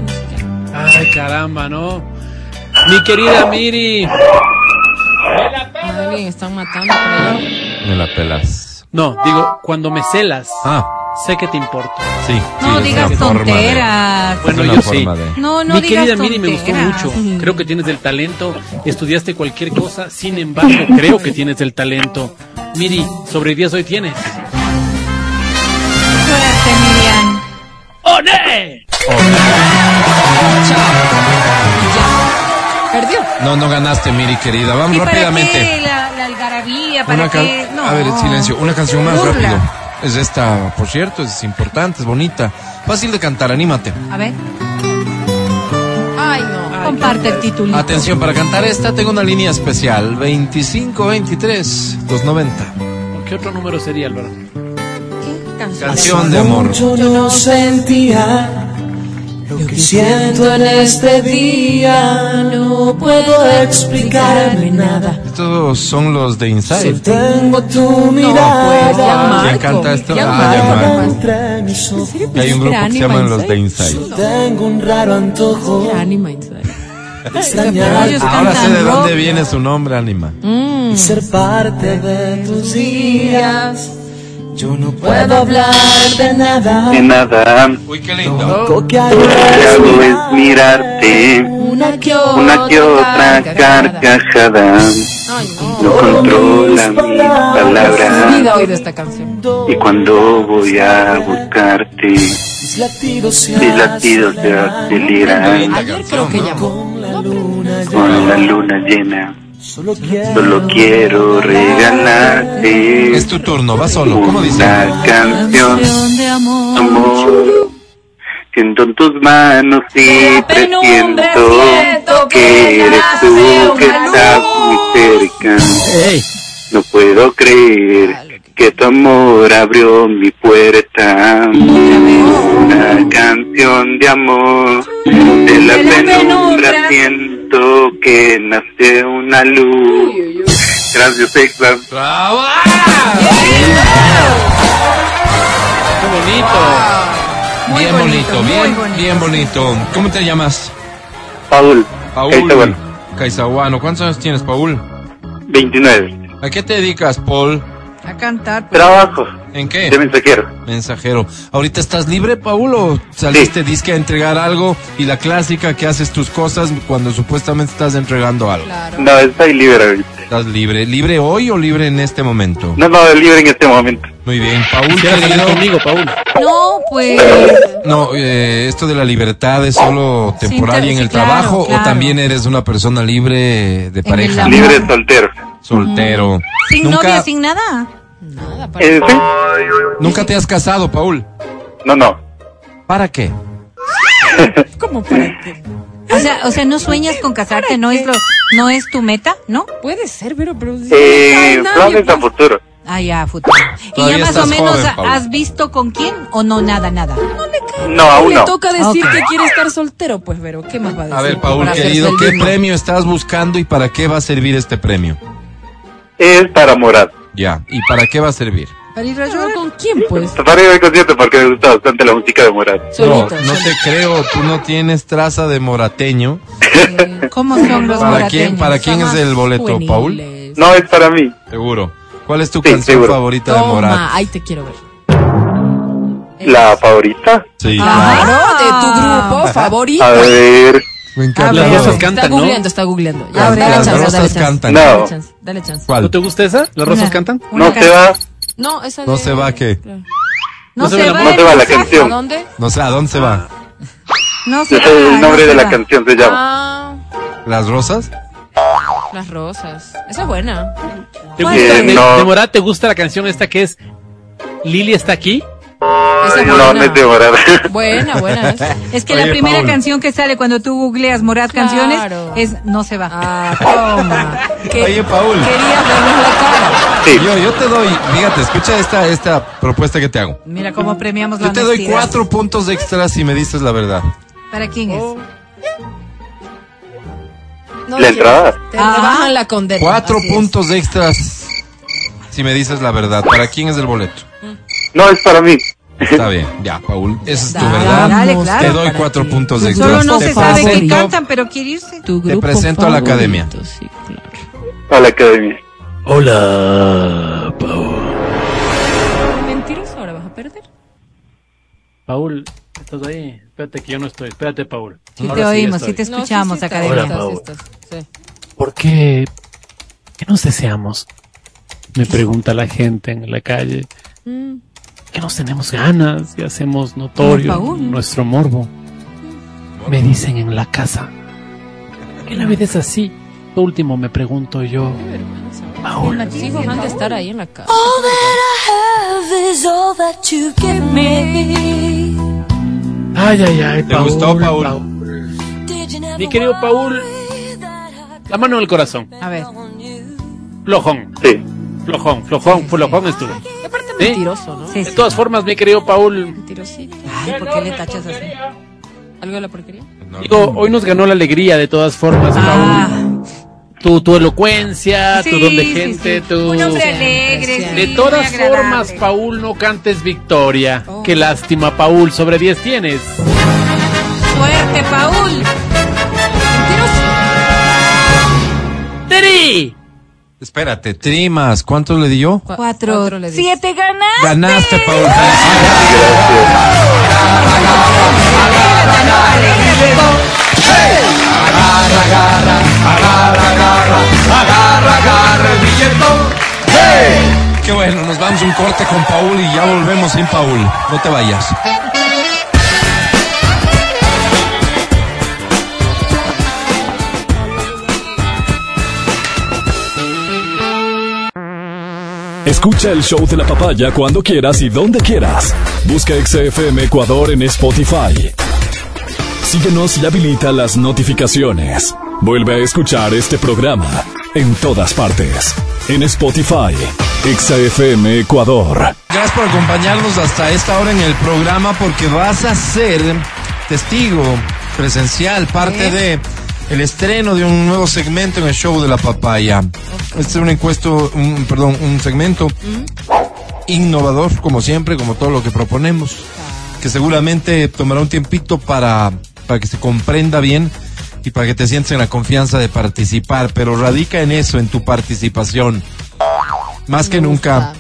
Ay, caramba, ¿no? Mi querida Miri.
Alguien están matando por allá.
Me la pelas.
No, digo, cuando me celas,
Ah,
sé que te importo.
sí.
No
sí,
digas
de-
tonteras.
Bueno, yo sí.
de-
No, no
Mi
digas
querida Miri me gustó mucho. Creo que tienes el talento. Estudiaste cualquier cosa. Sin embargo, creo que tienes el talento. Miri, sobre 10 hoy tienes.
Perdió.
No, no ganaste, Miri, querida. Vamos
¿Y para
rápidamente.
qué la, la algarabía? ¿Para
Una can-
qué? No.
A ver, silencio. Una canción más
Burla.
rápido. Es esta, por cierto, es importante, es bonita. Fácil de cantar, anímate.
A ver,
Ay, no.
comparte el título.
Atención, para cantar esta tengo una línea especial. 2523 290.
¿Qué otro número sería, Álvaro?
Canción de amor.
Yo no sentía lo que siento en este día. No puedo explicarme nada.
Estos son los de Inside.
Tengo tu mirada.
¿Quién canta esto?
Ya
Ah, ya
Marco.
Marco.
entre mis ojos.
Y hay un grupo que se llaman los de Inside.
Tengo un raro antojo.
Anima inside.
Ahora sé de dónde viene su nombre, Anima.
y ser parte de tus días. Yo no puedo hablar de nada.
De nada,
Uy, qué
Lo
lindo.
único que
lo que hago es mirarte.
Una que
Una que otra carcajada no controla mi
Vida
palabra.
hoy de esta canción.
Y cuando voy a buscarte,
mis latidos se
mis latidos se aceleran
Ayer creo que llamó.
con la luna llena.
Solo quiero
Solo quiero regalarte
Es tu turno, va solo. ¿Cómo dice?
una canción
de amor.
amor. Siento en tus manos y presiento que eres tú que estás muy cerca. No puedo creer que tu amor abrió mi puerta. Una canción de amor. De la penumbra siento que nace una luz. Gracias, Exxon.
¡Bravo!
¡Qué bonito!
Muy
bien
bonito,
bonito,
muy
bien,
bonito.
bien bonito. ¿Cómo te llamas?
Paul,
Paul.
Caizaguano.
Caizaguano. ¿Cuántos años tienes, Paul?
29.
¿A qué te dedicas, Paul?
A cantar. pues.
Trabajo
¿En qué?
de mensajero.
Mensajero. ¿Ahorita estás libre, Paul, o saliste disque a entregar algo y la clásica que haces tus cosas cuando supuestamente estás entregando algo?
No, estoy libre ahorita.
¿Estás libre? ¿Libre hoy o libre en este momento?
No, no, libre en este momento.
Muy bien, Paul,
¿Quieres conmigo, Paul?
No, pues.
No, eh, esto de la libertad es solo temporaria
Sí,
en el
claro,
trabajo
claro.
o también eres una persona libre de pareja.
Libre soltero.
soltero.
Sin
nunca,
novia, sin nada.
Nada, para
¿En sí?
nunca te has casado, Paul.
No, no.
¿Para qué?
¿Cómo para qué?
O sea, o sea, no sueñas con casarte, no es lo, no es tu meta, ¿no?
Puede ser, pero... pero
Eh,
no
planes a futuro.
Ah, ya, futuro. ¿Y
Todavía
ya más o menos
joven,
has visto con quién o no nada, nada?
No, aún
Le
no.
toca decir
Ok.
que quiere estar soltero, pues, pero ¿qué más va a decir?
A ver, Paul, querido, ¿qué premio estás buscando y para qué va a servir este premio?
Es para morar.
Ya, ¿y para qué va a servir?
Para ir a llorar con quién, pues.
Para ir al concierto porque me gusta bastante la música de Morat.
No, no te creo, tú no tienes traza de morateño.
¿Cómo son los
¿Para
morateños?
quién, para quién es el boleto, Paul?
Juveniles.
No, es para mí.
Seguro. ¿Cuál es tu
Sí,
canción
seguro.
favorita de
Toma,
Morat?
ahí te quiero ver.
La favorita.
Sí,
Claro, de tu grupo favorito.
A ver.
Me
Las
encanta.
rosas
Está
cantan, ¿no?
googleando, está googleando. Ya,
Las-
dale
las
chance,
rosas
dale chance.
cantan.
No.
Dale chance, dale chance.
¿No te gusta esa? ¿Las rosas
Una.
cantan?
No se va.
No, esa
No
de-
se va, ¿qué?
Claro.
No,
se
va,
la-
No se va la
¿A
canción.
dónde?
No sé, ¿a dónde se va?
No se va,
el nombre
no
de
se
la
va.
canción, se llama.
Ah,
¿Las rosas?
las rosas. Esa es buena.
¿Te gusta, de,
no.
de Morat, ¿te gusta la canción esta que es Lili está aquí?
Esa
no,
buena.
no es de Morat.
Buena, buena.
Es que
Oye,
la primera
Paul.
canción que sale cuando tú googleas Morat
Claro.
canciones es No se va.
Ah, toma. Que
Oye, Paul.
Querías vernos la cara.
Sí.
Yo, yo te doy, fíjate, escucha esta, esta propuesta que te hago.
Mira cómo premiamos la
Yo te doy cuatro puntos extras si me dices la verdad.
¿Para quién es?
No,
La entrada.
Te
Ah.
rebajan la condena.
Cuatro
Así es.
puntos extras si me dices la verdad. ¿Para quién es el boleto?
No, es para mí.
Está bien, ya, Paul. Esa es tu
Dale,
verdad.
dale, claro.
Te doy cuatro puntos extras.
Solo no
te
se sabe cantan, pero quiere irse.
Tu
te presento a la academia.
Sí, claro.
A la academia.
Hola, Paul.
Mentiroso, ahora vas a perder.
Paul, ¿estás ahí? Espérate que yo no estoy. Espérate, Paul.
Sí
Ahora
te oímos, sí te
No,
escuchamos,
sí, sí, estás,
Academia.
Hola. ¿Por qué? ¿Qué nos deseamos? Me pregunta la gente en la calle.
Mm.
¿Qué nos tenemos ganas y hacemos notorio
Paul.
nuestro morbo? Me dicen en la casa. ¿Por qué la vida es así? Lo último me pregunto yo. Paul,
han de estar ahí en la casa.
All that I have is all that you give me.
Ay, ay, ay,
¿Te
Paul.
gustó, Paul?
Never
Mi querido Paul, la mano en el corazón.
A ver.
Flojón,
Sí.
flojón, flojón, flojón estuvo.
Mentiroso, ¿no?
Sí,
De
sí.
todas formas, mi querido Paul,
Mentirosito.
Ay, ¿por qué le tachas así?
¿Algo de la porquería?
digo, hoy nos ganó la alegría de todas formas,
Ah,
Paul. Tu, tu elocuencia, tu
sí,
don de gente,
sí.
tu...
Un hombre alegre.
De todas formas, Paul, no cantes victoria.
Oh.
Qué lástima, Paul, sobre 10 tienes.
Suerte, Paul.
Mentiroso.
¡Teri!
Espérate, Trimas, ¿cuántos le di yo?
Cu-
Cuatro.
le.
Siete ganas.
Ganaste, Paul. Felicidades. Qué bueno, nos vamos a un corte con Paul y ya volvemos sin Paul. No te vayas.
Escucha el show de la papaya cuando quieras y donde quieras. Busca XFM Ecuador en Spotify. Síguenos y habilita las notificaciones. Vuelve a escuchar este programa en todas partes. En Spotify, XFM Ecuador.
Gracias por acompañarnos hasta esta hora en el programa porque vas a ser testigo presencial, parte de el estreno de un nuevo segmento en el show de la papaya. Este es un encuesto, un, perdón, un segmento innovador, como siempre, como todo lo que proponemos, que seguramente tomará un tiempito para, para que se comprenda bien y para que te sientas en la confianza de participar, pero radica en eso, en tu participación. Más que nunca,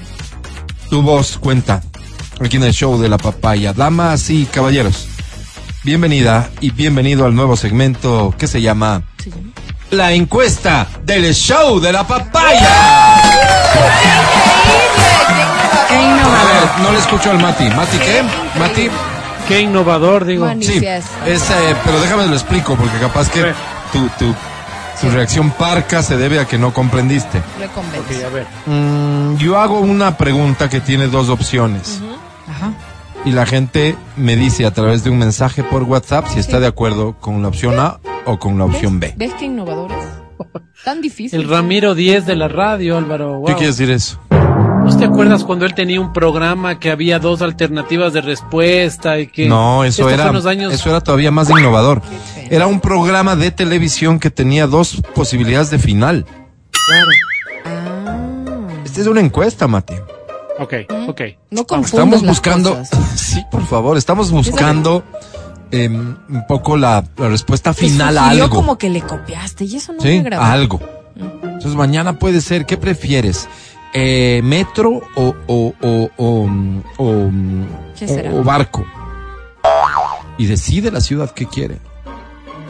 tu voz cuenta aquí en el show de la papaya. Damas y caballeros, bienvenida y bienvenido al nuevo segmento que se llama
Se llama.
La encuesta del show de la papaya.
Qué
A
innovador.
ver, no le escucho al Mati. ¿Mati qué? ¿Mati?
Qué innovador, digo.
Sí, es, eh, pero déjame lo explico porque capaz que tu, tu, tu reacción parca se debe a que no comprendiste.
Le convence.
Ok, a ver.
Mm, yo hago una pregunta que tiene dos opciones.
Ajá.
Y la gente me dice a través de un mensaje por WhatsApp si está de acuerdo con la opción A o con la opción B.
¿Ves qué innovadores? Tan difícil.
El Ramiro 10 de la radio, Álvaro.
¿Qué
wow.
quiere decir eso?
¿No te acuerdas cuando él tenía un programa que había dos alternativas de respuesta y que
No, eso era,
años
eso era todavía más innovador. Era un programa de televisión que tenía dos posibilidades de final. Esta es una encuesta, Mati.
Ok, ok.
No confundas
Estamos
las
buscando,
cosas.
sí, por favor, estamos buscando em, un poco la, la respuesta final a algo.
como que le copiaste y eso no me
Sí,
agrada.
a algo. Entonces mañana puede ser, ¿qué prefieres? Eh, ¿Metro o, o, o, o, o,
¿Qué
o-
será?
o barco? Y decide la ciudad que quiere.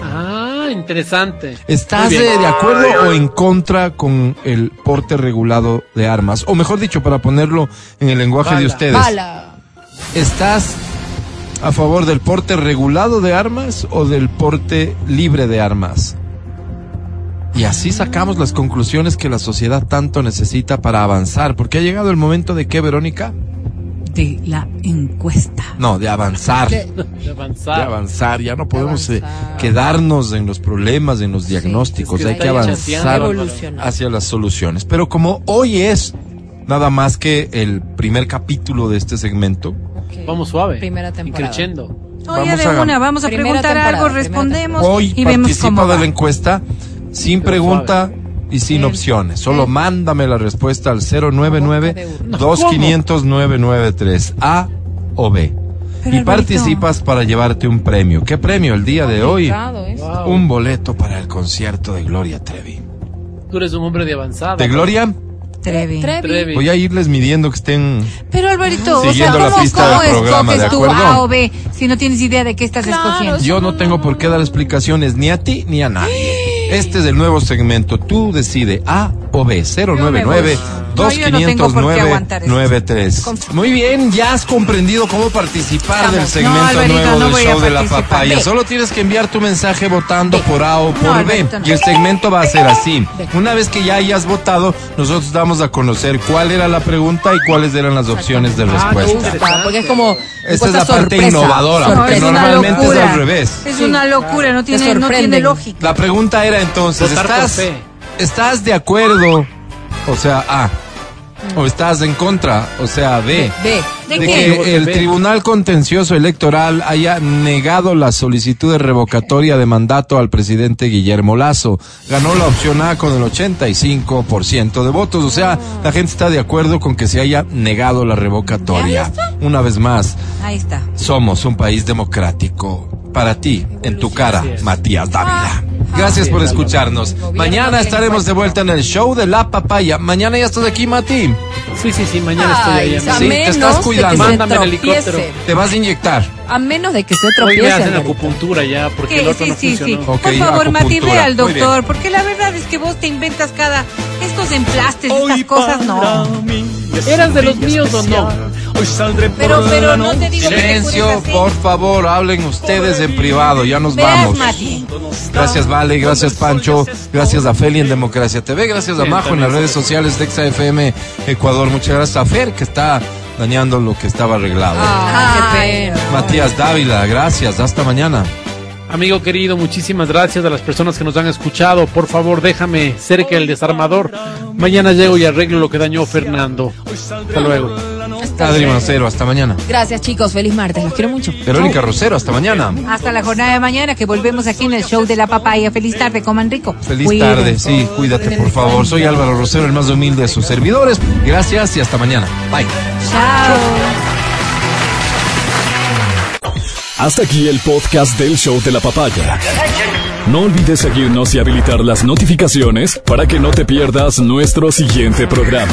Ah, interesante.
¿Estás eh, de acuerdo o en contra con el porte regulado de armas? O mejor dicho, para ponerlo en el lenguaje de ustedes.
Bala.
¿Estás a favor del porte regulado de armas o del porte libre de armas? Y así sacamos las conclusiones que la sociedad tanto necesita para avanzar, porque ha llegado el momento de que, Verónica,
de la encuesta.
No, de avanzar.
De
de
avanzar.
avanzar, ya no podemos eh, quedarnos en los problemas, en los diagnósticos,
es que
hay que avanzar hacia las soluciones. Pero como hoy es nada más que el primer capítulo de este segmento,
Ok.
Vamos suave.
Primera temporada.
Increchendo.
Oye,
Vamos
de
a-
una, vamos a preguntar algo, respondemos
hoy
y vemos
participa
cómo
de
va.
la encuesta sin
Pero
pregunta y sin
Bien.
opciones. Solo
Bien.
mándame la respuesta al 099
No,
2500 993 A o B.
Pero,
y
Alvarito.
participas para llevarte un premio. ¿Qué premio el día de hoy? Un boleto para el concierto de Gloria Trevi.
Tú eres un hombre de avanzada.
¿De Gloria?
Trevi.
Voy a irles midiendo que estén...
Pero Alvarito, o sea,
Siguiendo la
¿cómo,
pista
cómo
del programa,
escoges
¿de
tú
acuerdo?
A o B si no tienes idea de qué estás
Claro,
escogiendo?
Yo no tengo por qué dar explicaciones ni a ti ni a nadie. Este es el nuevo segmento. Tú decide A o B. 099
No, yo no tengo por qué aguantar esto.
2593 Muy bien, ya has comprendido cómo participar del segmento
No,
nuevo
no
del show de la papaya. Solo tienes que enviar tu mensaje votando por A o por B. Y el segmento va a ser así. Una vez que ya hayas votado, nosotros damos a conocer cuál era la pregunta y cuáles eran las opciones de
Ah,
respuesta.
Porque es como.
Esta es la parte
sorpresa.
innovadora,
No,
porque
es una
normalmente es
locura.
al revés.
Es una locura, no tiene, no tiene
sorprenden.
lógica.
La pregunta era entonces,
Votar
¿estás,
fe.
¿estás de acuerdo? O sea, A. ¿O estás en contra? O sea, B.
B.
¿De
de
qué?
que el
B.
Tribunal Contencioso Electoral haya negado la solicitud de revocatoria de mandato al presidente Guillermo Lazo. Ganó la opción A con el 85% de votos. O sea, la gente está de acuerdo con que se haya negado la revocatoria. Una vez más,
Ahí está.
somos un país democrático. Para ti, en tu cara. Matías Dávila. Gracias por escucharnos. Mañana estaremos de vuelta en el show de la papaya. Mañana ya estás aquí, Mati.
Sí, sí, sí, mañana estoy
Ay,
ahí.
a
amigo.
Sí, te estás cuidando.
Mándame el helicóptero.
Te vas a inyectar.
A menos de que se
Hoy
tropiece.
me hacen acupuntura ya, porque
Sí,
el otro
sí,
no
sí, sí.
funcionó.
Ok,
Por favor, Mati, ve al doctor, porque la verdad es que vos te inventas cada... Estos emplastes, estas cosas, no.
¿Eras de los míos o no?
Pero, pero no te digo que te
Silencio, por favor, hablen ustedes en privado, ya nos
Verás,
vamos.
Mati.
Gracias, Vale, gracias, Pancho, gracias a Feli en Democracia TV, gracias a Majo en las redes sociales de XFM Ecuador, muchas gracias a Fer que está dañando lo que estaba arreglado.
Qué pena.
Matías Dávila, gracias, hasta mañana.
Amigo querido, muchísimas gracias a las personas que nos han escuchado. Por favor, déjame cerca el desarmador. Mañana llego y arreglo lo que dañó Fernando. Hasta luego.
Adri Mancero, hasta mañana.
Gracias, chicos. Feliz martes. Los quiero mucho.
Verónica Rosero, hasta mañana.
Hasta la jornada de mañana que volvemos aquí en el show de la papaya. Feliz tarde, coman rico.
Feliz tarde, sí, cuídate por favor. Soy Álvaro Rosero, el más humilde de sus servidores. Gracias y hasta mañana. Bye.
Chao.
Hasta aquí el podcast del show de la papaya. No olvides seguirnos y habilitar las notificaciones para que no te pierdas nuestro siguiente programa.